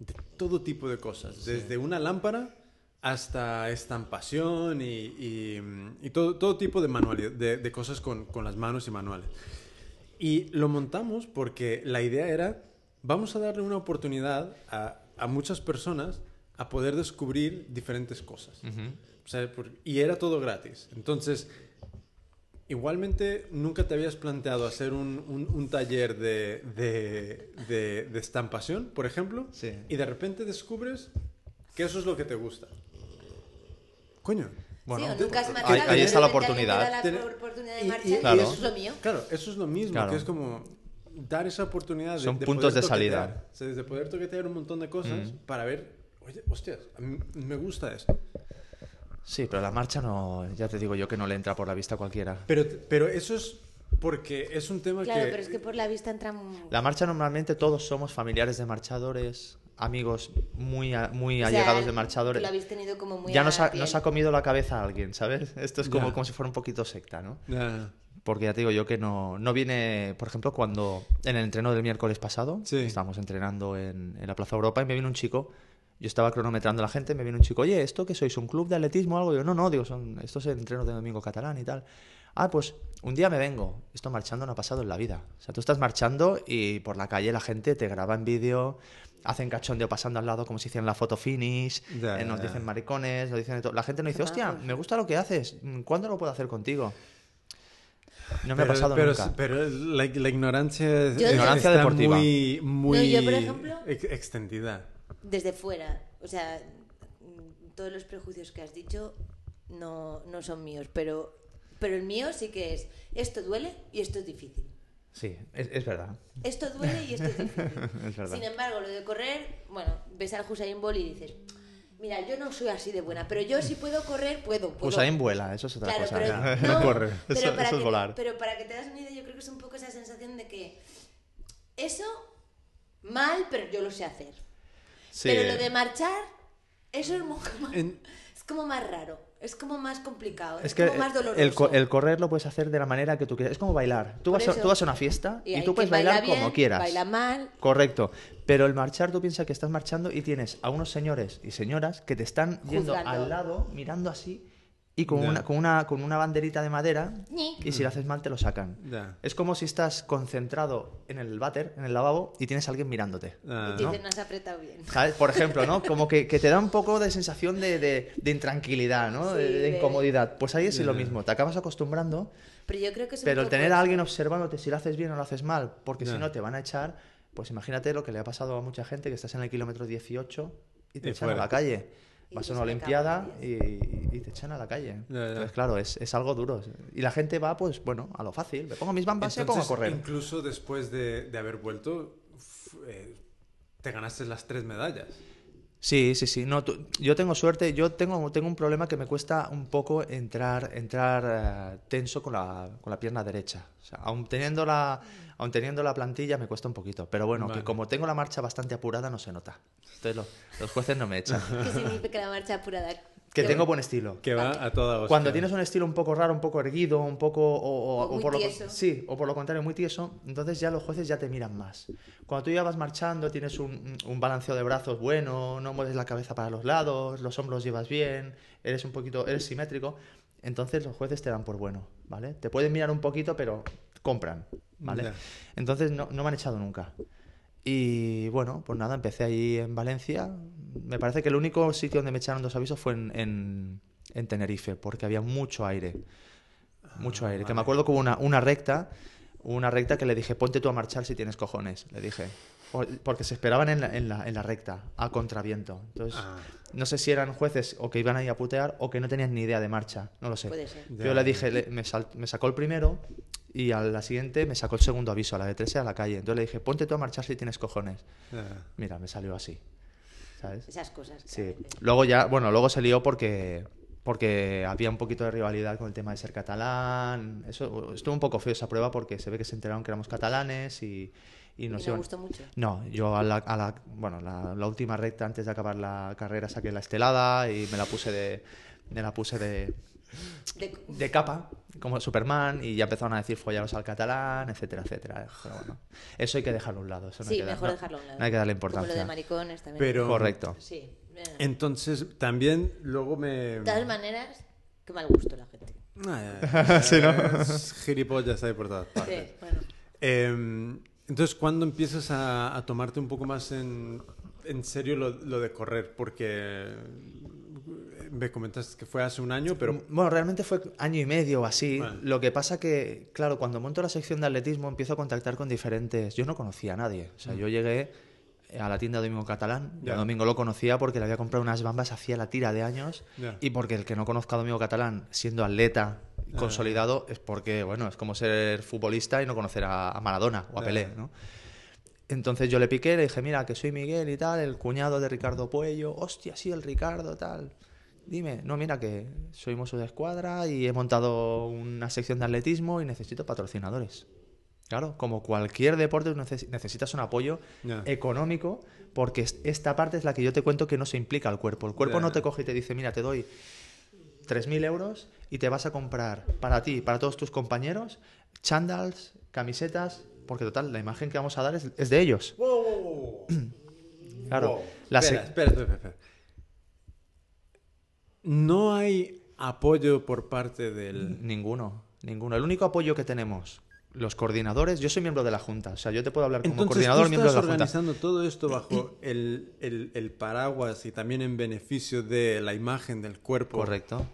de todo tipo de cosas, desde una lámpara hasta estampación y, y- y todo, todo tipo de, manualidad, de, de cosas con, con las manos y manuales. Y lo montamos porque la idea era, vamos a darle una oportunidad a, a muchas personas a poder descubrir diferentes cosas. O sea, por- y era todo gratis. Entonces, igualmente, nunca te habías planteado hacer un, un- un taller de, de, de- de estampación, por ejemplo, Sí. y de repente descubres que eso es lo que te gusta. Coño. Bueno, sí, o nunca has ahí- está la oportunidad. la Tener- oportunidad de y- marchar y- y, Claro. eso es lo mío. Claro, eso es lo mismo, Claro. que es como dar esa oportunidad de, Son de puntos poder de salida. O sea, de poder toquetear un montón de cosas Mm. para ver, oye, hostias, a mí me gusta eso. Sí, pero la marcha no, ya te digo yo que no le entra por la vista a cualquiera. Pero, pero eso es porque es un tema Claro, que... pero es que por la vista entran... La marcha normalmente todos somos familiares de marchadores, amigos muy, a- muy o sea, allegados de marchadores. Lo habéis tenido como muy Ya a nos ha, nos ha comido la cabeza alguien, ¿sabes? Esto es como, Ya. como si fuera un poquito secta, ¿no? Ya. Porque ya te digo yo que no, no viene, por ejemplo, cuando en el entreno del miércoles pasado, Sí. estábamos entrenando en, en la Plaza Europa y me vino un chico, yo estaba cronometrando a la gente, me vino un chico, oye, ¿esto qué sois? ¿Un club de atletismo o algo? Y yo, no, no, digo, son, esto es el entreno de domingo catalán y tal. Ah, pues un día me vengo. Esto marchando no ha pasado en la vida. O sea, tú estás marchando y por la calle la gente te graba en vídeo, hacen cachondeo pasando al lado como si hicieran la foto finish, Ya, eh, nos dicen maricones, nos dicen de todo. La gente nos dice, hostia, me gusta lo que haces. ¿Cuándo lo puedo hacer contigo? No me ha Pero- pasado pero, nunca. Pero la, la ignorancia, es- Yo- Ignorancia está deportiva. muy, muy No, yo, por ejemplo- ex- extendida. desde fuera, o sea, todos los prejuicios que has dicho no, no son míos, pero, pero el mío sí que es, esto duele y esto es difícil. Sí, es, es verdad. Esto duele y esto es difícil. Es verdad. Sin embargo, lo de correr, bueno, ves al Hussein Bolt y dices, mira, yo no soy así de buena, pero yo si puedo correr, puedo. puedo". Usain vuela, eso es otra Claro, cosa. pero, No no, corre. pero Eso- para eso es que, volar. Pero para que te das una idea, yo creo que es un poco esa sensación de que eso mal, pero yo lo sé hacer. Sí. Pero lo de marchar, eso es, mu- como, En- es como más raro, es como más complicado, es, Es que como más doloroso. el, co- el correr lo puedes hacer de la manera que tú quieras. Es como bailar. Tú vas, a, tú vas a una fiesta y, tú puedes baila bailar bien, como quieras. Baila mal. Correcto. Pero el marchar, tú piensas que estás marchando y tienes a unos señores y señoras que te están yendo al lado, mirando así y con, Ya. una, con, una, con una banderita de madera y si lo haces mal te lo sacan. Ya. Es como si estás concentrado en el váter, en el lavabo y tienes a alguien mirándote. Ah, Y te ¿no? dicen, no has apretado bien. ¿Sabes? Por ejemplo, ¿no? Como que, que te da un poco de sensación de, de- de intranquilidad, ¿no? Sí, de, de de- incomodidad. Pues ahí es Ya. lo mismo. Te acabas acostumbrando, Pero yo creo que pero el poco tener a alguien observándote si lo haces bien o lo haces mal, porque si no te van a echar, pues imagínate lo que le ha pasado a mucha gente que estás en el kilómetro 18 y te Y echan a fuera. la calle. Vas a una olimpiada y, y te echan a la calle. Ya, ya. Entonces, claro, es, es algo duro. Y la gente va, pues bueno, a lo fácil. Me pongo mis bambas y me pongo a correr. incluso después de, de haber vuelto, eh, te ganaste las tres medallas. Sí, sí, sí. No, tú- yo tengo suerte. Yo tengo, tengo un problema que me cuesta un poco entrar, entrar eh, tenso con la, con la pierna derecha. O sea, aun teniendo la, aun teniendo la plantilla me cuesta un poquito. Pero bueno, Vale. que como tengo la marcha bastante apurada no se nota. Entonces lo- los jueces no me echan. ¿Qué significa la marcha apurada? que tengo bueno. buen estilo. Que va a toda hostia. Cuando tienes un estilo un poco raro, un poco erguido, un poco o, o- O muy por lo tieso. sí, o por lo contrario muy tieso, entonces ya los jueces ya te miran más. Cuando tú ya vas marchando, tienes un, un balanceo de brazos bueno, no mueves la cabeza para los lados, los hombros llevas bien, eres un poquito, eres simétrico, entonces los jueces te dan por bueno, ¿vale? Te pueden mirar un poquito, pero compran, ¿vale? Entonces no, no me han echado nunca. Y bueno, pues nada, empecé ahí en Valencia. Me parece que el único sitio donde me echaron dos avisos fue en, en, en Tenerife, porque había mucho aire. Mucho aire. Que me acuerdo que hubo una, una recta, una recta que le dije, ponte tú a marchar si tienes cojones. Le dije. Por- Porque se esperaban en la, en la, en la recta, a contraviento. Entonces, Ah. no sé si eran jueces o que iban ahí a putear o que no tenían ni idea de marcha. No lo sé. Puede ser. Yo le dije, le- me, sal- me sacó el primero y a la siguiente me sacó el segundo aviso, a la de 13 a la calle. Entonces le dije, ponte tú a marchar si tienes cojones. Mira, me salió así. ¿Sabes? Esas cosas. Sí. claro. Luego ya, bueno, luego se lió porque, porque había un poquito de rivalidad con el tema de ser catalán. Eso estuvo un poco feo esa prueba porque se ve que se enteraron que éramos catalanes y, y Y nos me iban- gustó mucho. No, yo a la, a la- bueno, la, la última recta antes de acabar la carrera saqué la estelada y me la puse de, me la puse de, De- de capa, como Superman, y ya empezaron a decir follaros al catalán, etcétera, etcétera. Pero bueno, eso hay que dejarlo a un lado. Eso no hay Sí, que mejor no- dejarlo a un lado. No hay que darle Como lo importancia. de maricones también. Pero, Correcto. Sí. eh. Entonces, también luego me... De todas maneras, qué mal gusto la gente. Ah, Sí, ¿no? Gilipollas hay por todas partes. Sí, bueno. Eh, entonces, ¿cuándo empiezas a, a tomarte un poco más en, en serio lo, lo de correr? Porque me comentaste que fue hace un año, pero... Bueno, realmente fue año y medio o así. Vale. Lo que pasa que, claro, cuando monto la sección de atletismo empiezo a contactar con diferentes... Yo no conocía a nadie. O sea, yo llegué a la tienda de Domingo Catalán. Mm. A Domingo lo conocía porque le había comprado unas bambas hacía la tira de años. Ya. Y porque el que no conozca a Domingo Catalán siendo atleta Ah. consolidado es porque, bueno, es como ser futbolista y no conocer a, Maradona o a. Pelé, ¿no? Entonces yo le piqué, le dije, mira, que soy Miguel y tal, el cuñado de Ricardo Puello. Hostia, sí, el Ricardo, tal. Dime, no, mira que soy mozo de escuadra y he montado una sección de atletismo y necesito patrocinadores. Claro, como cualquier deporte neces- necesitas un apoyo económico porque es- esta parte es la que yo te cuento que no se implica al cuerpo. El cuerpo no te coge y te dice, mira, te doy 3.000 euros y te vas a comprar para ti, para todos tus compañeros, chandals, camisetas, porque total, la imagen que vamos a dar es, es de ellos. Claro, Wow. la espera, espera, espera, espera. No hay apoyo por parte del... Ninguno. Ninguno. El único apoyo que tenemos, los coordinadores, yo soy miembro de la Junta, o sea, yo te puedo hablar como Entonces, coordinador, tú miembro de la Junta. organizando todo esto bajo el, el- el paraguas y también en beneficio de la imagen del cuerpo. Correcto.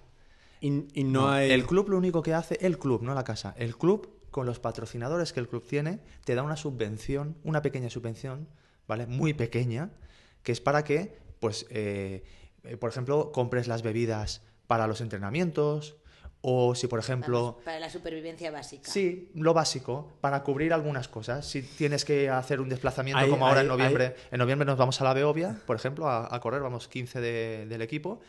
Y, y no, hay... El club lo único que hace, el club, no la casa, el club con los patrocinadores que el club tiene, te da una subvención, una pequeña subvención, ¿vale? Muy pequeña, que es para que, pues, eh, eh, por ejemplo, compres las bebidas para los entrenamientos, o si, por ejemplo, Vamos, para la supervivencia básica. Sí, lo básico, para cubrir algunas cosas. Si tienes que hacer un desplazamiento, como ahora en noviembre, en noviembre nos vamos a la Beovia, por ejemplo, a, a correr, vamos 15 de- del equipo,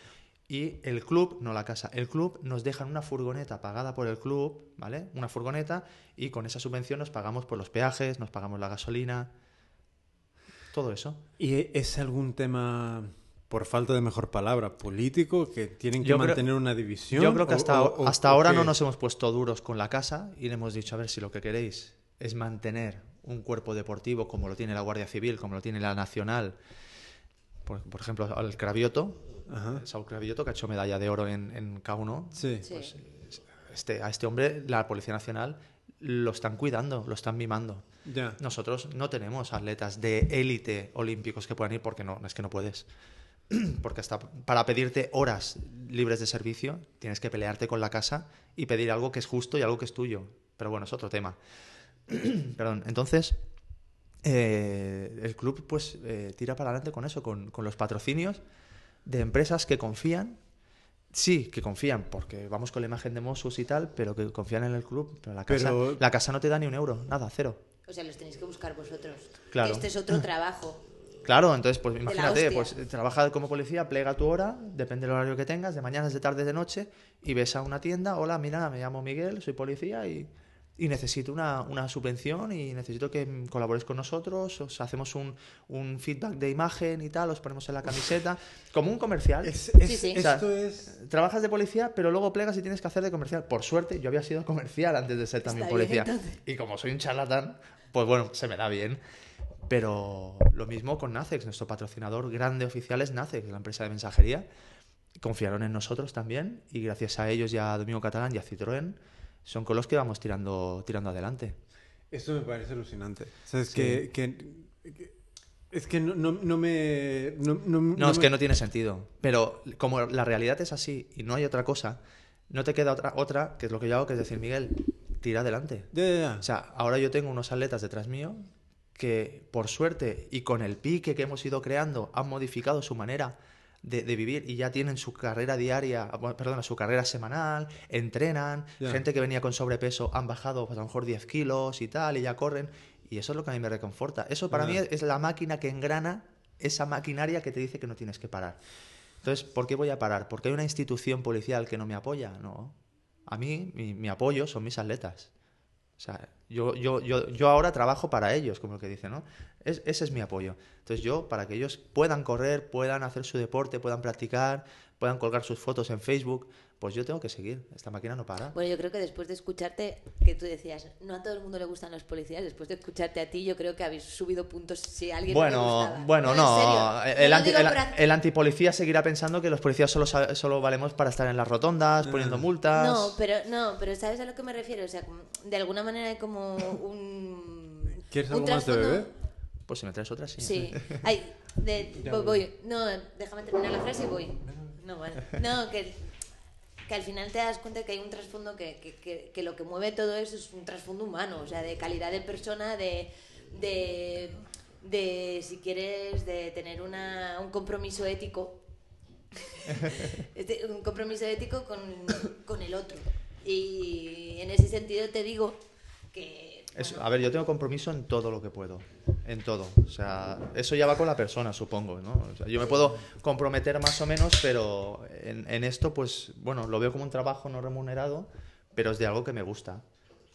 y el club, no la casa, el club nos deja una furgoneta pagada por el club, ¿vale? Una furgoneta, y con esa subvención nos pagamos por los peajes, nos pagamos la gasolina, todo eso. ¿Y es algún tema, por falta de mejor palabra, político, que tienen que Yo creo- mantener una división? Yo creo que ¿O- hasta, o- o- hasta o ahora qué? no nos hemos puesto duros con la casa y le hemos dicho, a ver, si lo que queréis es mantener un cuerpo deportivo como lo tiene la Guardia Civil, como lo tiene la Nacional, por, por ejemplo, al Cravioto, Ajá. Saúl Cravioto, que ha hecho medalla de oro en, en K1, Sí. Sí. este, a este hombre, la Policía Nacional, lo están cuidando, lo están mimando. Nosotros no tenemos atletas de élite olímpicos que puedan ir porque no, es que no puedes. Porque hasta para pedirte horas libres de servicio tienes que pelearte con la casa y pedir algo que es justo y algo que es tuyo. Pero bueno, es otro tema. Perdón. Entonces, eh, el club pues eh, tira para adelante con eso, con, con los patrocinios de empresas que confían. Sí, que confían, porque vamos con la imagen de Mossus y tal, pero que confían en el club. Pero la casa, Pero- la casa no te da ni un euro, nada, cero. O sea, los tenéis que buscar vosotros. Claro. Este es otro trabajo. Claro, entonces, pues imagínate, pues trabaja como policía, plega tu hora, depende del horario que tengas, de mañanas, de tardes, de noche, y ves a una tienda, hola, mira, me llamo Miguel, soy policía y, y necesito una, una subvención y necesito que colabores con nosotros, os hacemos un, un feedback de imagen y tal, os ponemos en la camiseta, como un comercial. Es- Sí, es- sí. O sea, Esto es... Trabajas de policía, pero luego plegas y tienes que hacer de comercial. Por suerte, yo había sido comercial antes de ser también Está policía. y como soy un charlatán, pues bueno, se me da bien. Pero lo mismo con Nacex, nuestro patrocinador grande oficial es Nacex, la empresa de mensajería. Confiaron en nosotros también y gracias a ellos y a Domingo Catalán y a Citroën son con los que vamos tirando, tirando adelante. Esto me parece alucinante. O sea, es Sí. que, que- que- Es que no, no- no me... No, es me- que no tiene sentido. Pero como la realidad es así y no hay otra cosa, no te queda otra, otra que es lo que yo hago, que es decir, Miguel, tira adelante. Ya, ya, ya. O sea, ahora yo tengo unos atletas detrás mío que, por suerte, y con el pique que hemos ido creando, han modificado su manera de, de vivir y ya tienen su carrera diaria, perdona, su carrera semanal, entrenan, Ya. gente que venía con sobrepeso han bajado pues, a lo mejor 10 kilos y tal, y ya corren. Y eso es lo que a mí me reconforta. Eso para mí es la máquina que engrana esa maquinaria que te dice que no tienes que parar. Entonces, ¿por qué voy a parar? ¿Porque hay una institución policial que no me apoya? No. A mí, mi, mi apoyo son mis atletas. O sea, yo, yo, yo, yo ahora trabajo para ellos, como el que dice, ¿no? Es- ese es mi apoyo. Entonces yo, para que ellos puedan correr, puedan hacer su deporte, puedan practicar, puedan colgar sus fotos en Facebook, pues yo tengo que seguir. Esta máquina no para. Bueno, yo creo que después de escucharte, que tú decías, no a todo el mundo le gustan los policías, después de escucharte a ti, yo creo que habéis subido puntos si a alguien no le Bueno, gustaba. bueno, en no. El, No anti- el- antipolicía seguirá pensando que los policías solo, solo valemos para estar en las rotondas, poniendo multas. No, pero no, pero ¿sabes a lo que me refiero? O sea, como- de alguna manera hay como un ¿Quieres un algo más de bebé? Pues si me traes otra, sí. Sí. Ay, de, voy. voy. No, déjame terminar la frase y voy. No, bueno. No, que, que al final te das cuenta que hay un trasfondo que, que, que, que lo que mueve todo eso es un trasfondo humano, o sea, de calidad de persona, de, de, de si quieres, de tener una, un compromiso ético. Este, un compromiso ético con, con el otro. Y en ese sentido te digo que... Es- a ver, yo tengo compromiso en todo lo que puedo. En todo. O sea, eso ya va con la persona, supongo, ¿no? O sea, yo me puedo comprometer más o menos, pero en, en esto, pues, bueno, lo veo como un trabajo no remunerado, pero es de algo que me gusta.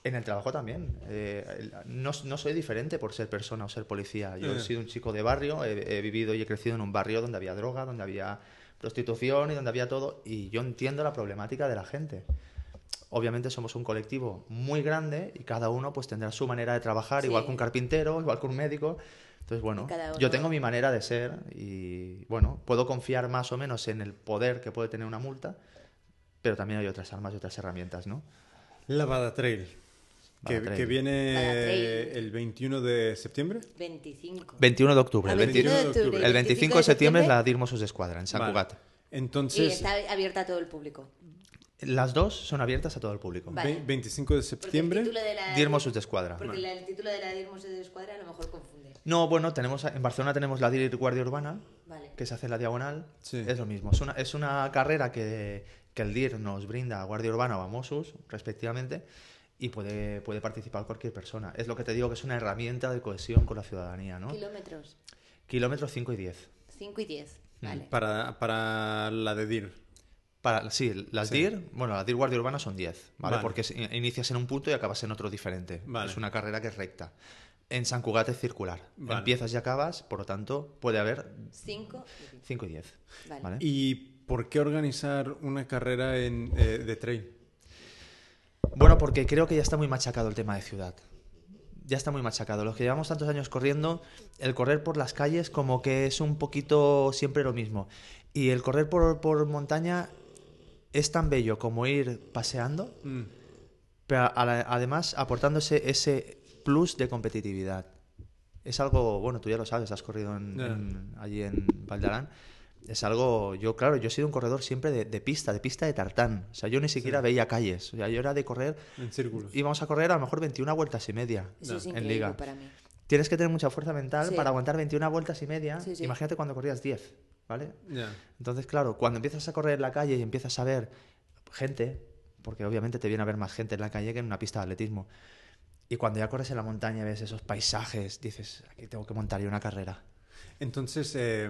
En el trabajo también. Eh, no soy diferente por ser persona o ser policía. Yo he Eh. sido un chico de barrio, he, he vivido y he crecido en un barrio donde había droga, donde había prostitución y donde había todo, y yo entiendo la problemática de la gente obviamente somos un colectivo muy grande y cada uno pues tendrá su manera de trabajar, Sí. igual que un carpintero, igual que un médico. Entonces, bueno, yo tengo mi manera de ser y, bueno, puedo confiar más o menos en el poder que puede tener una multa, pero también hay otras armas y otras herramientas, ¿no? La Bada Trail. Que, viene el 21 de septiembre. 25. 21 de octubre. Ah, El, 21 20 de octubre. el 25 de septiembre es la Escuadra, en Sant Vale. Cugat. Y Entonces, está abierta a todo el público. Las dos son abiertas a todo el público. Vale. ve- 25 de septiembre. título de Escuadra. Porque la- el título de la DIR Mossos de Escuadra a lo mejor confunde. No, bueno, tenemos en Barcelona tenemos la DIR Guardia Urbana, Vale. que se hace en la diagonal. Sí. Es lo mismo. Es una, es una carrera que, que el DIR nos brinda a Guardia Urbana o a Mossos, respectivamente, y puede, puede participar cualquier persona. Es lo que te digo que es una herramienta de cohesión con la ciudadanía, ¿no? Kilómetros. Kilómetros 5 y 10. 5 y 10. Vale. Para, para la de DIR. Para, sí, las Sí. DIR, bueno, las DIR Guardia Urbana son 10, ¿vale? Vale. Porque inicias en un punto y acabas en otro diferente. Vale. Es una carrera que es recta. En San Cugat es circular. Vale. Empiezas y acabas, por lo tanto, puede haber 5 y 10. 5 y 10. Vale. ¿vale? ¿Y por qué organizar una carrera en, eh, de trail? Bueno, porque creo que ya está muy machacado el tema de ciudad. Ya está muy machacado. Los que llevamos tantos años corriendo, el correr por las calles como que es un poquito siempre lo mismo. Y el correr por, por montaña es tan bello como ir paseando, Mm, pero a la- además aportándose ese plus de competitividad. Es algo, bueno, tú ya lo sabes, has corrido en- Ya. en- allí en Valdarán. Es algo, yo claro, yo he sido un corredor siempre de, de pista, de pista de tartán. O sea, yo ni siquiera veía calles. O sea, yo era de correr, en círculos. íbamos a correr a lo mejor 21 vueltas y media Eso es en liga. para mí. Tienes que tener mucha fuerza mental Sí. para aguantar 21 vueltas y media. Sí, sí. Imagínate cuando corrías 10, ¿vale? Entonces, claro, cuando empiezas a correr en la calle y empiezas a ver gente, porque obviamente te viene a ver más gente en la calle que en una pista de atletismo, y cuando ya corres en la montaña y ves esos paisajes, dices, aquí tengo que montar yo una carrera. Entonces, eh,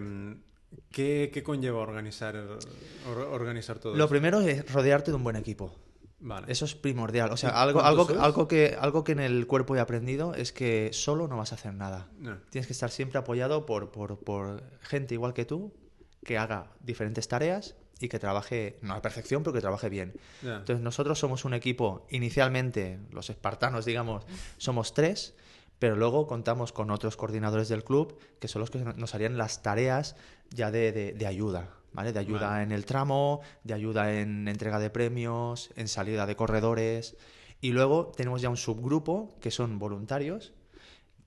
¿qué, qué conlleva organizar, or- organizar todo Lo esto? primero es rodearte de un buen equipo. Vale. Eso es primordial. O ¿Y sea, algo, algo, sois? algo, que, algo que en el cuerpo he aprendido es que solo no vas a hacer nada. No. Tienes que estar siempre apoyado por, por, por gente igual que tú, que haga diferentes tareas y que trabaje, no a perfección, pero que trabaje bien. Entonces nosotros somos un equipo, inicialmente los espartanos, digamos, somos tres, pero luego contamos con otros coordinadores del club que son los que nos harían las tareas ya de, de- de ayuda, ¿vale? De ayuda Vale. en el tramo, de ayuda en entrega de premios, en salida de corredores. Y luego tenemos ya un subgrupo que son voluntarios,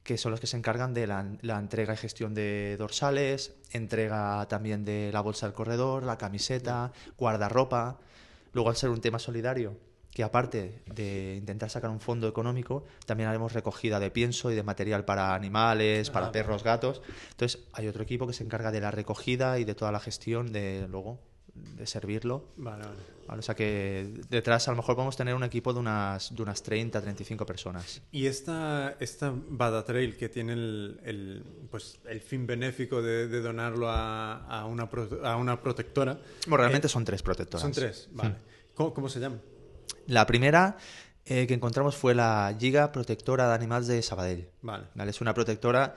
que son los que se encargan de la, la entrega y gestión de dorsales, entrega también de la bolsa del corredor, la camiseta, guardarropa. Luego, al ser un tema solidario, que aparte de intentar sacar un fondo económico, también haremos recogida de pienso y de material para animales, para Ah, perros, gatos. Entonces, hay otro equipo que se encarga de la recogida y de toda la gestión de luego de servirlo. Vale, vale. Vale, o sea que detrás a lo mejor podemos tener un equipo de unas, de unas 30, 35 personas. Y esta, esta Bada Trail que tiene el, el, pues, el fin benéfico de, de donarlo a, a, una, pro- a una protectora. Bueno, realmente son tres protectoras. Son tres, vale. ¿Cómo, cómo se llama? La primera eh, que encontramos fue la Giga Protectora de Animales de Sabadell. Vale. ¿vale? Es una protectora.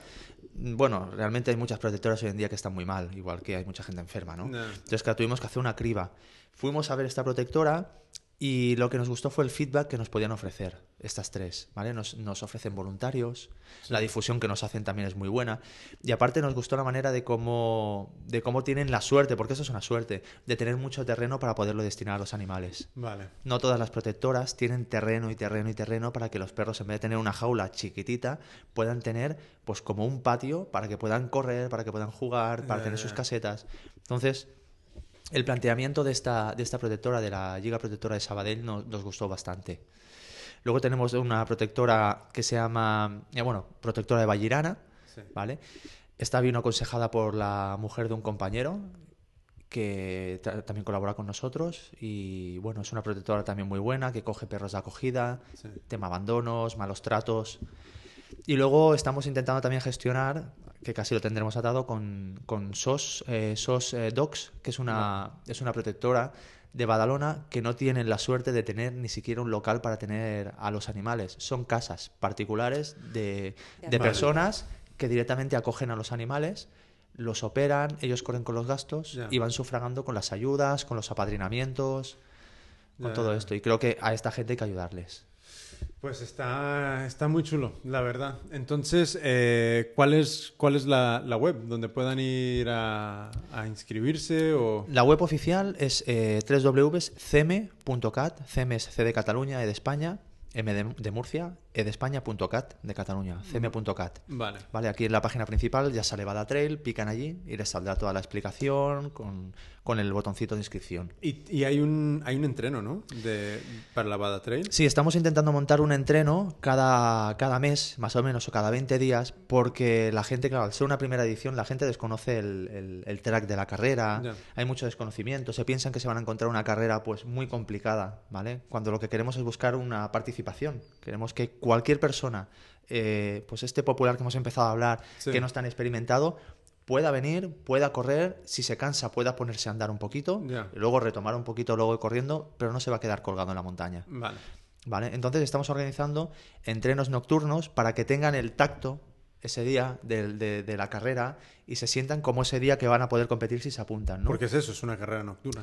Bueno, realmente hay muchas protectoras hoy en día que están muy mal, igual que hay mucha gente enferma, ¿no? No. Entonces, claro, tuvimos que hacer una criba. Fuimos a ver esta protectora y lo que nos gustó fue el feedback que nos podían ofrecer estas tres, ¿vale? Nos, nos ofrecen voluntarios, la difusión que nos hacen también es muy buena y aparte nos gustó la manera de cómo, de cómo tienen la suerte, porque eso es una suerte, de tener mucho terreno para poderlo destinar a los animales. Vale. No todas las protectoras tienen terreno y terreno y terreno para que los perros, en vez de tener una jaula chiquitita, puedan tener pues como un patio para que puedan correr, para que puedan jugar, para tener sus casetas. Entonces, el planteamiento de esta, de esta protectora, de la Giga Protectora de Sabadell, nos, nos gustó bastante. Luego tenemos una protectora que se llama, eh, bueno, protectora de Vallirana, Sí. ¿vale? Esta vino aconsejada por la mujer de un compañero que ta- también colabora con nosotros y bueno, es una protectora también muy buena que coge perros de acogida, Sí. tema abandonos, malos tratos. Y luego estamos intentando también gestionar, que casi lo tendremos atado, con, con SOS, eh, SOS eh, Dogs, que es una, es una protectora de Badalona que no tienen la suerte de tener ni siquiera un local para tener a los animales. Son casas particulares de, de personas que directamente acogen a los animales, los operan, ellos corren con los gastos y van sufragando con las ayudas, con los apadrinamientos, con todo esto. Y creo que a esta gente hay que ayudarles. Pues está, está muy chulo, la verdad. Entonces, eh, ¿cuál es, cuál es la, la web donde puedan ir a, a inscribirse? O... La web oficial es eh, www.ceme.cat, ceme es C de Cataluña, E de España, M de Murcia, E de Cataluña, ceme.cat. Vale. Vale, aquí en la página principal ya sale Bada Trail, pican allí y les saldrá toda la explicación con, con el botoncito de inscripción. Y, y hay un hay un entreno, ¿no? De, para la Bada Trail. Sí, estamos intentando montar un entreno cada, cada mes, más o menos, o cada 20 días, porque la gente, claro, al ser una primera edición, la gente desconoce el, el- el track de la carrera, hay mucho desconocimiento, se piensan que se van a encontrar una carrera pues muy complicada, ¿vale? Cuando lo que queremos es buscar una participación, queremos que cualquier persona, eh, pues este popular que hemos empezado a hablar, Sí. que no es tan experimentado, pueda venir, pueda correr, si se cansa pueda ponerse a andar un poquito, y luego retomar un poquito, luego ir corriendo, pero no se va a quedar colgado en la montaña. Vale. ¿Vale? Entonces estamos organizando entrenos nocturnos para que tengan el tacto ese día de, de- de la carrera y se sientan como ese día que van a poder competir si se apuntan. ¿no? Porque es eso, es una carrera nocturna.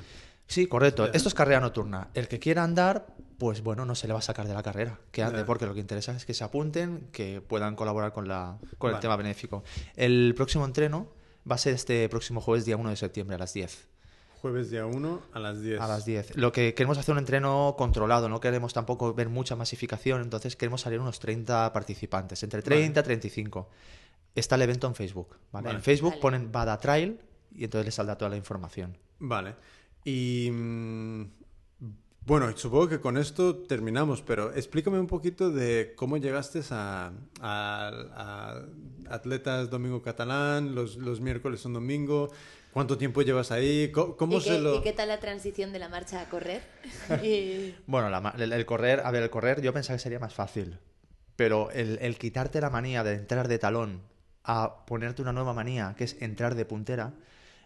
Sí, correcto. Esto es carrera nocturna. El que quiera andar, pues bueno, no se le va a sacar de la carrera. Que ande, porque lo que interesa es que se apunten, que puedan colaborar con, la, con el Vale. tema benéfico. El próximo entreno va a ser este próximo jueves, día 1 de septiembre, a las 10. Jueves día 1 a las 10. A las 10. Lo que queremos hacer un entreno controlado, no queremos tampoco ver mucha masificación, entonces queremos salir unos 30 participantes, entre 30 y 35. Está el evento en Facebook, ¿vale? Vale. En Facebook Vale. ponen Bada Trail y entonces les saldrá toda la información. Vale. Y mm, bueno, supongo que con esto terminamos, pero explícame un poquito de cómo llegaste a, a- a Atletas Domingo Catalán, los, los miércoles son domingo, cuánto tiempo llevas ahí, cómo, ¿Y se lo... y qué tal la transición de la marcha a correr? Y- Bueno, la ma- el, el correr, a ver, el correr yo pensaba que sería más fácil, pero el, el quitarte la manía de entrar de talón a ponerte una nueva manía, que es entrar de puntera,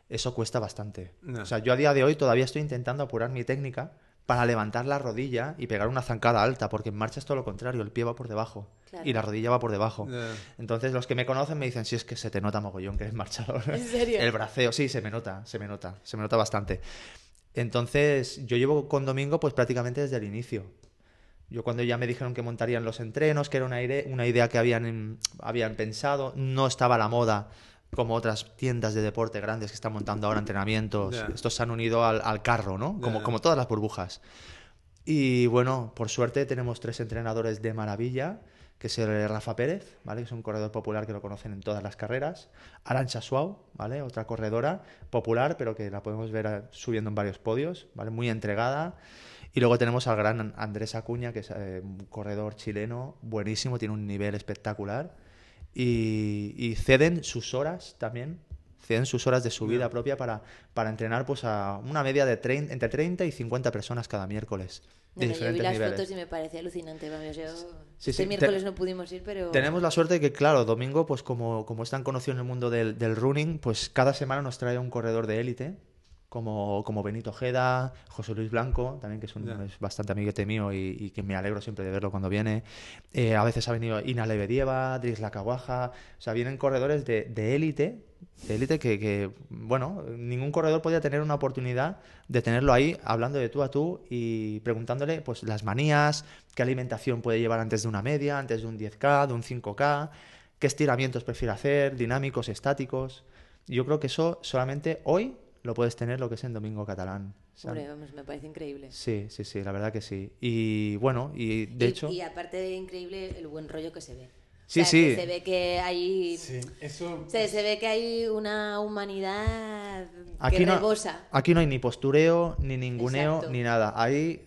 eso cuesta bastante. No. O sea, yo a día de hoy todavía estoy intentando apurar mi técnica para levantar la rodilla y pegar una zancada alta, porque en marcha es todo lo contrario, el pie va por debajo Claro. y la rodilla va por debajo. Entonces los que me conocen me dicen, si es que se te nota mogollón que eres marchador. ¿En serio? El braceo, sí, se me nota, se me nota, se me nota bastante. Entonces yo llevo con Domingo pues prácticamente desde el inicio. Yo cuando ya me dijeron que montarían los entrenos, que era una, ide- una idea que habían, habían pensado, no estaba a la moda como otras tiendas de deporte grandes que están montando ahora entrenamientos. Ya. Estos se han unido al, al carro, ¿no? Como, Ya. como todas las burbujas. Y bueno, por suerte tenemos tres entrenadores de maravilla, que es el Rafa Pérez, ¿vale? Que es un corredor popular que lo conocen en todas las carreras. Arancha Suau, ¿vale? Otra corredora popular, pero que la podemos ver eh, subiendo en varios podios, ¿vale? Muy entregada. Y luego tenemos al gran Andrés Acuña, que es eh, un corredor chileno buenísimo, tiene un nivel espectacular. Y, y ceden sus horas también, ceden sus horas de su vida propia para, para entrenar pues a una media de trein- entre 30 y 50 personas cada miércoles. De Bueno, yo vi las niveles. fotos y me parecía alucinante. Vamos, yo Sí, este sí, miércoles te- no pudimos ir, pero... Tenemos la suerte de que, claro, Domingo, pues como, como es tan conocido en el mundo del, del running, pues cada semana nos trae un corredor de élite, como, como Benito Ojeda, José Luis Blanco, también que es, un, es bastante amiguete mío y, y que me alegro siempre de verlo cuando viene. Eh, a veces ha venido Ina Lebedieva, Dries Lacaguaja, o sea, vienen corredores de de élite, de élite que, que, bueno, ningún corredor podía tener una oportunidad de tenerlo ahí hablando de tú a tú y preguntándole pues las manías, qué alimentación puede llevar antes de una media, antes de un 10K, de un 5K, qué estiramientos prefiere hacer, dinámicos, estáticos. Yo creo que eso solamente hoy lo puedes tener lo que es en Domingo Catalán. Hombre, vamos, me parece increíble. Sí, sí, sí, la verdad que sí. Y bueno, y de y, hecho... y aparte de increíble, el buen rollo que se ve. Sí, O sea, que sí. Se ve que hay... Sí, eso... Se, se ve que hay una humanidad Aquí que no, rebosa. aquí no hay ni postureo, ni ninguneo, Exacto. ni nada. Ahí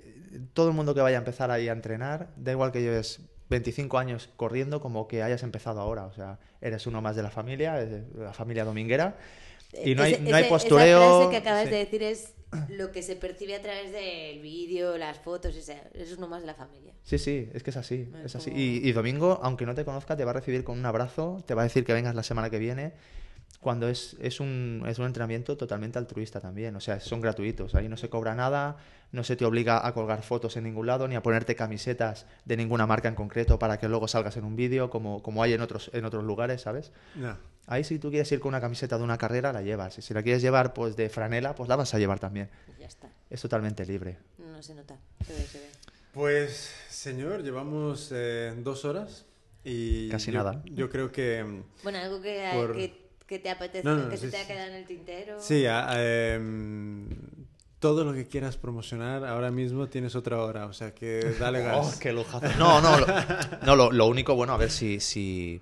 todo el mundo que vaya a empezar ahí a entrenar, da igual que lleves 25 años corriendo como que hayas empezado ahora. O sea, eres uno más de la familia, de la familia dominguera. Y no hay, Ese- no hay postureo. Esa frase que acabas sí. de decir es lo que se percibe a través del vídeo, las fotos, o sea, eso es uno más de la familia. Sí, sí, es que es así, Es es así. como- Y, y Domingo, aunque no te conozca, te va a recibir con un abrazo, te va a decir que vengas la semana que viene, cuando es, es, un, es un entrenamiento totalmente altruista también, o sea, son gratuitos, ahí no se cobra nada, no se te obliga a colgar fotos en ningún lado, ni a ponerte camisetas de ninguna marca en concreto para que luego salgas en un vídeo, como, como hay en otros, en otros lugares, ¿sabes? Ya. Ahí si tú quieres ir con una camiseta de una carrera, la llevas, y si la quieres llevar pues de franela, pues la vas a llevar también. Ya está. Es totalmente libre. No se nota. Se ve, se ve. Pues, señor, llevamos eh, dos horas y Casi yo- nada. Yo creo que Bueno, algo que, Por- que, que te apetece, No, no, que sí, se te ha quedado en el tintero. sí, a- em, todo lo que quieras promocionar ahora mismo tienes otra hora, o sea que dale gas. Oh, qué lujazo. No, no, lo, no, lo, lo único, bueno, a ver si, si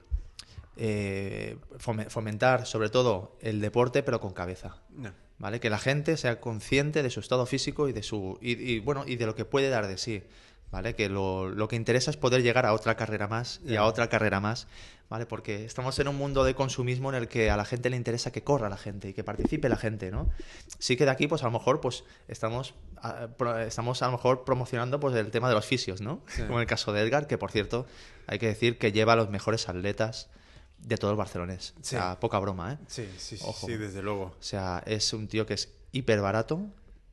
eh, fome- fomentar sobre todo el deporte, pero con cabeza. No. ¿Vale? Que la gente sea consciente de su estado físico y de su y, y, bueno y de lo que puede dar de sí. ¿Vale? Que lo, lo que interesa es poder llegar a otra carrera más y a otra carrera más, ¿vale? Porque estamos en un mundo de consumismo en el que a la gente le interesa que corra la gente y que participe la gente, ¿no? Sí que de aquí, pues a lo mejor, pues estamos, a, pro- estamos a lo mejor promocionando pues el tema de los fisios, ¿no? Sí. Como en el caso de Edgar, que por cierto, hay que decir que lleva a los mejores atletas de todo el barcelonés. Sí. O sea, poca broma, ¿eh? Sí, sí, sí, Ojo. sí, desde luego. O sea, es un tío que es hiper barato,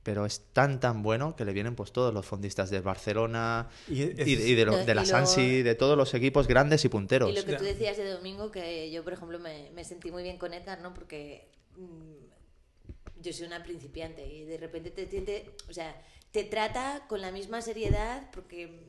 pero es tan tan bueno que le vienen pues todos los fondistas del Barcelona Y y, es- y de, lo- de la Sansi, de todos los equipos grandes y punteros. Y lo que tú decías de domingo, que yo, por ejemplo, me, me sentí muy bien con Edgar, ¿no? Porque mm, yo soy una principiante y de repente te siente, o sea, te trata con la misma seriedad, porque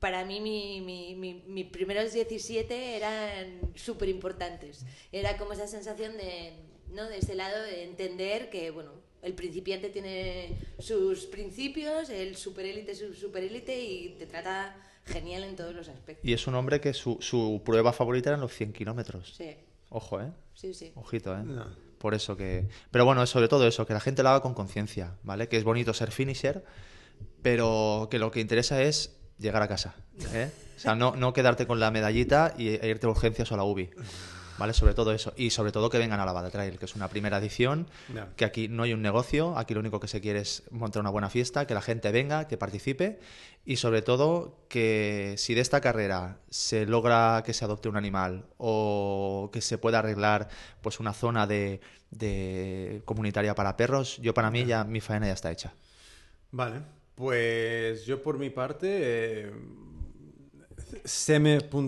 para mí mi, mi, mi- mis primeros 17 eran súper importantes. Era como esa sensación de, ¿no? De ese lado de entender que, bueno, el principiante tiene sus principios, el superélite su superélite y te trata genial en todos los aspectos. Y es un hombre que su, su prueba favorita eran los 100 kilómetros. Sí, Ojo, ¿eh? sí, sí. Ojito, ¿eh? No. Por eso que... Pero bueno, sobre todo eso, que la gente lo haga con conciencia, ¿vale? Que es bonito ser finisher, pero que lo que interesa es llegar a casa, ¿eh? O sea, no, no quedarte con la medallita y, e irte a urgencias o a la UBI, ¿vale? Sobre todo eso. Y sobre todo que vengan a la Bada Trail, que es una primera edición, que aquí no hay un negocio, aquí lo único que se quiere es montar una buena fiesta, que la gente venga, que participe y sobre todo que si de esta carrera se logra que se adopte un animal o que se pueda arreglar pues una zona de, de comunitaria para perros, yo para mí ya mi faena ya está hecha. Vale, pues yo por mi parte, eh, seme.cat,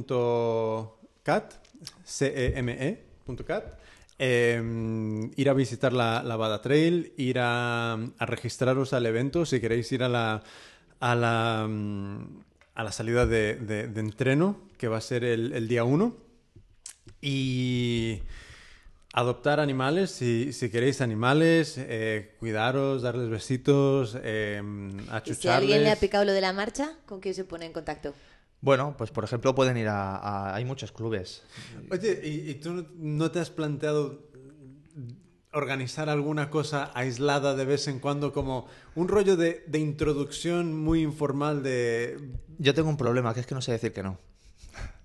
C-E-M-E.cat, eh, ir a visitar la, la Bada Trail, ir a, a registraros al evento, si queréis ir a la, a la, mm, a la salida de, de- de entreno, que va a ser el, el día 1. Y adoptar animales, si, si queréis animales, eh, cuidaros, darles besitos, eh, Y si alguien le ha picado lo de la marcha, ¿con quién se pone en contacto? Bueno, pues por ejemplo pueden ir a... a- hay muchos clubes. Oye, ¿y, y tú no- no te has planteado organizar alguna cosa aislada de vez en cuando como un rollo de, de introducción muy informal de... Yo tengo un problema, que es que no sé decir que no.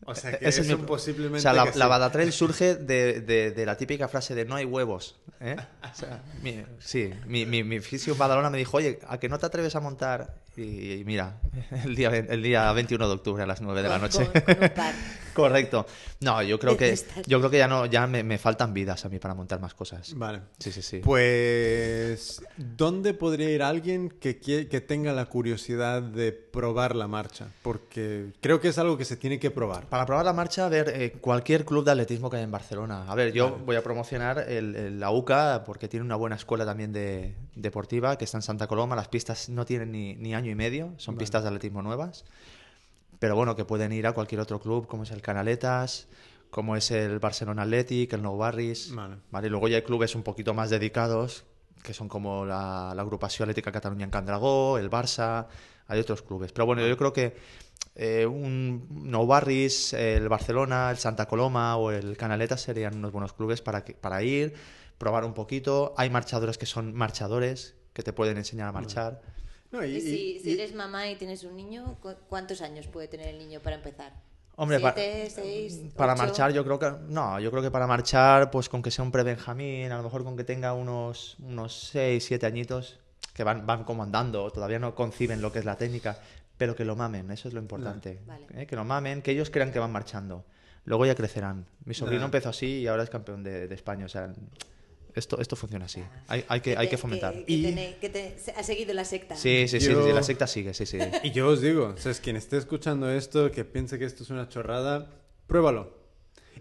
O sea, que Ese es mi- un posiblemente O sea, la, que sí. la Badatrail surge de, de- de la típica frase de no hay huevos. ¿eh? O sea, mi- sí, mi, mi, mi fisio Badalona me dijo, oye, ¿a que no te atreves a montar? Y, y mira, el día, el día 21 de octubre a las 9 de la noche. con- con un par. Correcto. No, yo creo que, yo creo que ya, no, ya me, me faltan vidas a mí para montar más cosas. Vale. Sí, sí, sí. Pues, ¿dónde podría ir alguien que, que tenga la curiosidad de probar la marcha? Porque creo que es algo que se tiene que probar. Para probar la marcha, a ver, eh, cualquier club de atletismo que hay en Barcelona. A ver, yo voy a promocionar el, el- la UCA porque tiene una buena escuela también de, deportiva que está en Santa Coloma. Las pistas no tienen ni, ni año y medio, son Vale. pistas de atletismo nuevas. Pero bueno, que pueden ir a cualquier otro club, como es el Canaletas, como es el Barcelona Athletic, el Nou Barris. Vale. ¿vale? Y luego ya hay clubes un poquito más dedicados, que son como la, la agrupación Atlética Cataluña en Candragó, el Barça, hay otros clubes. Pero bueno, yo creo que eh, un Nou Barris, el Barcelona, el Santa Coloma o el Canaletas serían unos buenos clubes para, que, para ir, probar un poquito. Hay marchadores que son marchadores, que te pueden enseñar a marchar. No, y- Y si, y- si y- eres mamá y tienes un niño, ¿cu- ¿cuántos años puede tener el niño para empezar? Hombre, ¿Siete, seis, Para marchar, yo creo que. No, yo creo que para marchar, pues con que sea un pre-Benjamín, a lo mejor con que tenga unos, unos 6, 7 añitos, que van, van como andando, todavía no conciben lo que es la técnica, pero que lo mamen, eso es lo importante. Vale. ¿eh? Que lo mamen, que ellos crean que van marchando. Luego ya crecerán. Mi sobrino empezó así y ahora es campeón de, de España. O sea, esto, esto funciona así. Hay, hay, que, hay te- que fomentar. Que, Y- tené- que te- se- ha seguido la secta. Sí, sí, sí, Yo- sí, la secta sigue, sí, sí. Y yo os digo, o sea, es quien esté escuchando esto, que piense que esto es una chorrada, pruébalo.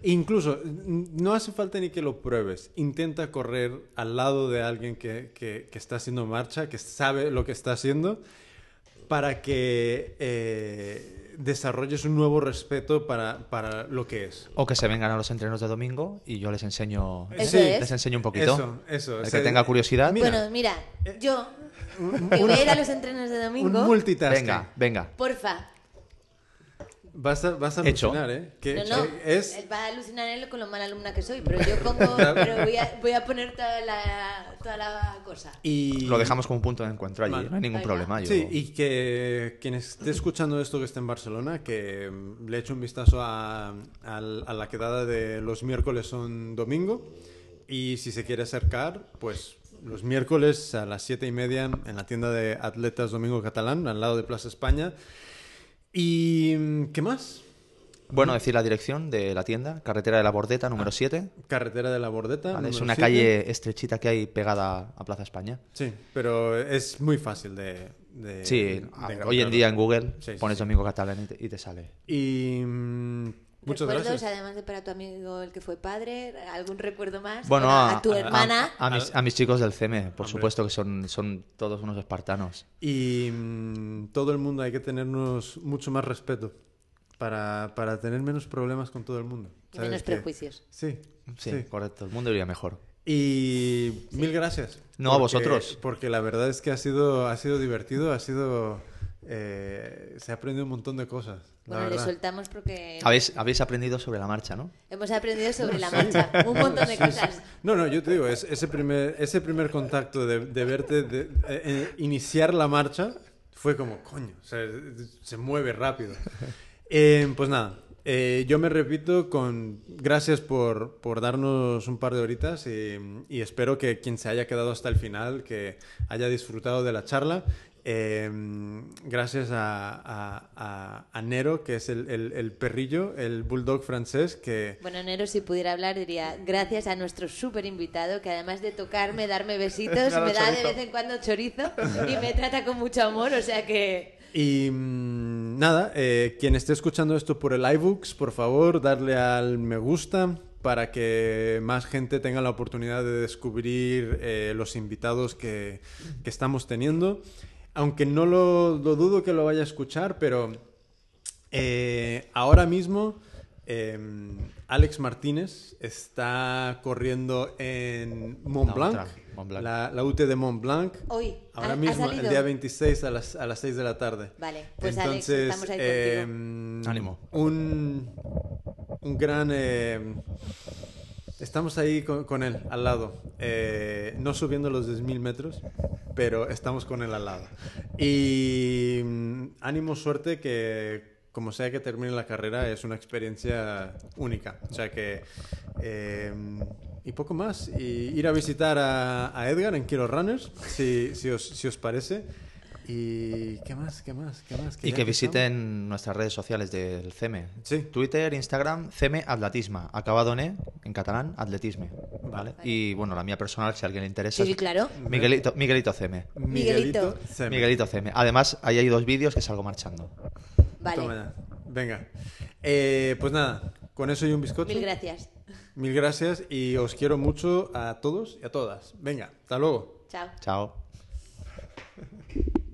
Incluso, no hace falta ni que lo pruebes. Intenta correr al lado de alguien que, que- que está haciendo marcha, que sabe lo que está haciendo. para que eh, desarrolles un nuevo respeto para, para lo que es. O que se vengan a los entrenos de domingo y yo les enseño, les enseño un poquito. Eso, eso. El O sea, que tenga curiosidad. Mira, bueno, mira, yo que voy a ir a los entrenos de Un domingo, multitasking. Venga, venga. porfa. Vas a, vas a Hecho. alucinar, ¿eh? Que, No, no, es... va a alucinar él con lo mala alumna que soy, pero yo pongo, pero voy a, voy a poner toda la, toda la cosa. Y... Lo dejamos como un punto de encuentro allí, Vale. no hay ningún Venga. problema. yo- Sí, y que quien esté escuchando esto que esté en Barcelona, que le eche un vistazo a, al- a la quedada de los miércoles son domingo. Y si se quiere acercar, pues los miércoles a las siete y media en la tienda de Atletas Domingo Catalán, al lado de Plaza España. ¿Y mm, qué más? Bueno, decir la dirección de la tienda, carretera de la Bordeta, número 7. Carretera de la Bordeta. Vale, es una calle estrechita que hay pegada a Plaza España. Sí, pero es muy fácil de... de- Sí, de hoy en día en Google Sí, pones sí. Domingo Catalán y te, y te sale. Y mm, muchas Recuerdos, gracias. además de para tu amigo el que fue padre, algún recuerdo más. Bueno, a, a, tu a- hermana. A, a mis, a mis chicos del CEME, por Hombre. supuesto que son, son todos unos espartanos. Y mm, todo el mundo hay que tenernos mucho más respeto para, para tener menos problemas con todo el mundo. ¿sabes? menos prejuicios. Sí, Sí, sí. correcto, el mundo iría mejor. Y mil gracias. No, a vosotros. Porque la verdad es que ha sido, ha sido divertido, ha sido... eh, se ha aprendido un montón de cosas. la Bueno, le soltamos porque Habéis, habéis aprendido sobre la marcha, ¿no? hemos aprendido sobre la marcha un montón de cosas. No, no, yo te digo, es, ese, primer, ese primer contacto de, de verte de, eh, eh, iniciar la marcha fue como, coño, se mueve rápido. Eh, pues nada, eh, yo me repito con gracias por, por darnos un par de horitas y, y espero que quien se haya quedado hasta el final, que haya disfrutado de la charla. Eh, gracias a, a- a- a Nero, que es el, el- el perrillo, el bulldog francés, que... Bueno, Nero, si pudiera hablar, diría gracias a nuestro súper invitado, que además de tocarme, darme besitos, Me da de chorizo. vez en cuando chorizo y me trata con mucho amor, o sea que... Y mm, nada, eh, quien esté escuchando esto por el iBooks, por favor, darle al me gusta para que más gente tenga la oportunidad de descubrir eh, los invitados que, que estamos teniendo. Aunque no lo, lo dudo que lo vaya a escuchar, pero eh, ahora mismo eh, Alex Martínez está corriendo en Mont La Blanc, otra, Mont Blanc. La, la UT de Mont Blanc. Hoy, Ahora ¿ha- ha mismo, el día 26 a las, a las 6 de la tarde. Vale, pues Alex, Entonces, estamos ahí eh, contigo. Ánimo. Un, un gran... estamos ahí con, con él, al lado. Eh, no subiendo los 10.000 metros, pero estamos con él al lado. Y mm, ánimo, suerte, que como sea que termine la carrera, es una experiencia única. O sea que... eh, y poco más. Y ir a visitar a, a Edgar en Kilo Runners, si, si, os, si os parece. Y qué más, qué más, qué más. Y que estamos- visiten nuestras redes sociales del CEME. Sí. Twitter, Instagram, CEME Atletisma. Acabado en E, en catalán, atletisme. ¿vale? Y bueno, la mía personal, si a alguien le interesa. Sí, claro. Miguelito, Miguelito CEME. Miguelito. Seme. Miguelito CEME. Además, ahí hay dos vídeos que salgo marchando. Vale, Toma ya. Venga. Eh, pues nada, con eso y un bizcocho. mil gracias. Mil gracias y os quiero mucho a todos y a todas. Venga, hasta luego. Chao. Chao.